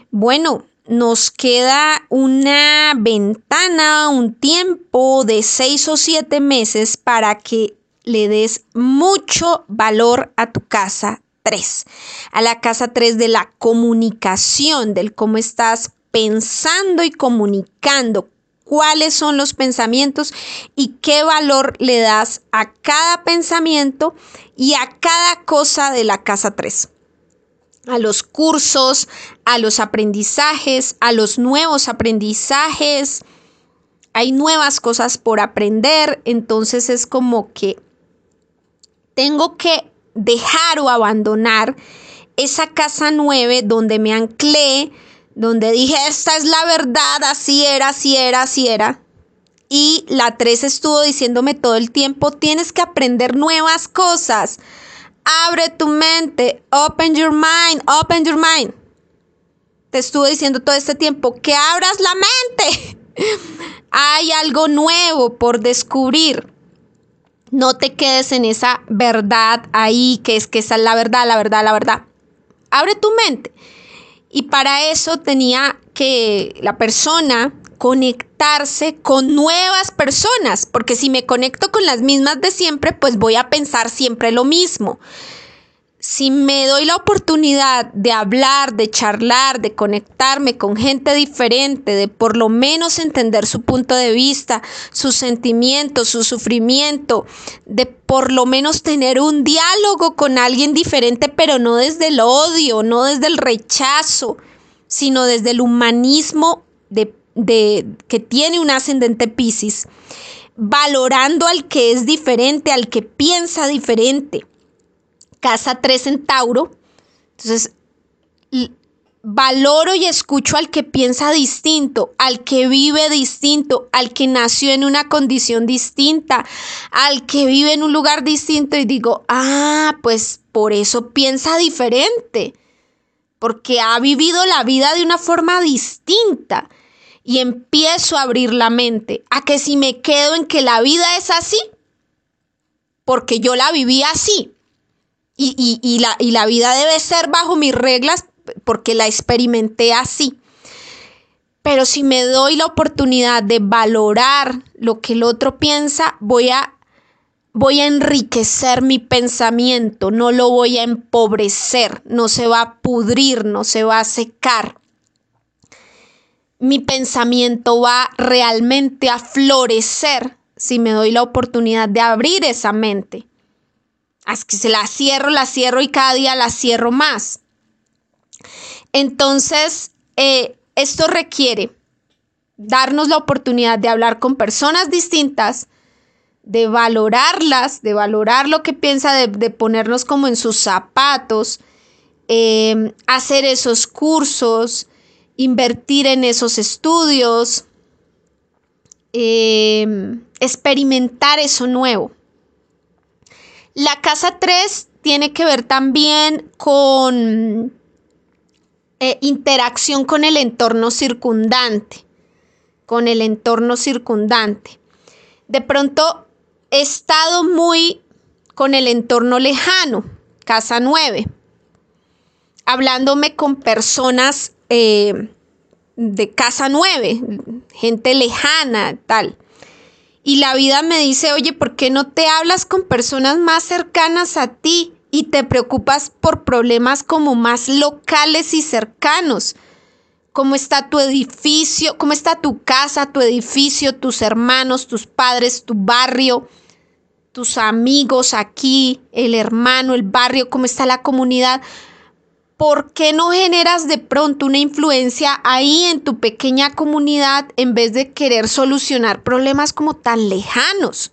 bueno, nos queda una ventana, un tiempo de seis o siete meses para que le des mucho valor a tu casa a la casa 3 de la comunicación, del cómo estás pensando y comunicando, cuáles son los pensamientos y qué valor le das a cada pensamiento y a cada cosa de la casa 3 a los cursos, a los aprendizajes, a los nuevos aprendizajes. Hay nuevas cosas por aprender, entonces es como que tengo que dejar o abandonar esa casa nueve donde me anclé, donde dije, esta es la verdad, así era, así era, así era. Y la tres estuvo diciéndome todo el tiempo, tienes que aprender nuevas cosas. Abre tu mente, open your mind, open your mind. Te estuvo diciendo todo este tiempo que abras la mente. Hay algo nuevo por descubrir. No te quedes en esa verdad ahí, que es que esa es la verdad, la verdad, la verdad. Abre tu mente. Y para eso tenía que la persona conectarse con nuevas personas, porque si me conecto con las mismas de siempre, pues voy a pensar siempre lo mismo si me doy la oportunidad de hablar, de charlar, de conectarme con gente diferente, de por lo menos entender su punto de vista, sus sentimientos, su sufrimiento, de por lo menos tener un diálogo con alguien diferente, pero no desde el odio, no desde el rechazo, sino desde el humanismo de, que tiene un ascendente Pisces, valorando al que es diferente, al que piensa diferente casa 3 en Tauro. Entonces, valoro y escucho al que piensa distinto, al que vive distinto, al que nació en una condición distinta, al que vive en un lugar distinto y digo, ah, pues por eso piensa diferente, porque ha vivido la vida de una forma distinta. Y empiezo a abrir la mente a que si me quedo en que la vida es así, porque yo la viví así, y, la, y la vida debe ser bajo mis reglas porque la experimenté así. Pero si me doy la oportunidad de valorar lo que el otro piensa, voy a, voy a enriquecer mi pensamiento, no lo voy a empobrecer, no se va a pudrir, no se va a secar. Mi pensamiento va realmente a florecer si me doy la oportunidad de abrir esa mente. Que se la cierro, la cierro y cada día la cierro más. Entonces, eh, esto requiere darnos la oportunidad de hablar con personas distintas, de valorarlas, de valorar lo que piensa, de, ponernos como en sus zapatos, em, hacer esos cursos, invertir en esos estudios, em, experimentar eso nuevo. La casa 3 tiene que ver también con eh, interacción con el entorno circundante, con el entorno circundante. De pronto he estado muy con el entorno lejano, casa 9, hablándome con personas eh, de casa 9, gente lejana, tal. Y la vida me dice, oye, ¿por qué no te hablas con personas más cercanas a ti y te preocupas por problemas como más locales y cercanos? ¿Cómo está tu edificio? ¿Cómo está tu casa, tu edificio, tus hermanos, tus padres, tu barrio? tus amigos aquí, el hermano, el barrio, cómo está la comunidad. ¿Por qué no generas de pronto una influencia ahí en tu pequeña comunidad en vez de querer solucionar problemas como tan lejanos?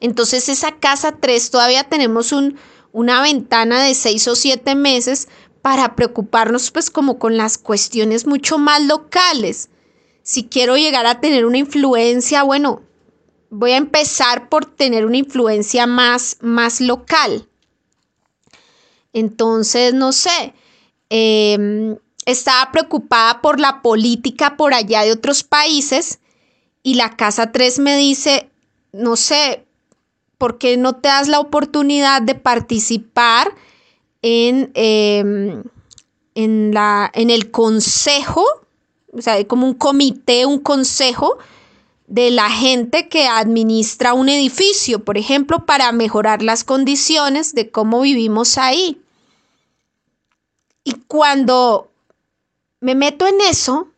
Entonces esa casa 3 todavía tenemos un, una ventana de 6 o 7 meses para preocuparnos pues como con las cuestiones mucho más locales. Si quiero llegar a tener una influencia, bueno, voy a empezar por tener una influencia más, más local. Entonces, no sé, em, estaba preocupada por la política por allá de otros países y la Casa 3 me dice, no sé, ¿por qué no te das la oportunidad de participar en, em, en, la, en el consejo? O sea, como un comité, un consejo de la gente que administra un edificio, por ejemplo, para mejorar las condiciones de cómo vivimos ahí. Y cuando me meto en eso,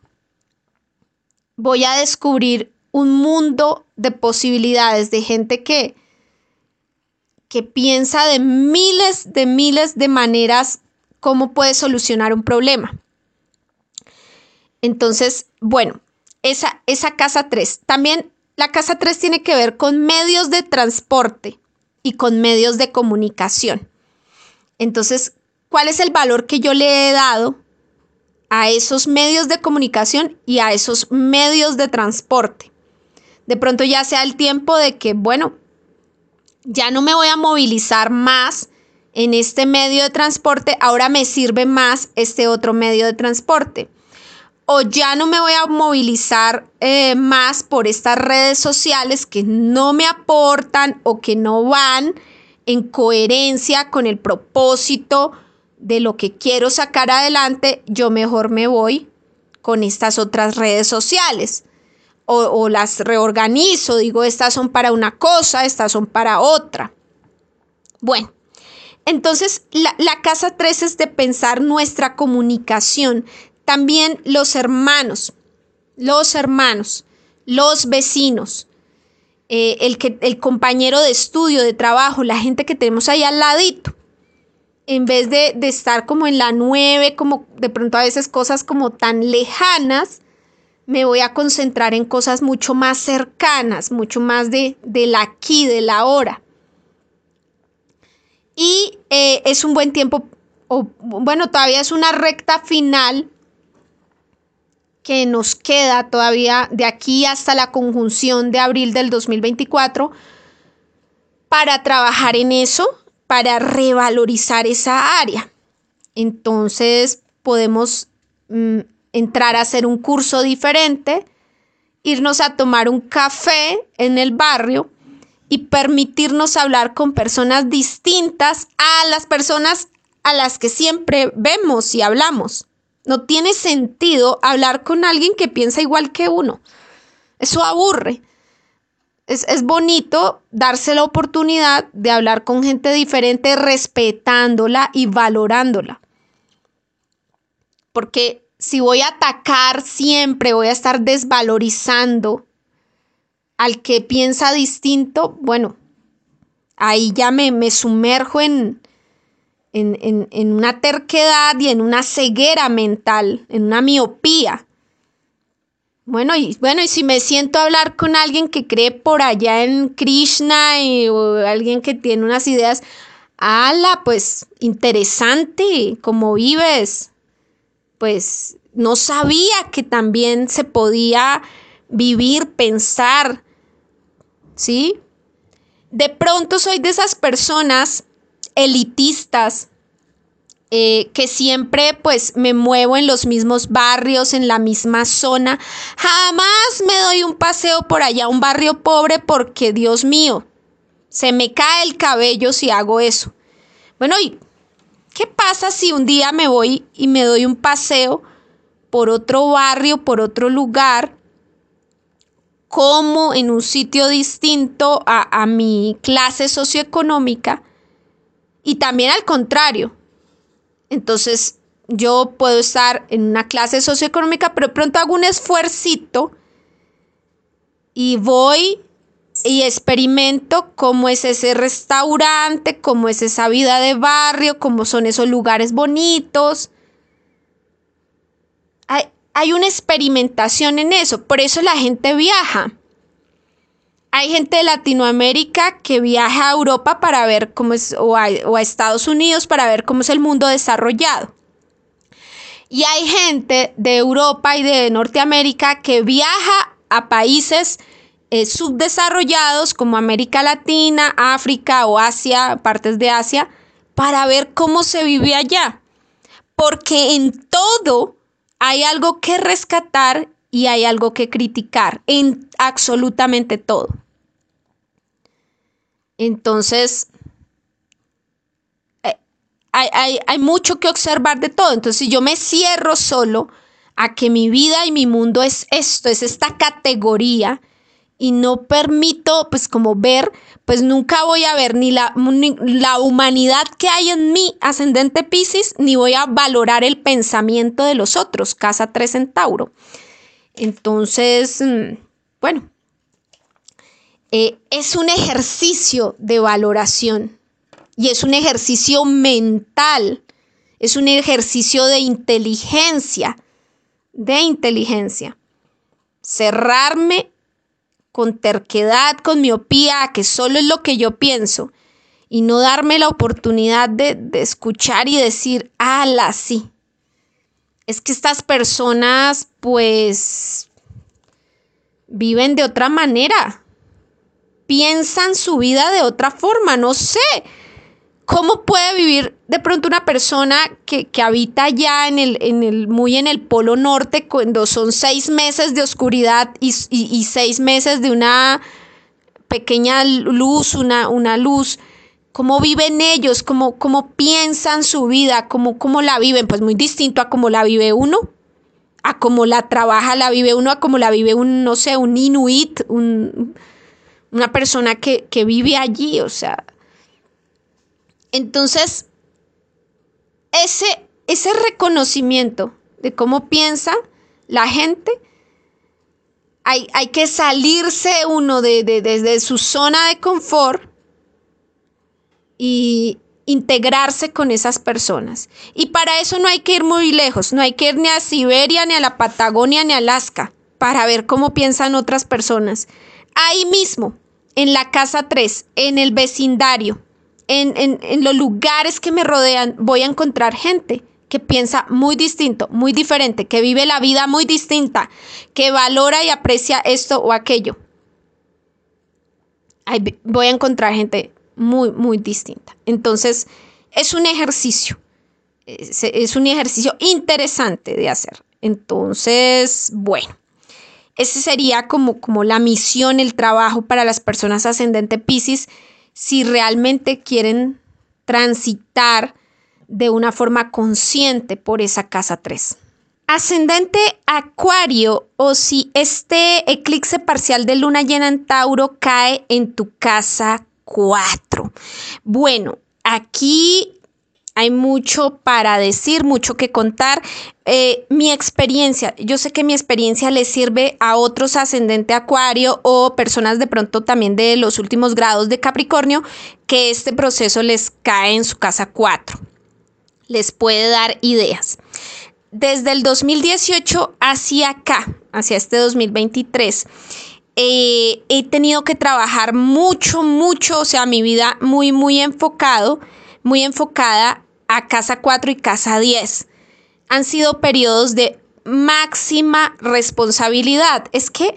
voy a descubrir un mundo de posibilidades de gente que, que piensa de miles de miles de maneras cómo puede solucionar un problema. Entonces, bueno, esa, esa casa 3. También la casa 3 tiene que ver con medios de transporte y con medios de comunicación. Entonces, ¿cuál es el valor que yo le he dado a esos medios de comunicación y a esos medios de transporte? De pronto ya sea el tiempo de que, bueno, ya no me voy a movilizar más en este medio de transporte, ahora me sirve más este otro medio de transporte o ya no me voy a movilizar eh, más por estas redes sociales que no me aportan o que no van en coherencia con el propósito de lo que quiero sacar adelante, yo mejor me voy con estas otras redes sociales. O, las reorganizo, digo, estas son para una cosa, estas son para otra. Bueno, entonces la, la casa 3 es de pensar nuestra comunicación, también los hermanos, los hermanos, los vecinos, eh, el, que, el compañero de estudio, de trabajo, la gente que tenemos ahí al ladito. En vez de, estar como en la nueve, como de pronto a veces cosas como tan lejanas, me voy a concentrar en cosas mucho más cercanas, mucho más de, del aquí, de la hora. Y eh, es un buen tiempo, o bueno, todavía es una recta final que nos queda todavía de aquí hasta la conjunción de abril del 2024 para trabajar en eso, para revalorizar esa área. Entonces podemos mm, entrar a hacer un curso diferente, irnos a tomar un café en el barrio y permitirnos hablar con personas distintas a las personas a las que siempre vemos y hablamos. No tiene sentido hablar con alguien que piensa igual que uno. Eso aburre. Es, bonito darse la oportunidad de hablar con gente diferente, respetándola y valorándola. Porque si voy a atacar siempre, voy a estar desvalorizando al que piensa distinto, bueno, ahí ya me, me sumerjo en, en, una terquedad y en una ceguera mental, en una miopía. Bueno y, bueno, y si me siento a hablar con alguien que cree por allá en Krishna y, o alguien que tiene unas ideas, ala, pues interesante, cómo vives. Pues no sabía que también se podía vivir, pensar, ¿sí? De pronto soy de esas personas elitistas eh, que siempre pues me muevo en los mismos barrios, en la misma zona. Jamás me doy un paseo por allá un barrio pobre porque, Dios mío, se me cae el cabello si hago eso. Bueno, ¿y qué pasa si un día me voy y me doy un paseo por otro barrio, por otro lugar? como en un sitio distinto a, a mi clase socioeconómica y también al contrario. Entonces, yo puedo estar en una clase socioeconómica, pero de pronto hago un esfuercito y voy y experimento cómo es ese restaurante, cómo es esa vida de barrio, cómo son esos lugares bonitos. Hay, hay una experimentación en eso, por eso la gente viaja. Hay gente de Latinoamérica que viaja a Europa para ver cómo es, o a, Estados Unidos para ver cómo es el mundo desarrollado. Y hay gente de Europa y de Norteamérica que viaja a países eh, subdesarrollados como América Latina, África o Asia, partes de Asia, para ver cómo se vive allá. Porque en todo hay algo que rescatar y hay algo que criticar en absolutamente todo. Entonces, eh, hay, hay, mucho que observar de todo. Entonces, si yo me cierro solo a que mi vida y mi mundo es esto, es esta categoría, y no permito, pues, como ver, pues nunca voy a ver ni la, la humanidad que hay en mí, ascendente Pisces, ni voy a valorar el pensamiento de los otros, casa 3 en Tauro. Entonces, mm, bueno, eh, es un ejercicio de valoración y es un ejercicio mental, es un ejercicio de inteligencia, de inteligencia. Cerrarme con terquedad, con miopía, que solo es lo que yo pienso, y no darme la oportunidad de, escuchar y decir, ala, sí. Es que estas personas, pues, viven de otra manera, piensan su vida de otra forma, no sé. ¿Cómo puede vivir de pronto una persona que, habita ya en el, en el, muy en el polo norte cuando son seis meses de oscuridad y, seis meses de una pequeña luz, una, una luz? ¿Cómo viven ellos? ¿Cómo, cómo piensan su vida? ¿Cómo, ¿Cómo la viven? Pues muy distinto a cómo la vive uno, a cómo la trabaja, la vive uno, a cómo la vive un, no sé, un inuit, un, una persona que, que vive allí, o sea, entonces, ese, ese reconocimiento de cómo piensa la gente, hay, hay que salirse uno de, de, su zona de confort y integrarse con esas personas. Y para eso no hay que ir muy lejos, no hay que ir ni a Siberia, ni a la Patagonia, ni a Alaska, para ver cómo piensan otras personas. Ahí mismo, en la casa 3, en el vecindario, en, los lugares que me rodean voy a encontrar gente que piensa muy distinto, muy diferente, que vive la vida muy distinta, que valora y aprecia esto o aquello. voy a encontrar gente muy, muy distinta. Entonces, es un ejercicio, es, un ejercicio interesante de hacer. Entonces, bueno, ese sería como, como la misión, el trabajo para las personas ascendente Pisces si realmente quieren transitar de una forma consciente por esa casa 3. Ascendente Acuario o si este eclipse parcial de luna llena en Tauro cae en tu casa 4. Bueno, aquí hay mucho para decir, mucho que contar. Eh, mi experiencia, yo sé que mi experiencia le sirve a otros ascendente acuario o personas de pronto también de los últimos grados de Capricornio, que este proceso les cae en su casa 4. Les puede dar ideas. Desde el 2018 hacia acá, hacia este 2023, eh, he tenido que trabajar mucho, mucho, o sea, mi vida muy, muy enfocado, muy enfocada a casa 4 y casa 10. Han sido periodos de máxima responsabilidad. Es que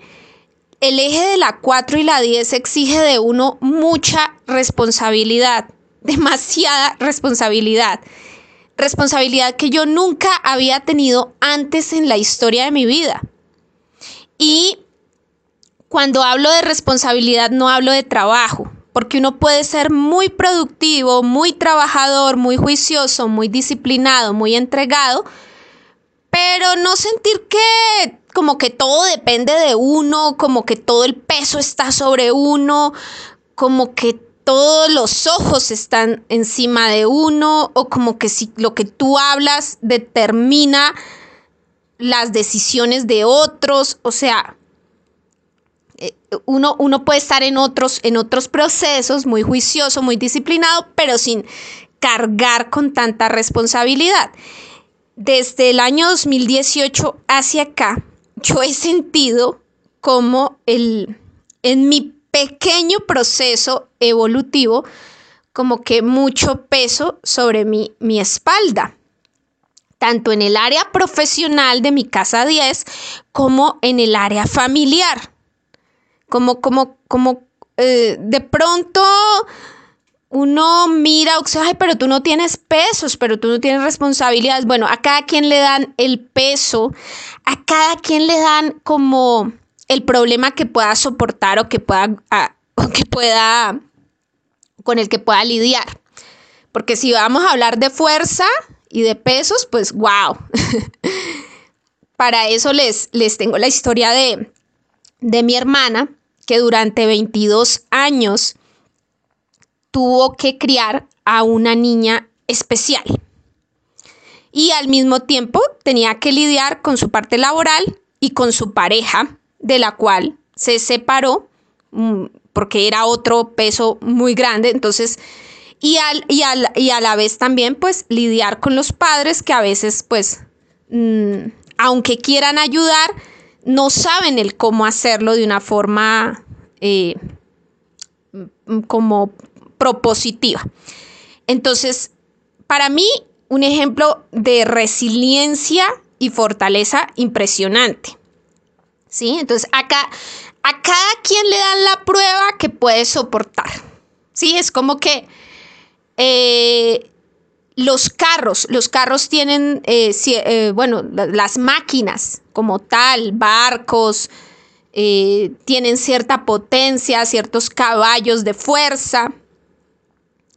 el eje de la 4 y la 10 exige de uno mucha responsabilidad, demasiada responsabilidad. responsabilidad que yo nunca había tenido antes en la historia de mi vida. Y cuando hablo de responsabilidad no hablo de trabajo, porque uno puede ser muy productivo, muy trabajador, muy juicioso, muy disciplinado, muy entregado, pero no sentir que como que todo depende de uno, como que todo el peso está sobre uno, como que todos los ojos están encima de uno, o como que si lo que tú hablas determina las decisiones de otros, o sea, uno, uno puede estar en otros, en otros procesos, muy juicioso, muy disciplinado, pero sin cargar con tanta responsabilidad. Desde el año 2018 hacia acá, yo he sentido como el, en mi pequeño proceso evolutivo, como que mucho peso sobre mi, mi espalda tanto en el área profesional de mi casa 10 como en el área familiar como, como, como eh, de pronto uno mira, o sea, pero tú no tienes pesos, pero tú no tienes responsabilidades. Bueno, a cada quien le dan el peso, a cada quien le dan como el problema que pueda soportar o que pueda, o que pueda, con el que pueda lidiar. Porque si vamos a hablar de fuerza y de pesos, pues wow. Para eso les, les tengo la historia de, de mi hermana, que durante 22 años tuvo que criar a una niña especial. Y al mismo tiempo tenía que lidiar con su parte laboral y con su pareja, de la cual se separó mm, porque era otro peso muy grande. Entonces, y, al, y, y a la vez también pues lidiar con los padres que a veces pues, mm, aunque quieran ayudar, no saben el cómo hacerlo de una forma eh, como propositiva. Entonces, para mí, un ejemplo de resiliencia y fortaleza impresionante. ¿Sí? Entonces, acá, a cada quien le dan la prueba que puede soportar. ¿Sí? Es como que eh, los carros, los carros tienen, eh, eh, bueno, las máquinas como tal, barcos, eh, tienen cierta potencia, ciertos caballos de fuerza.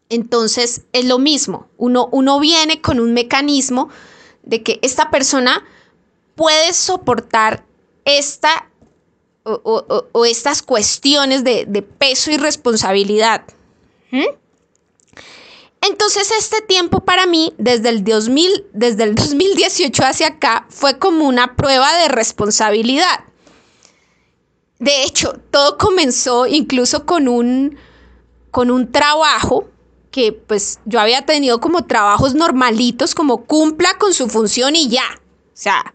Entonces es lo mismo, uno, uno viene con un mecanismo de que esta persona puede soportar esta o, estas cuestiones de, peso y responsabilidad. Entonces este tiempo para mí, desde el, 2000, desde el 2018 hacia acá, fue como una prueba de responsabilidad. De hecho, todo comenzó incluso con un, con un trabajo que pues yo había tenido como trabajos normalitos, como cumpla con su función y ya. O sea,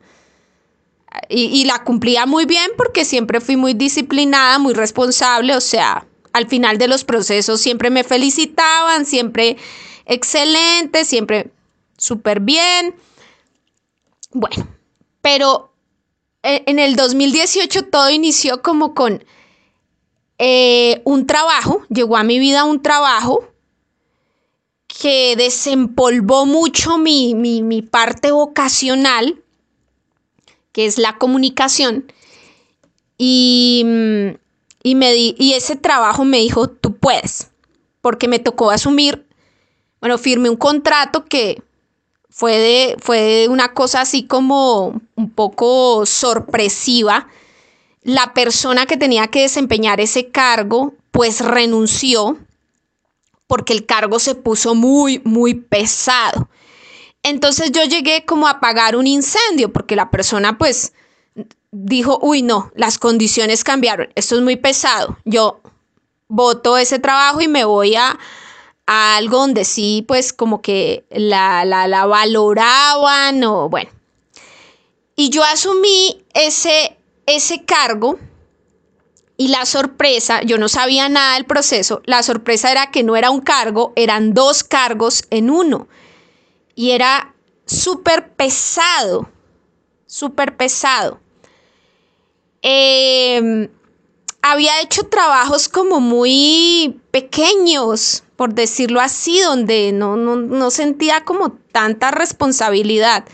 y, y, la cumplía muy bien porque siempre fui muy disciplinada, muy responsable, o sea, al final de los procesos siempre me felicitaban, siempre excelente, siempre súper bien. Bueno, pero e, en el 2018 todo inició como con eh, un trabajo, llegó a mi vida un trabajo que desempolvó mucho mi, mi parte vocacional, que es la comunicación, y mm, y, me y ese trabajo me dijo, tú puedes, porque me tocó asumir, bueno, firmé un contrato que fue de, fue una cosa así como un poco sorpresiva. La persona que tenía que desempeñar ese cargo, pues renunció porque el cargo se puso muy, muy pesado. Entonces yo llegué como a apagar un incendio porque la persona pues dijo, uy, no, las condiciones cambiaron, esto es muy pesado, yo voto ese trabajo y me voy a, algo donde sí, pues como que la, la, la valoraban o bueno. Y yo asumí ese, ese cargo y la sorpresa, yo no sabía nada del proceso, la sorpresa era que no era un cargo, eran dos cargos en uno. Y era súper pesado, súper pesado. Em, había hecho trabajos como muy pequeños, por decirlo así, donde no, no, sentía como tanta responsabilidad.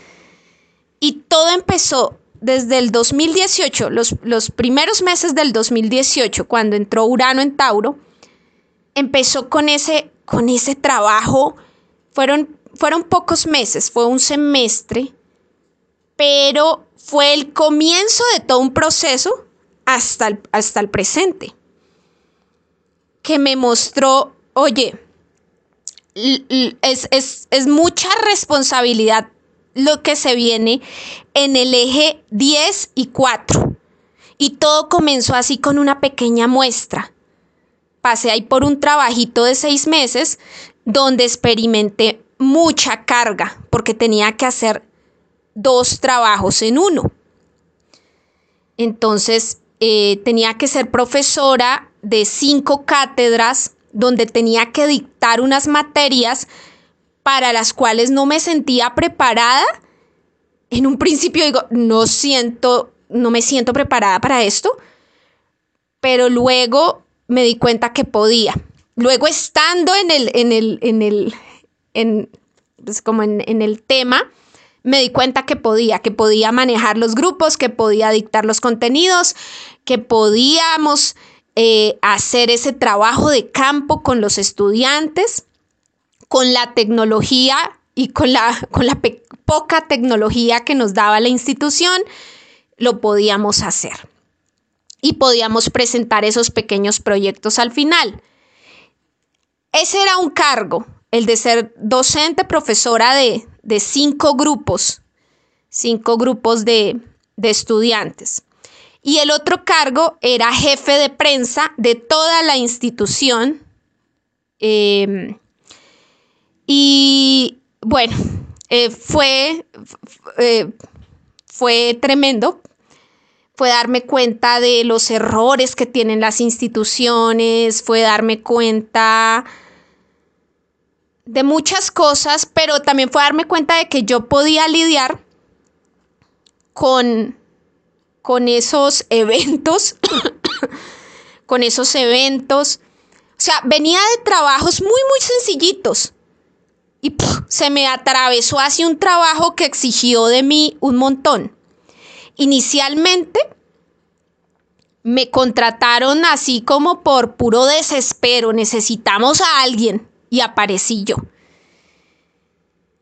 Y todo empezó desde el 2018, los, los, primeros meses del 2018, cuando entró Urano en Tauro, empezó con ese, con ese trabajo. Fueron, fueron pocos meses, fue un semestre, pero fue el comienzo de todo un proceso hasta el, hasta el presente, que me mostró, oye, es, es, mucha responsabilidad lo que se viene en el eje 10 y 4. Y todo comenzó así con una pequeña muestra. Pasé ahí por un trabajito de seis meses donde experimenté mucha carga porque tenía que hacer dos trabajos en uno. Entonces eh, tenía que ser profesora de cinco cátedras donde tenía que dictar unas materias para las cuales no me sentía preparada. En un principio digo, no siento, no me siento preparada para esto, pero luego me di cuenta que podía. Luego estando en el, en el, en el, en, pues como en, en el tema, me di cuenta que podía, que podía manejar los grupos, que podía dictar los contenidos, que podíamos eh, hacer ese trabajo de campo con los estudiantes, con la tecnología y con la, con la poca tecnología que nos daba la institución, lo podíamos hacer. Y podíamos presentar esos pequeños proyectos al final. Ese era un cargo, el de ser docente, profesora de, de cinco grupos, cinco grupos de, estudiantes. Y el otro cargo era jefe de prensa de toda la institución. Em, y bueno, eh, fue, eh, fue tremendo. Fue darme cuenta de los errores que tienen las instituciones, fue darme cuenta de muchas cosas, pero también fue darme cuenta de que yo podía lidiar con, con esos eventos, con esos eventos. O sea, venía de trabajos muy, muy sencillitos. Y se me atravesó hacia un trabajo que exigió de mí un montón. Inicialmente me contrataron así como por puro desespero. Necesitamos a alguien y aparecí yo.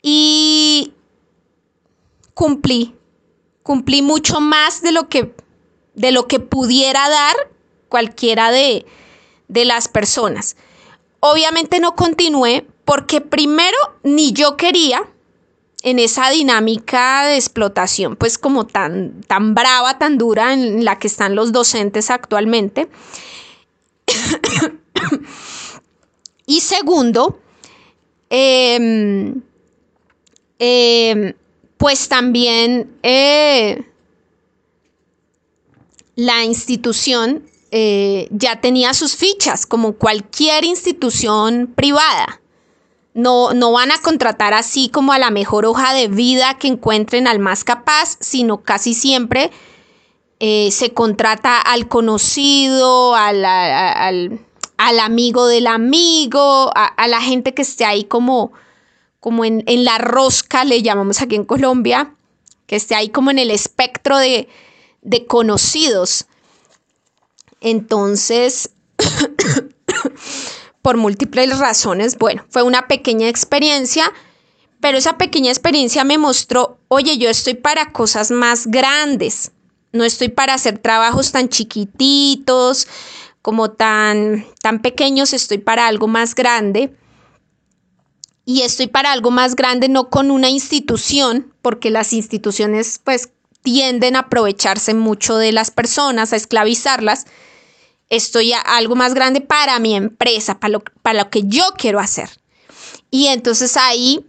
Y cumplí, cumplí mucho más de lo que, de lo que pudiera dar cualquiera de, de las personas. Obviamente no continué porque primero ni yo quería en esa dinámica de explotación, pues como tan, tan brava, tan dura en la que están los docentes actualmente. Y segundo, em, em, pues también eh, la institución eh, ya tenía sus fichas, como cualquier institución privada. No, no, van a contratar así como a la mejor hoja de vida que encuentren al más capaz, sino casi siempre eh, se contrata al conocido, al, al amigo del amigo, a, la gente que esté ahí como, como en, la rosca, le llamamos aquí en Colombia, que esté ahí como en el espectro de, de conocidos. Entonces, por múltiples razones, bueno, fue una pequeña experiencia, pero esa pequeña experiencia me mostró, oye, yo estoy para cosas más grandes, no estoy para hacer trabajos tan chiquititos, como tan, tan pequeños, estoy para algo más grande. Y estoy para algo más grande no con una institución, porque las instituciones pues tienden a aprovecharse mucho de las personas, a esclavizarlas. Estoy a algo más grande para mi empresa, para lo, para lo que yo quiero hacer. Y entonces ahí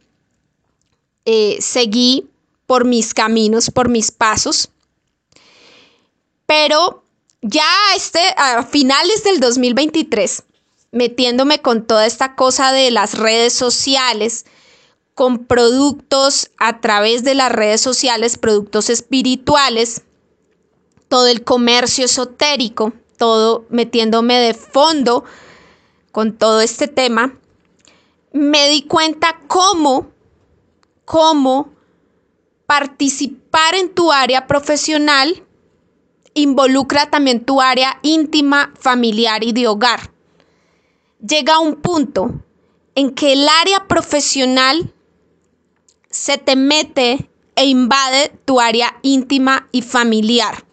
eh, seguí por mis caminos, por mis pasos. Pero ya este, a finales del 2023, metiéndome con toda esta cosa de las redes sociales, con productos a través de las redes sociales, productos espirituales, todo el comercio esotérico, todo metiéndome de fondo con todo este tema, me di cuenta cómo, cómo participar en tu área profesional involucra también tu área íntima, familiar y de hogar. Llega un punto en que el área profesional se te mete e invade tu área íntima y familiar.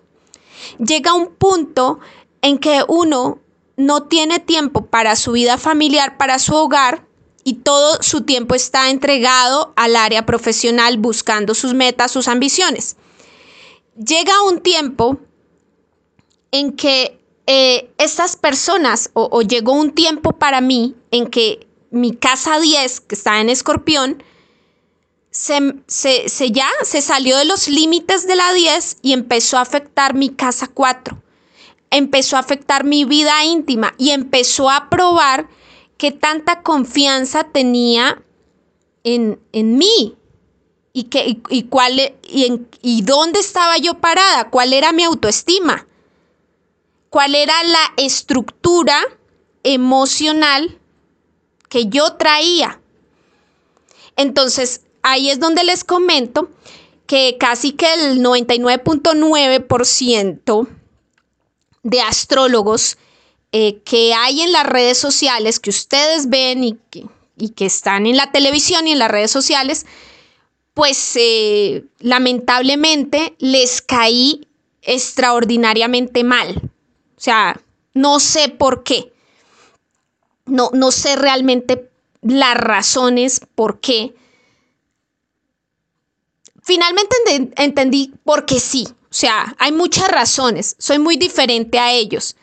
Llega un punto en que uno no tiene tiempo para su vida familiar, para su hogar, y todo su tiempo está entregado al área profesional buscando sus metas, sus ambiciones. Llega un tiempo en que eh, estas personas, o, llegó un tiempo para mí en que mi casa 10, que está en Escorpión, se, ya se salió de los límites de la 10 y empezó a afectar mi casa 4. Empezó a afectar mi vida íntima y empezó a probar qué tanta confianza tenía en, mí y, que, y, cuál, y, y dónde estaba yo parada, cuál era mi autoestima cuál era la estructura emocional que yo traía. Entonces, ahí es donde les comento que casi que el 99.9% de astrólogos eh, que hay en las redes sociales, que ustedes ven y que, y que, están en la televisión y en las redes sociales, pues eh, lamentablemente les caí extraordinariamente mal. O sea, no sé por qué. No, no sé realmente las razones por qué. Finalmente entendí por qué sí. O sea, hay muchas razones. Soy muy diferente a ellos.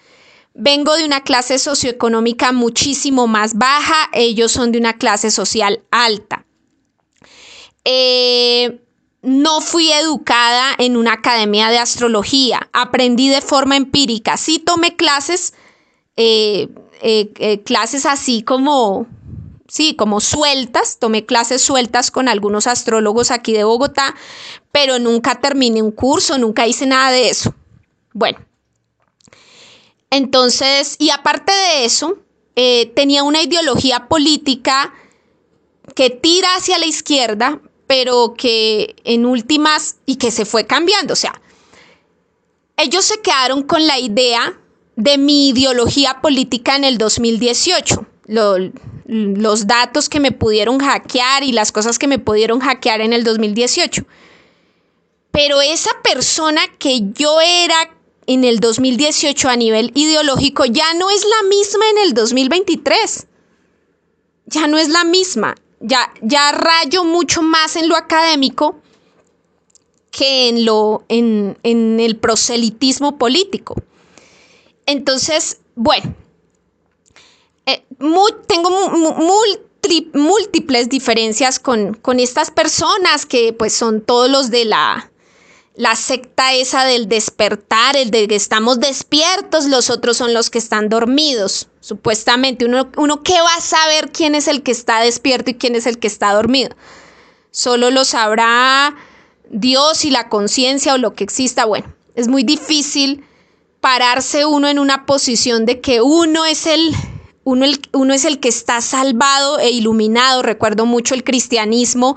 Vengo de una clase socioeconómica muchísimo más baja, ellos son de una clase social alta. Eh, no fui educada en una academia de astrología, aprendí de forma empírica. Sí tomé clases, eh, eh, eh, clases así como, sí, como sueltas, tomé clases sueltas con algunos astrólogos aquí de Bogotá, pero nunca terminé un curso, nunca hice nada de eso. Bueno, entonces, y aparte de eso, tenía una ideología política que tira hacia la izquierda, pero que en últimas y que se fue cambiando. O sea, ellos se quedaron con la idea de mi ideología política en el 2018. los datos que me pudieron hackear y las cosas que me pudieron hackear en el 2018. Pero esa persona que yo era en el 2018 a nivel ideológico ya no es la misma en el 2023. Ya no es la misma ya, ya rayo mucho más en lo académico que en, lo, en, el proselitismo político. Entonces, bueno, eh, tengo múltiples diferencias con, con, estas personas que pues son todos los de la, la secta esa del despertar, el de que estamos despiertos, los otros son los que están dormidos, supuestamente. Uno, uno ¿qué va a saber quién es el que está despierto y quién es el que está dormido? Solo lo sabrá Dios y la conciencia o lo que exista. Bueno, es muy difícil pararse uno en una posición de que uno es el, uno, el, uno es el que está salvado e iluminado. Recuerdo mucho el cristianismo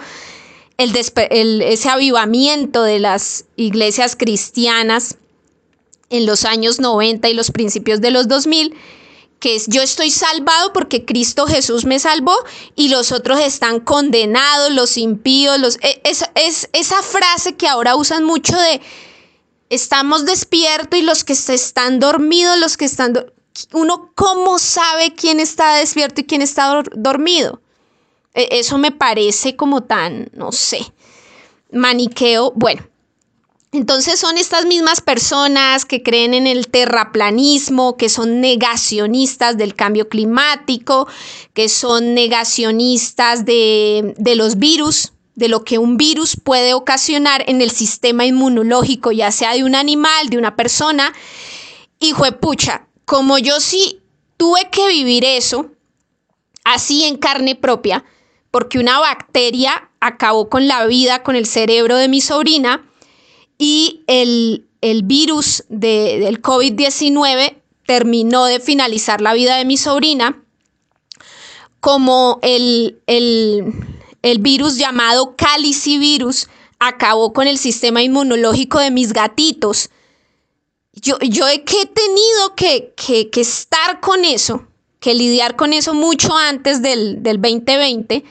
el, ese avivamiento de las iglesias cristianas en los años 90 y los principios de los 2000, que es yo estoy salvado porque Cristo Jesús me salvó y los otros están condenados, los impíos, los, e, es, es esa frase que ahora usan mucho de estamos despiertos y los que están dormidos, los que están... Uno, ¿cómo sabe quién está despierto y quién está dormido? E, eso me parece como tan, no sé, maniqueo. Bueno, entonces son estas mismas personas que creen en el terraplanismo, que son negacionistas del cambio climático, que son negacionistas de, los virus, de lo que un virus puede ocasionar en el sistema inmunológico, ya sea de un animal, de una persona. Y pucha, como yo sí tuve que vivir eso, así en carne propia, porque una bacteria acabó con la vida, con el cerebro de mi sobrina y el, virus del COVID-19 terminó de finalizar la vida de mi sobrina. como el, el, el virus llamado calicivirus acabó con el sistema inmunológico de mis gatitos. Yo, yo he, he tenido que, que, que, estar con eso, que lidiar con eso mucho antes del, del 2020,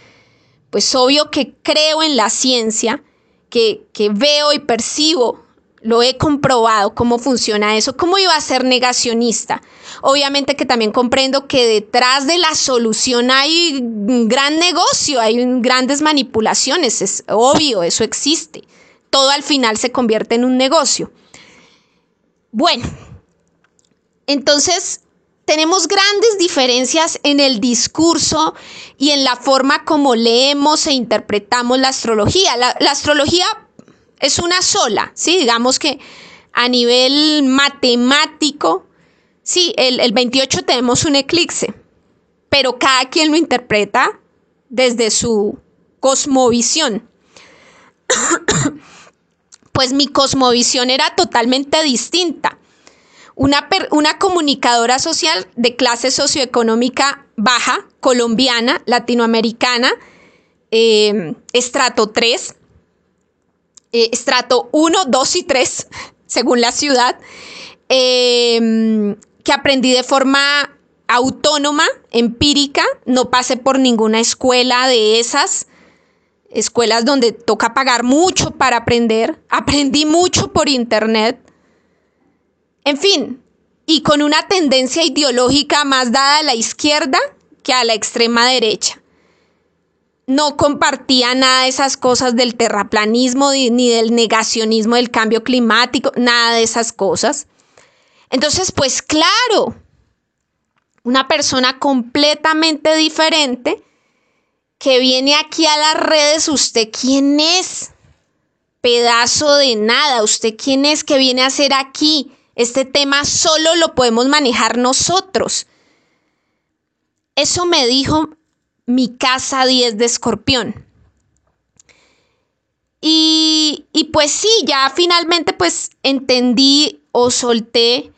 pues obvio que creo en la ciencia, que, que veo y percibo lo he comprobado cómo funciona eso. ¿Cómo iba a ser negacionista? Obviamente que también comprendo que detrás de la solución hay un gran negocio, hay grandes manipulaciones, es obvio, eso existe. Todo al final se convierte en un negocio. Bueno, entonces tenemos grandes diferencias en el discurso y en la forma como leemos e interpretamos la astrología. La, astrología es una sola, ¿sí? Digamos que a nivel matemático, sí, el, el 28 tenemos un eclipse, pero cada quien lo interpreta desde su cosmovisión. pues mi cosmovisión era totalmente distinta. Una, una, comunicadora social de clase socioeconómica baja, colombiana, latinoamericana, eh, estrato 3, eh, estrato 1, 2 y 3, según la ciudad, em, que aprendí de forma autónoma, empírica, no pasé por ninguna escuela de esas, escuelas donde toca pagar mucho para aprender, aprendí mucho por internet, en fin, y con una tendencia ideológica más dada a la izquierda que a la extrema derecha no compartía nada de esas cosas del terraplanismo ni del negacionismo del cambio climático, nada de esas cosas. Entonces, pues claro, una persona completamente diferente que viene aquí a las redes, ¿usted quién es? Pedazo de nada, ¿usted quién es que viene a hacer aquí? Este tema solo lo podemos manejar nosotros. Eso me dijo mi casa 10 de escorpión. Y, y, pues sí, ya finalmente pues entendí o solté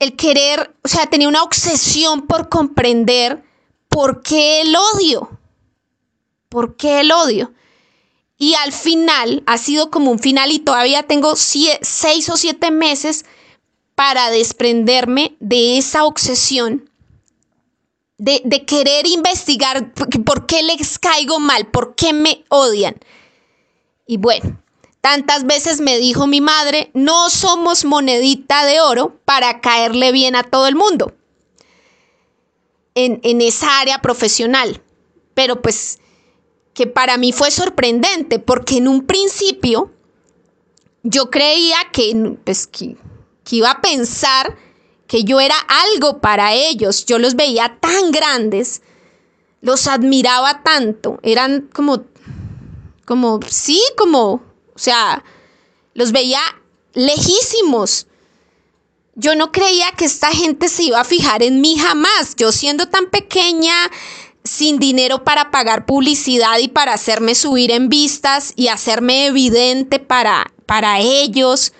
el querer, o sea, tenía una obsesión por comprender por qué el odio, por qué el odio. Y al final ha sido como un final y todavía tengo seis o siete meses para desprenderme de esa obsesión de, querer investigar por qué les caigo mal, por qué me odian. Y bueno, tantas veces me dijo mi madre, no somos monedita de oro para caerle bien a todo el mundo en, en esa área profesional. Pero pues que para mí fue sorprendente porque en un principio yo creía que, pues, que, que iba a pensar que yo era algo para ellos, yo los veía tan grandes, los admiraba tanto, eran como, como, sí, como, o sea, los veía lejísimos. Yo no creía que esta gente se iba a fijar en mí jamás. Yo siendo tan pequeña, sin dinero para pagar publicidad y para hacerme subir en vistas y hacerme evidente para, para ellos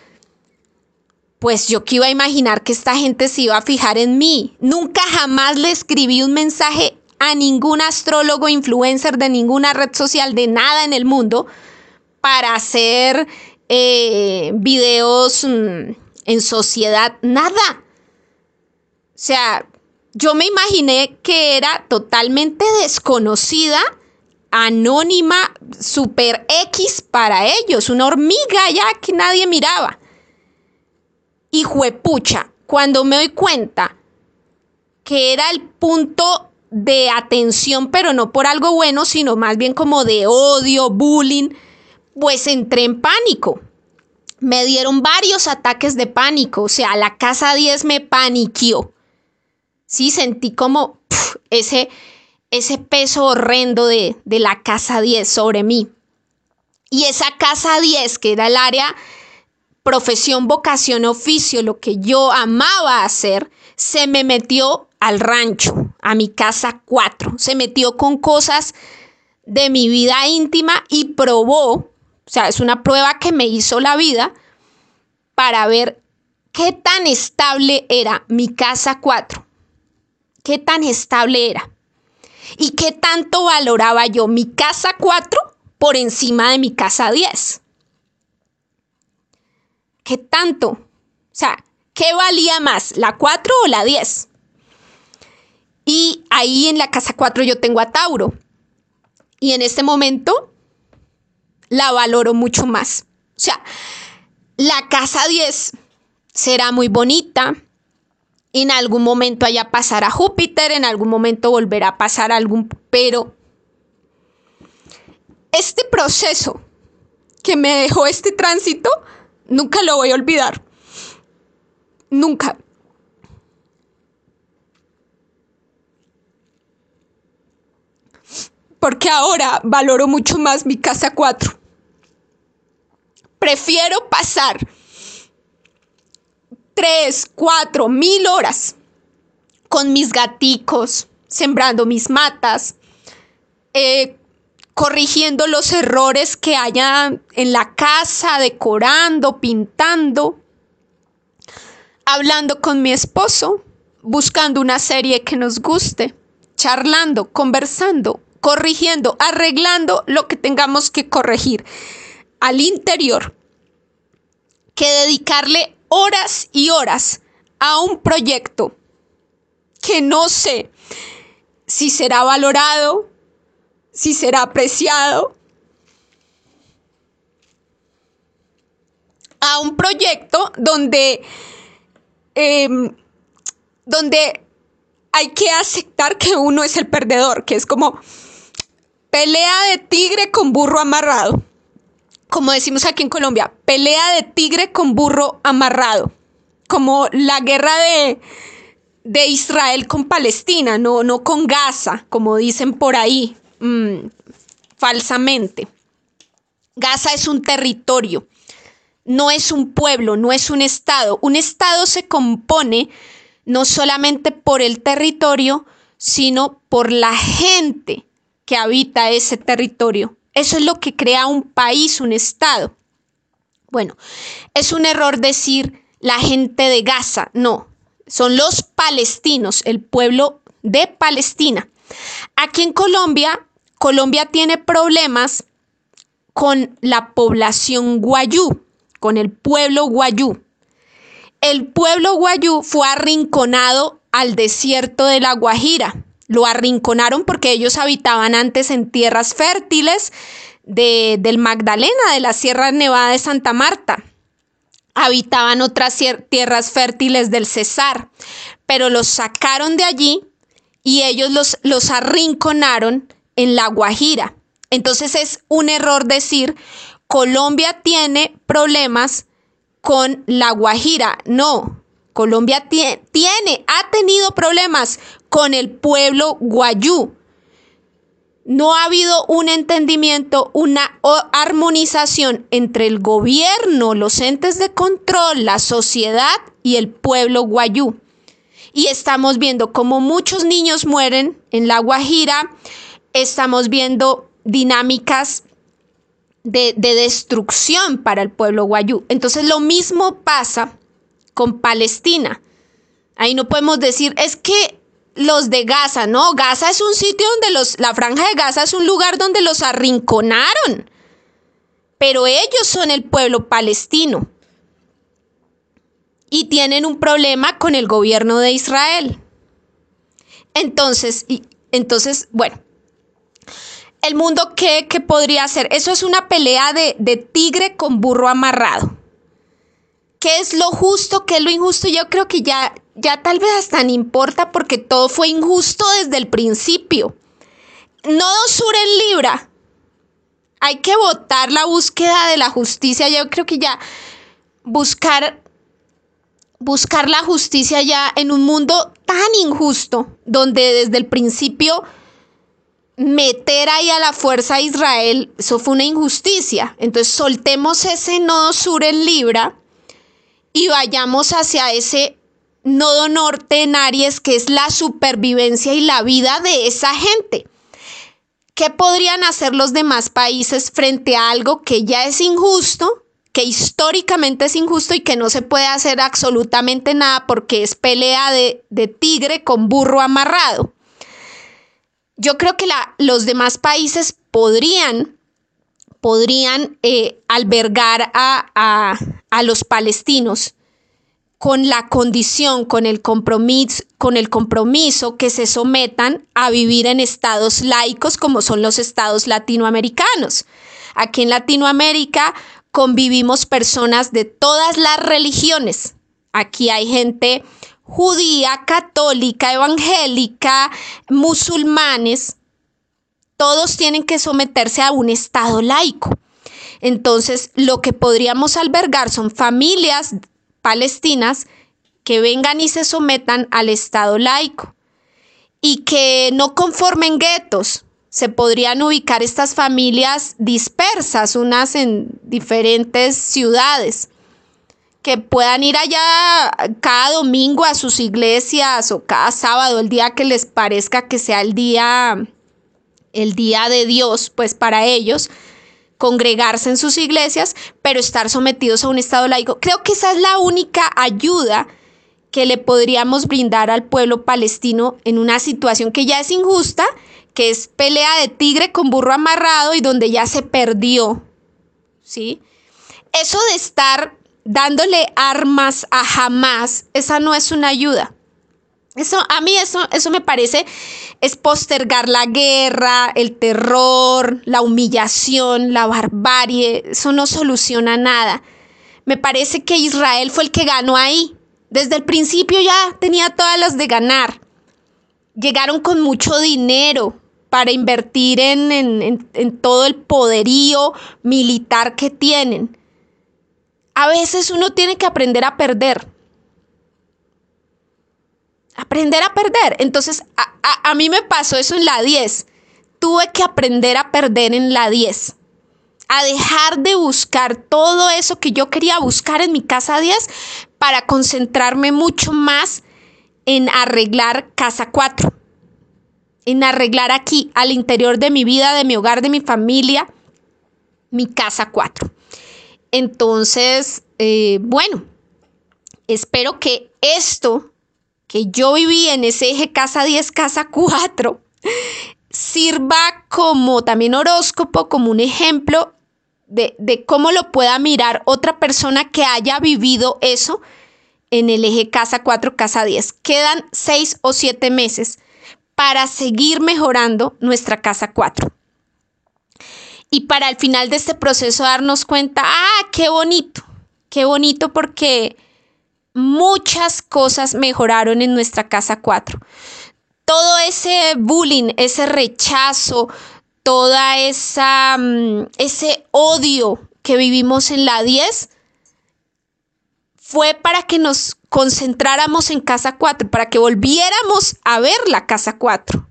pues yo que iba a imaginar que esta gente se iba a fijar en mí. Nunca jamás le escribí un mensaje a ningún astrólogo, influencer de ninguna red social, de nada en el mundo, para hacer eh, videos mm, en sociedad, nada. O sea, yo me imaginé que era totalmente desconocida, anónima, super X para ellos, una hormiga ya que nadie miraba y juepucha, cuando me doy cuenta que era el punto de atención, pero no por algo bueno, sino más bien como de odio, bullying, pues entré en pánico. Me dieron varios ataques de pánico, o sea, la casa 10 me paniqueó. Sí, sentí como ese, ese peso horrendo de, de la casa 10 sobre mí. Y esa casa 10, que era el área profesión, vocación, oficio, lo que yo amaba hacer, se me metió al rancho, a mi casa cuatro. Se metió con cosas de mi vida íntima y probó, o sea, es una prueba que me hizo la vida para ver qué tan estable era mi casa cuatro. Qué tan estable era y qué tanto valoraba yo mi casa 4 por encima de mi casa 10. ¿Qué tanto? O sea, ¿qué valía más, la 4 o la 10? Y ahí en la casa 4 yo tengo a Tauro. Y en este momento la valoro mucho más. O sea, la casa 10 será muy bonita. En algún momento allá pasará Júpiter, en algún momento volverá a pasar algún... Pero este proceso que me dejó este tránsito, nunca lo voy a olvidar. Nunca. Porque ahora valoro mucho más mi casa 4 prefiero pasar tres, cuatro, mil horas con mis gaticos, sembrando mis matas, eh, corrigiendo los errores que haya en la casa, decorando, pintando, hablando con mi esposo, buscando una serie que nos guste, charlando, conversando, corrigiendo, arreglando lo que tengamos que corregir al interior que dedicarle horas y horas a un proyecto que no sé si será valorado, si será apreciado, a un proyecto donde, em, donde hay que aceptar que uno es el perdedor, que es como pelea de tigre con burro amarrado como decimos aquí en Colombia, pelea de tigre con burro amarrado, como la guerra de, de Israel con Palestina, no, no con Gaza, como dicen por ahí mm, falsamente. Gaza es un territorio, no es un pueblo, no es un estado. Un estado se compone no solamente por el territorio, sino por la gente que habita ese territorio. Eso es lo que crea un país, un Estado. Bueno, es un error decir la gente de Gaza, no, son los palestinos, el pueblo de Palestina. Aquí en Colombia, Colombia tiene problemas con la población guayú, con el pueblo guayú. El pueblo guayú fue arrinconado al desierto de la Guajira lo arrinconaron porque ellos habitaban antes en tierras fértiles de, del Magdalena, de la Sierra Nevada de Santa Marta. Habitaban otras tierras fértiles del Cesar, pero los sacaron de allí y ellos los, los arrinconaron en la Guajira. Entonces es un error decir Colombia tiene problemas con la Guajira. No, Colombia tiene, ha tenido problemas con el pueblo guayú. No ha habido un entendimiento, una armonización entre el gobierno, los entes de control, la sociedad y el pueblo guayú. Y estamos viendo cómo muchos niños mueren en la Guajira, estamos viendo dinámicas de, de destrucción para el pueblo guayú. Entonces lo mismo pasa con Palestina. Ahí no podemos decir, es que los de Gaza, no, Gaza es un sitio donde los, la franja de Gaza es un lugar donde los arrinconaron, pero ellos son el pueblo palestino y tienen un problema con el gobierno de Israel. Entonces, entonces, bueno, el mundo, ¿qué, ¿qué, podría hacer? Eso es una pelea de, de tigre con burro amarrado qué es lo justo, qué es lo injusto, yo creo que ya, ya tal vez hasta no importa porque todo fue injusto desde el principio. No sur en Libra. Hay que votar la búsqueda de la justicia. Yo creo que ya buscar buscar la justicia ya en un mundo tan injusto, donde desde el principio meter ahí a la fuerza a Israel, eso fue una injusticia. Entonces soltemos ese nodo sur en Libra y vayamos hacia ese nodo norte en Aries, que es la supervivencia y la vida de esa gente. ¿Qué podrían hacer los demás países frente a algo que ya es injusto, que históricamente es injusto y que no se puede hacer absolutamente nada porque es pelea de, tigre con burro amarrado. Yo creo que los demás países podrían, podrían eh, albergar a, a los palestinos con la condición, con el compromiso, con el compromiso que se sometan a vivir en estados laicos como son los estados latinoamericanos. Aquí en Latinoamérica convivimos personas de todas las religiones. Aquí hay gente judía, católica, evangélica, musulmanes. Todos tienen que someterse a un estado laico. Entonces, lo que podríamos albergar son familias palestinas que vengan y se sometan al Estado laico y que no conformen guetos. Se podrían ubicar estas familias dispersas, unas en diferentes ciudades, que puedan ir allá cada domingo a sus iglesias o cada sábado, el día que les parezca que sea el día, el día de Dios, pues para ellos, congregarse en sus iglesias, pero estar sometidos a un Estado laico. Creo que esa es la única ayuda que le podríamos brindar al pueblo palestino en una situación que ya es injusta, que es pelea de tigre con burro amarrado y donde ya se perdió. ¿Sí? Eso de estar dándole armas a Hamas, esa no es una ayuda. Eso, a mí eso, eso me parece es postergar la guerra, el terror, la humillación, la barbarie. Eso no soluciona nada. Me parece que Israel fue el que ganó ahí. Desde el principio ya tenía todas las de ganar. Llegaron con mucho dinero para invertir en, en todo el poderío militar que tienen. A veces uno tiene que aprender a perder aprender a perder. Entonces, a, mí me pasó eso en la 10. Tuve que aprender a perder en la 10. A dejar de buscar todo eso que yo quería buscar en mi casa 10 para concentrarme mucho más en arreglar casa 4. En arreglar aquí, al interior de mi vida, de mi hogar, de mi familia, mi casa 4. Entonces, eh, bueno, espero que esto que yo viví en ese eje casa 10, casa 4, sirva como también horóscopo, como un ejemplo de, de, cómo lo pueda mirar otra persona que haya vivido eso en el eje casa 4, casa 10. Quedan seis o siete meses para seguir mejorando nuestra casa 4. Y para al final de este proceso darnos cuenta, ah, qué bonito, qué bonito porque muchas cosas mejoraron en nuestra casa 4. Todo ese bullying, ese rechazo, toda esa mm, ese odio que vivimos en la 10 fue para que nos concentráramos en casa 4, para que volviéramos a ver la casa 4.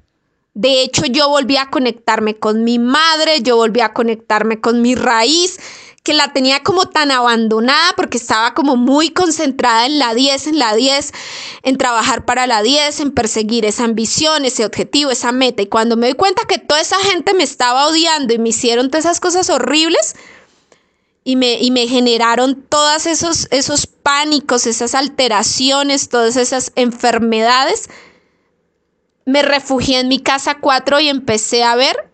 De hecho, yo volví a conectarme con mi madre, yo volví a conectarme con mi raíz, que la tenía como tan abandonada porque estaba como muy concentrada en la 10, en la 10, en trabajar para la 10, en perseguir esa ambición, ese objetivo, esa meta. Y cuando me doy cuenta que toda esa gente me estaba odiando y me hicieron todas esas cosas horribles y me, y me generaron todos esos, esos pánicos, esas alteraciones, todas esas enfermedades, me refugié en mi casa 4 y empecé a ver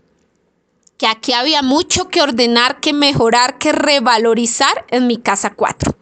que aquí había mucho que ordenar, que mejorar, que revalorizar en mi casa 4.